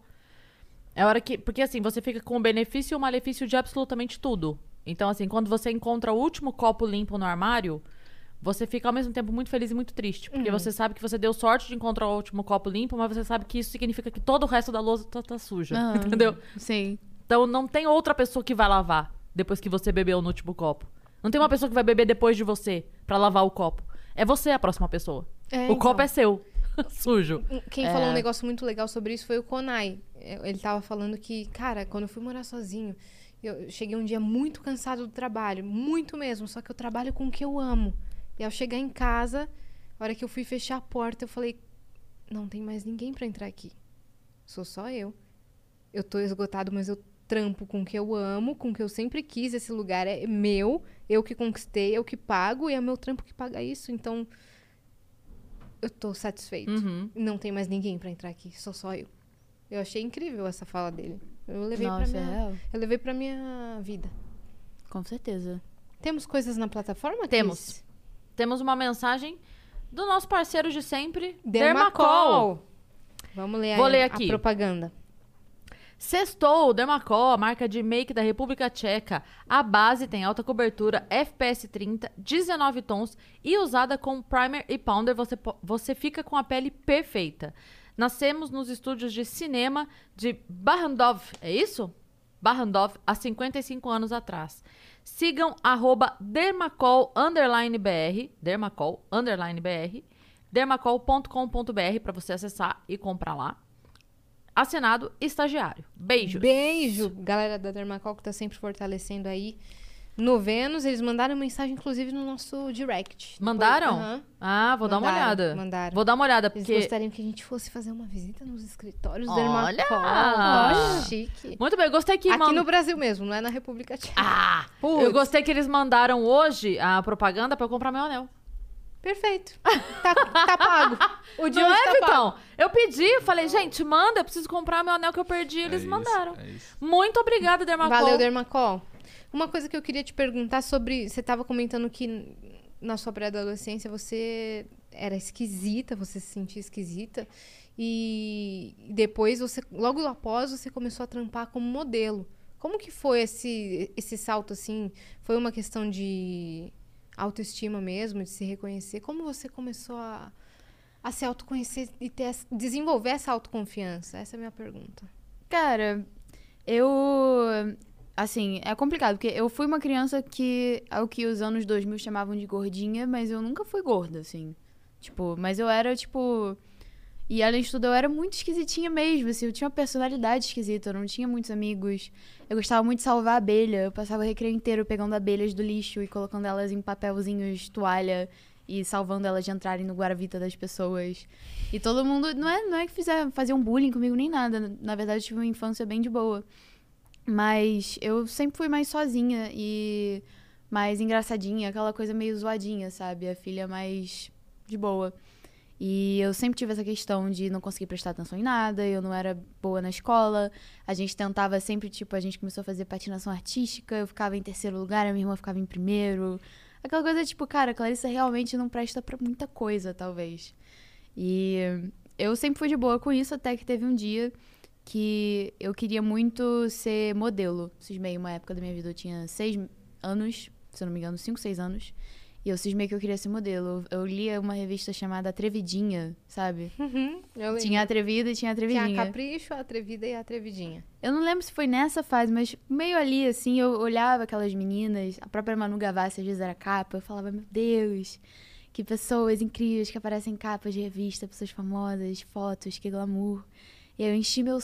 É hora que. Porque assim, você fica com o benefício e o malefício de absolutamente tudo. Então, assim, quando você encontra o último copo limpo no armário, você fica ao mesmo tempo muito feliz e muito triste. Porque você sabe que você deu sorte de encontrar o último copo limpo, mas você sabe que isso significa que todo o resto da louça tá, tá suja. Aham. Entendeu? Sim. Então não tem outra pessoa que vai lavar depois que você bebeu no último copo. Não tem uma pessoa que vai beber depois de você pra lavar o copo. É você a próxima pessoa. É, o copo então. é seu. Sujo. Quem falou um negócio muito legal sobre isso foi o Konai. É, Ele tava falando que, cara, quando eu fui morar sozinho, eu cheguei um dia muito cansado do trabalho, muito mesmo, só que eu trabalho com o que eu amo. E ao chegar em casa, a hora que eu fui fechar a porta, eu falei: não tem mais ninguém pra entrar aqui. Sou só eu. Eu tô esgotado, mas eu trampo com o que eu amo, com o que eu sempre quis. Esse lugar é meu, eu que conquistei, eu que pago, e é meu trampo que paga isso. Então, eu tô satisfeito. Uhum. Não tem mais ninguém pra entrar aqui, sou só eu. Eu achei incrível essa fala dele. Eu levei Nossa, pra é minha, real. eu levei para minha vida. Com certeza. Temos coisas na plataforma? Cris? Temos. Temos uma mensagem do nosso parceiro de sempre, Dermacol. Dermacol. Vamos ler, Vou a, ler a aqui. propaganda. Sextou, Dermacol, a marca de make da República Tcheca. A base tem alta cobertura, FPS 30, 19 tons e usada com primer e powder, você, você fica com a pele perfeita. Nascemos nos estúdios de cinema de Barrandov, é isso? Barrandov, há 55 anos atrás. Sigam arroba dermacol underline br, dermacol underline br, dermacol.com.br para você acessar e comprar lá. Assinado estagiário. Beijos. Beijo, galera da Dermacol que tá sempre fortalecendo aí. No Vênus, eles mandaram mensagem, inclusive, no nosso direct. Mandaram? Aham. Ah, vou dar uma Mandaram, olhada. mandaram. Vou dar uma olhada, Eles porque. gostariam que a gente fosse fazer uma visita nos escritórios da Olha! Dermacol. Olha, chique. Muito bem, eu gostei que. Aqui man- no Brasil mesmo, não é na República Tcheca. Ah! Putz. Eu gostei que eles mandaram hoje a propaganda pra eu comprar meu anel. Perfeito. Tá, tá pago. O de Não hoje é, tá Vitão? pago. Eu pedi, eu falei, gente, manda, eu preciso comprar meu anel que eu perdi. É Eles isso, mandaram. É isso. Muito obrigada, Dermacol. Valeu, Dermacol. Uma coisa que eu queria te perguntar sobre. Você estava comentando que na sua pré-adolescência você era esquisita, você se sentia esquisita. E depois você, logo após, você começou a trampar como modelo. Como que foi esse, esse salto assim? Foi uma questão de autoestima mesmo, de se reconhecer? Como você começou a, a se autoconhecer e ter, desenvolver essa autoconfiança? Essa é a minha pergunta. Cara, eu. Assim, é complicado, porque eu fui uma criança que, ao que os anos 2000 chamavam de gordinha, mas eu nunca fui gorda, assim. Tipo, mas eu era, tipo. E além de tudo, eu era muito esquisitinha mesmo, assim. Eu tinha uma personalidade esquisita, eu não tinha muitos amigos. Eu gostava muito de salvar abelha. Eu passava o recreio inteiro pegando abelhas do lixo e colocando elas em papelzinhos, toalha. E salvando elas de entrarem no guaravita das pessoas. E todo mundo. Não é, não é que fizer, faziam bullying comigo nem nada. Na verdade, eu tive uma infância bem de boa. Mas eu sempre fui mais sozinha e mais engraçadinha, aquela coisa meio zoadinha, sabe? A filha mais de boa. E eu sempre tive essa questão de não conseguir prestar atenção em nada, eu não era boa na escola. A gente tentava sempre, tipo, a gente começou a fazer patinação artística, eu ficava em terceiro lugar, a minha irmã ficava em primeiro. Aquela coisa tipo, cara, a Clarissa realmente não presta pra muita coisa, talvez. E eu sempre fui de boa com isso, até que teve um dia que eu queria muito ser modelo. Cismei uma época da minha vida, eu tinha seis anos, se eu não me engano, cinco, seis anos. E eu cismei que eu queria ser modelo. Eu lia uma revista chamada Atrevidinha, sabe? Uhum. Tinha Atrevida e tinha Tinha Atrevidinha. a Capricho, a Atrevida e a Atrevidinha. Eu não lembro se foi nessa fase, mas meio ali, assim, eu olhava aquelas meninas, a própria Manu Gavassi às vezes era capa, eu falava, meu Deus, que pessoas incríveis que aparecem em capas de revista, pessoas famosas, fotos, que glamour. E aí eu enchi, meu,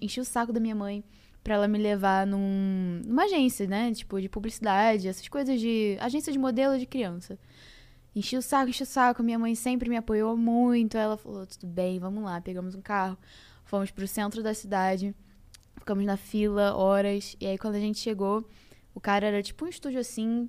enchi o saco da minha mãe pra ela me levar num, numa agência, né, tipo, de publicidade, essas coisas de... agência de modelo de criança. Enchi o saco, enchi o saco, minha mãe sempre me apoiou muito, ela falou, tudo bem, vamos lá, pegamos um carro, fomos pro centro da cidade, Ficamos na fila horas. E aí, quando a gente chegou, o cara era tipo um estúdio assim.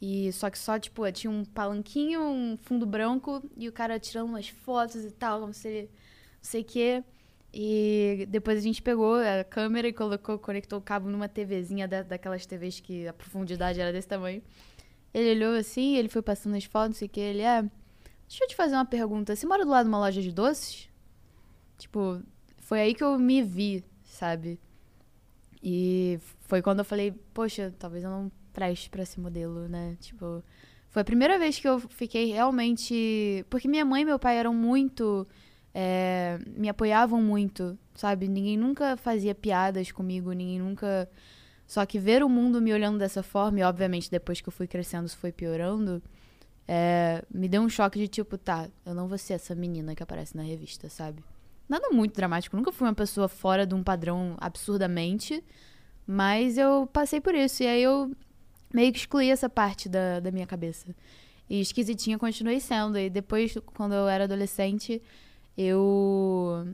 E só que só, tipo, tinha um palanquinho, um fundo branco. E o cara tirando umas fotos e tal, como se ele. Não sei o quê. E depois a gente pegou a câmera e colocou, conectou o cabo numa TVzinha da, daquelas TVs que a profundidade era desse tamanho. Ele olhou assim, ele foi passando as fotos, o que. Ele, é. Deixa eu te fazer uma pergunta. Você mora do lado de uma loja de doces? Tipo, foi aí que eu me vi, sabe? E foi quando eu falei, poxa, talvez eu não preste pra ser modelo, né? Tipo, foi a primeira vez que eu fiquei realmente. Porque minha mãe e meu pai eram muito. É, me apoiavam muito, sabe? Ninguém nunca fazia piadas comigo, ninguém nunca. Só que ver o mundo me olhando dessa forma, e obviamente depois que eu fui crescendo isso foi piorando, é, me deu um choque de tipo, tá, eu não vou ser essa menina que aparece na revista, sabe? Nada muito dramático, nunca fui uma pessoa fora de um padrão absurdamente, mas eu passei por isso, e aí eu meio que excluí essa parte da, da minha cabeça. E esquisitinha continuei sendo, e depois, quando eu era adolescente, eu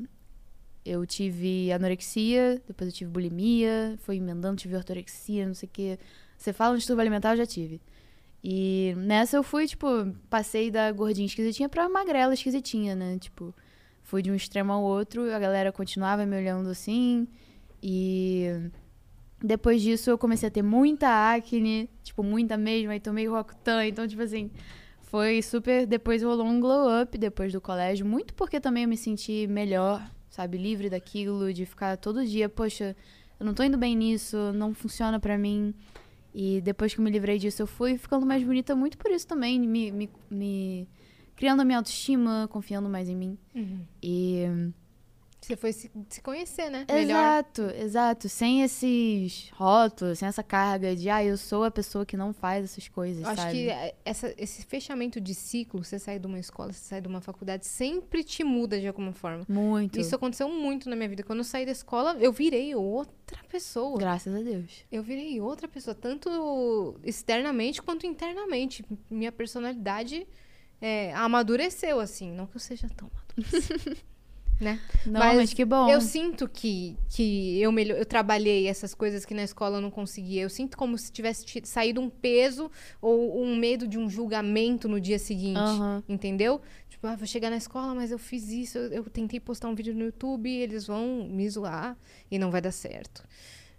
eu tive anorexia, depois eu tive bulimia, foi emendando, tive ortorexia, não sei o que. Você fala um distúrbio alimentar, eu já tive. E nessa eu fui, tipo, passei da gordinha esquisitinha pra magrela esquisitinha, né? Tipo, fui de um extremo ao outro, a galera continuava me olhando assim. E depois disso eu comecei a ter muita acne, tipo, muita mesmo, aí tomei Roacutan, então, tipo assim, foi super. Depois rolou um glow up depois do colégio, muito porque também eu me senti melhor, sabe, livre daquilo, de ficar todo dia, poxa, eu não tô indo bem nisso, não funciona pra mim. E depois que eu me livrei disso, eu fui ficando mais bonita muito por isso também, me, me, me criando a minha autoestima, confiando mais em mim. E Você foi se, se conhecer, né? Melhor. Exato, exato. Sem esses rótulos, sem essa carga de, ah, eu sou a pessoa que não faz essas coisas, Eu Acho sabe? que é, essa, esse fechamento de ciclo, você sair de uma escola, você sair de uma faculdade, sempre te muda de alguma forma. Muito. Isso aconteceu muito na minha vida. Quando eu saí da escola, eu virei outra pessoa. Graças a Deus. Eu virei outra pessoa, tanto externamente quanto internamente. Minha personalidade é, amadureceu, assim. Não que eu seja tão amadurecida, né? Não, mas, que bom. Eu sinto que, que eu, melhor, eu trabalhei essas coisas que na escola eu não conseguia. Eu sinto como se tivesse ti- saído um peso ou um medo de um julgamento no dia seguinte. Aham. Entendeu? Tipo, ah, vou chegar na escola, mas eu fiz isso. Eu, eu tentei postar um vídeo no YouTube eles vão me zoar e não vai dar certo.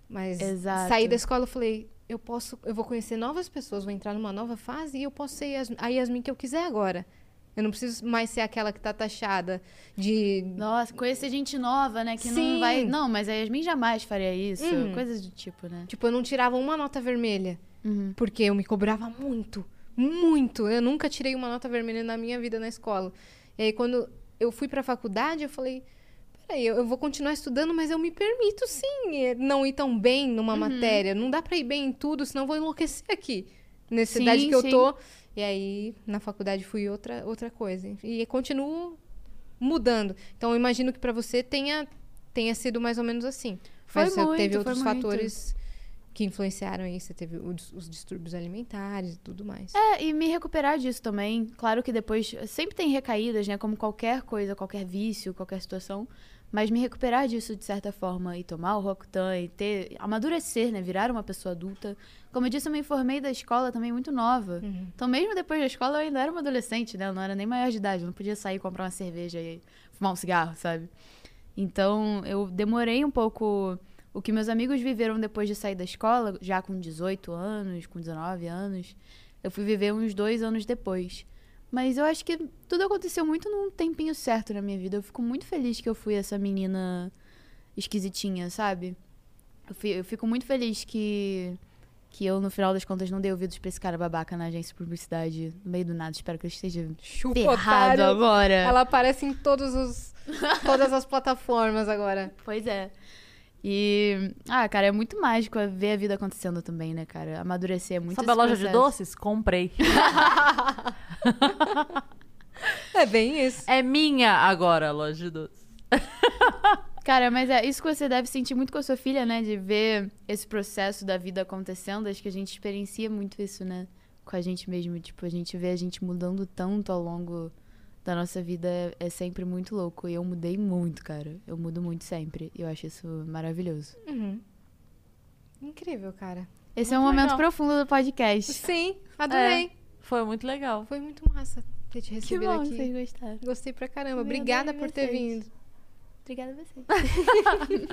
Mas Exato. saí da escola eu falei, eu posso, eu vou conhecer novas pessoas, vou entrar numa nova fase e eu posso ser a Yasmin que eu quiser agora. Eu não preciso mais ser aquela que tá taxada de Nossa, conhecer gente nova, né? Que Sim. não vai. Não, mas a Yasmin jamais faria isso. Uhum. Coisas do tipo, né? Tipo, eu não tirava uma nota vermelha. Uhum. Porque eu me cobrava muito. Muito. Eu nunca tirei uma nota vermelha na minha vida na escola. E aí, quando eu fui pra faculdade, eu falei. Peraí, eu, eu vou continuar estudando, mas eu me permito sim eh, não ir tão bem numa Uhum. matéria. Não dá pra ir bem em tudo, senão eu vou enlouquecer aqui. Nessa idade Sim, que eu sim. tô. E aí, na faculdade, fui outra, outra coisa. E continuo mudando. Então, eu imagino que pra você tenha, tenha sido mais ou menos assim. Foi Mas você muito, teve foi outros muito. fatores que influenciaram aí. Você teve os, os distúrbios alimentares e tudo mais. É, e me recuperar disso também. Claro que depois sempre tem recaídas, né? Como qualquer coisa, qualquer vício, qualquer situação. Mas me recuperar disso de certa forma e tomar o Rocutan e ter. amadurecer, né? Virar uma pessoa adulta. Como eu disse, eu me formei da escola também muito nova. Então, mesmo depois da escola, eu ainda era uma adolescente, né? Eu não era nem maior de idade. Eu não podia sair comprar uma cerveja e fumar um cigarro, sabe? Então, eu demorei um pouco. O que meus amigos viveram depois de sair da escola, já com 18 anos, com 19 anos, eu fui viver uns dois anos depois. Mas eu acho que tudo aconteceu muito num tempinho certo na minha vida. Eu fico muito feliz que eu fui essa menina esquisitinha, sabe? Eu, fi- eu fico muito feliz que, que eu, no final das contas, não dei ouvidos pra esse cara babaca na agência de publicidade no meio do nada. Espero que ele esteja Chupa, ferrado agora. Ela aparece em todos os, todas as plataformas agora. Pois é. E, ah, cara, é muito mágico ver a vida acontecendo também, né, cara? Amadurecer é muito Sabe a loja de processo. doces? Comprei. É bem isso. É minha agora a loja de doces. Cara, mas é isso que você deve sentir muito com a sua filha, né? De ver esse processo da vida acontecendo. Acho que a gente experiencia muito isso, né? Com a gente mesmo. Tipo, a gente vê a gente mudando tanto ao longo da nossa vida. É, é sempre muito louco. E eu mudei muito, cara. Eu mudo muito sempre. E eu acho isso maravilhoso. Uhum. Incrível, cara. Esse é um Muito momento legal. profundo do podcast. Sim, adorei. Foi muito legal. Foi muito massa ter te Que recebido bom aqui. vocês gostaram. Gostei pra caramba. Eu Obrigada por ter vocês. vindo. Obrigada a vocês.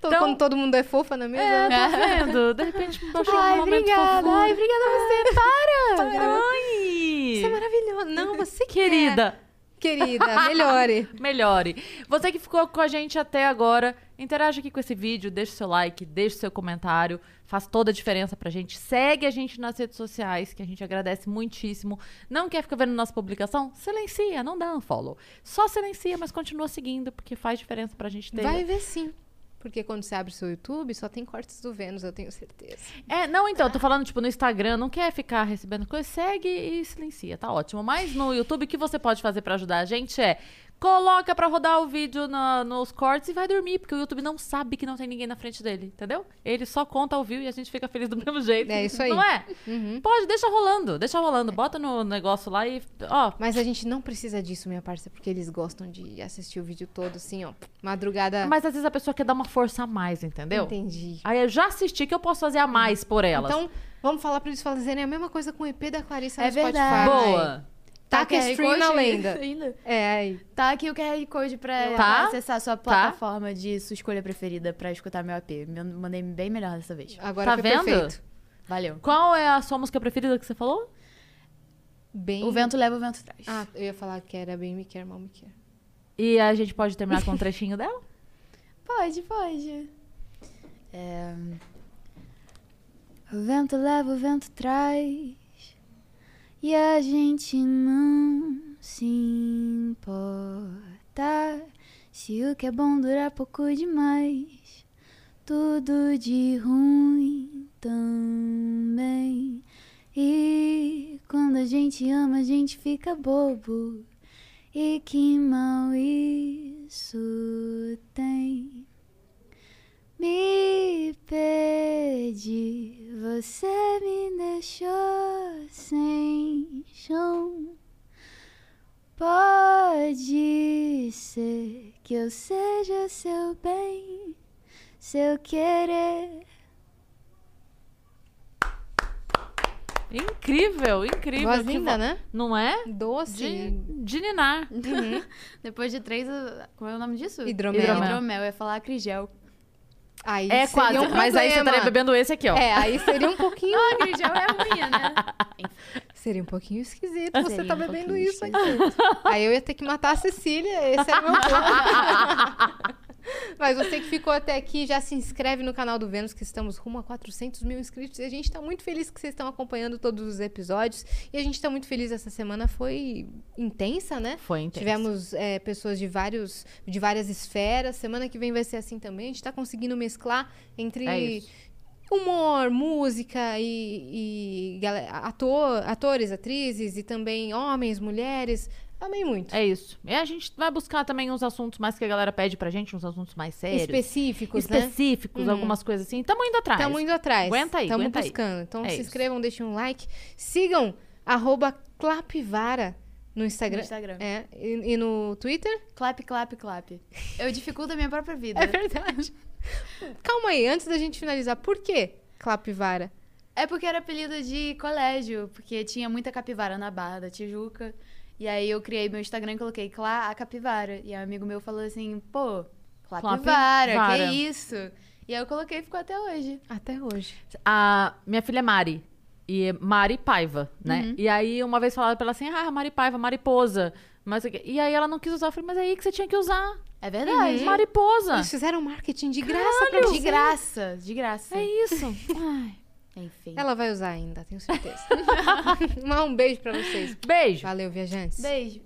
Todo- Então- Quando todo mundo é fofa na mesa. É, né? tá vendo? De repente me baixou um Ai, momento obrigada. fofura. Ai, obrigada a você. Para! Ai! Você é maravilhosa. Não, você que Querida, é. Querida, melhore. melhore. Você que ficou com a gente até agora, interage aqui com esse vídeo, deixa o seu like, deixa o seu comentário, faz toda a diferença pra gente. Segue a gente nas redes sociais, que a gente agradece muitíssimo. Não quer ficar vendo nossa publicação? Silencia, não dá um follow. Só silencia, mas continua seguindo, porque faz diferença pra gente ter. Vai ver sim. Porque quando você abre seu YouTube, só tem cortes do Vênus, eu tenho certeza. É, não, então, tô falando, tipo, no Instagram, não quer ficar recebendo coisa, segue e silencia, tá ótimo. Mas no YouTube, o que você pode fazer pra ajudar a gente é coloca pra rodar o vídeo na- nos cortes e vai dormir, porque o YouTube não sabe que não tem ninguém na frente dele, entendeu? Ele só conta ao vivo e a gente fica feliz do mesmo jeito. É isso aí. Não é? Uhum. Pode, deixa rolando, deixa rolando. Bota no negócio lá e, ó, Mas a gente não precisa disso, minha parça, porque eles gostam de assistir o vídeo todo, assim, ó. Madrugada. mas às vezes a pessoa quer dar uma força a mais, entendeu? Entendi. Aí eu já assisti que eu posso fazer a mais por elas. Então, vamos falar pra eles fazerem a mesma coisa com o EP da Clarissa É no Spotify. verdade. Boa. Taca QR stream na lenda. ainda. É, aí. Tá aqui o QR Code pra Tá. acessar a sua plataforma de sua escolha preferida pra escutar meu AP. Me- Mandei bem melhor dessa vez. Agora Tá foi vendo? perfeito. Valeu. Qual é a sua música preferida que você falou? Bem... O vento leva, o vento traz. Ah, eu ia falar que era bem me quer, mal me quer. E a gente pode terminar com um trechinho dela? Pode, pode. É... O vento leva, o vento traz. E a gente não se importa. Se o que é bom dura pouco demais. Tudo de ruim também. E quando a gente ama, a gente fica bobo. E que mal isso tem? Me perdi, você me deixou sem chão. Pode ser que eu seja seu bem, seu querer. Incrível, incrível. Voz linda, vo- né? Não é? Doce. De, de ninar. Depois de três, como é o nome disso? Hidromel. Hidromel, eu ia falar acrigel. Aí É quase, um mas aí você estaria bebendo esse aqui, ó. É, aí seria um pouquinho. Ah, acrigel é ruim, né? Seria um pouquinho esquisito você Seria tá um bebendo isso aqui. Aí eu ia ter que matar a Cecília, esse era o meu plano. Mas você que ficou até aqui, já se inscreve no canal do Vênus, que estamos rumo a 400 mil inscritos. E a gente tá muito feliz que vocês estão acompanhando todos os episódios. E a gente tá muito feliz, essa semana foi intensa, né? Foi intenso. Tivemos é, pessoas de, vários, de várias esferas. Semana que vem vai ser assim também. A gente tá conseguindo mesclar entre É humor, música e, e ator, atores, atrizes e também homens, mulheres. Amei muito. É isso. E a gente vai buscar também uns assuntos mais que a galera pede pra gente, uns assuntos mais sérios. Específicos, né? específicos, Uhum. algumas coisas assim. Tamo indo atrás. Estamos indo atrás. Aguenta aí, Estamos aguenta aí. buscando. Então É se isso. inscrevam, deixem um like. Sigam arroba Clapivara no Instagram. No Instagram. É, e, e no Twitter. Clap, clap, clap. Eu dificulto a minha própria vida. É verdade. Calma aí, antes da gente finalizar, por que Clapivara? É porque era apelido de colégio, porque tinha muita capivara na Barra da Tijuca. E aí eu criei meu Instagram e coloquei Clá a Capivara. E aí um amigo meu falou assim, pô, Clapivara, Clapivara. que isso? E aí eu coloquei e ficou até hoje. Até hoje. A minha filha é Mari. E é Mari Paiva, né? Uhum. E aí, uma vez falaram pra ela assim, ah, Mari Paiva, mariposa. Mas, e aí ela não quis usar. Eu falei, mas é aí que você tinha que usar. É verdade. Mariposa. Eles fizeram marketing de graça pra De graça, de graça. É isso. Ai. Enfim. Ela vai usar ainda, tenho certeza. Um beijo pra vocês. Beijo. Valeu, viajantes. Beijo.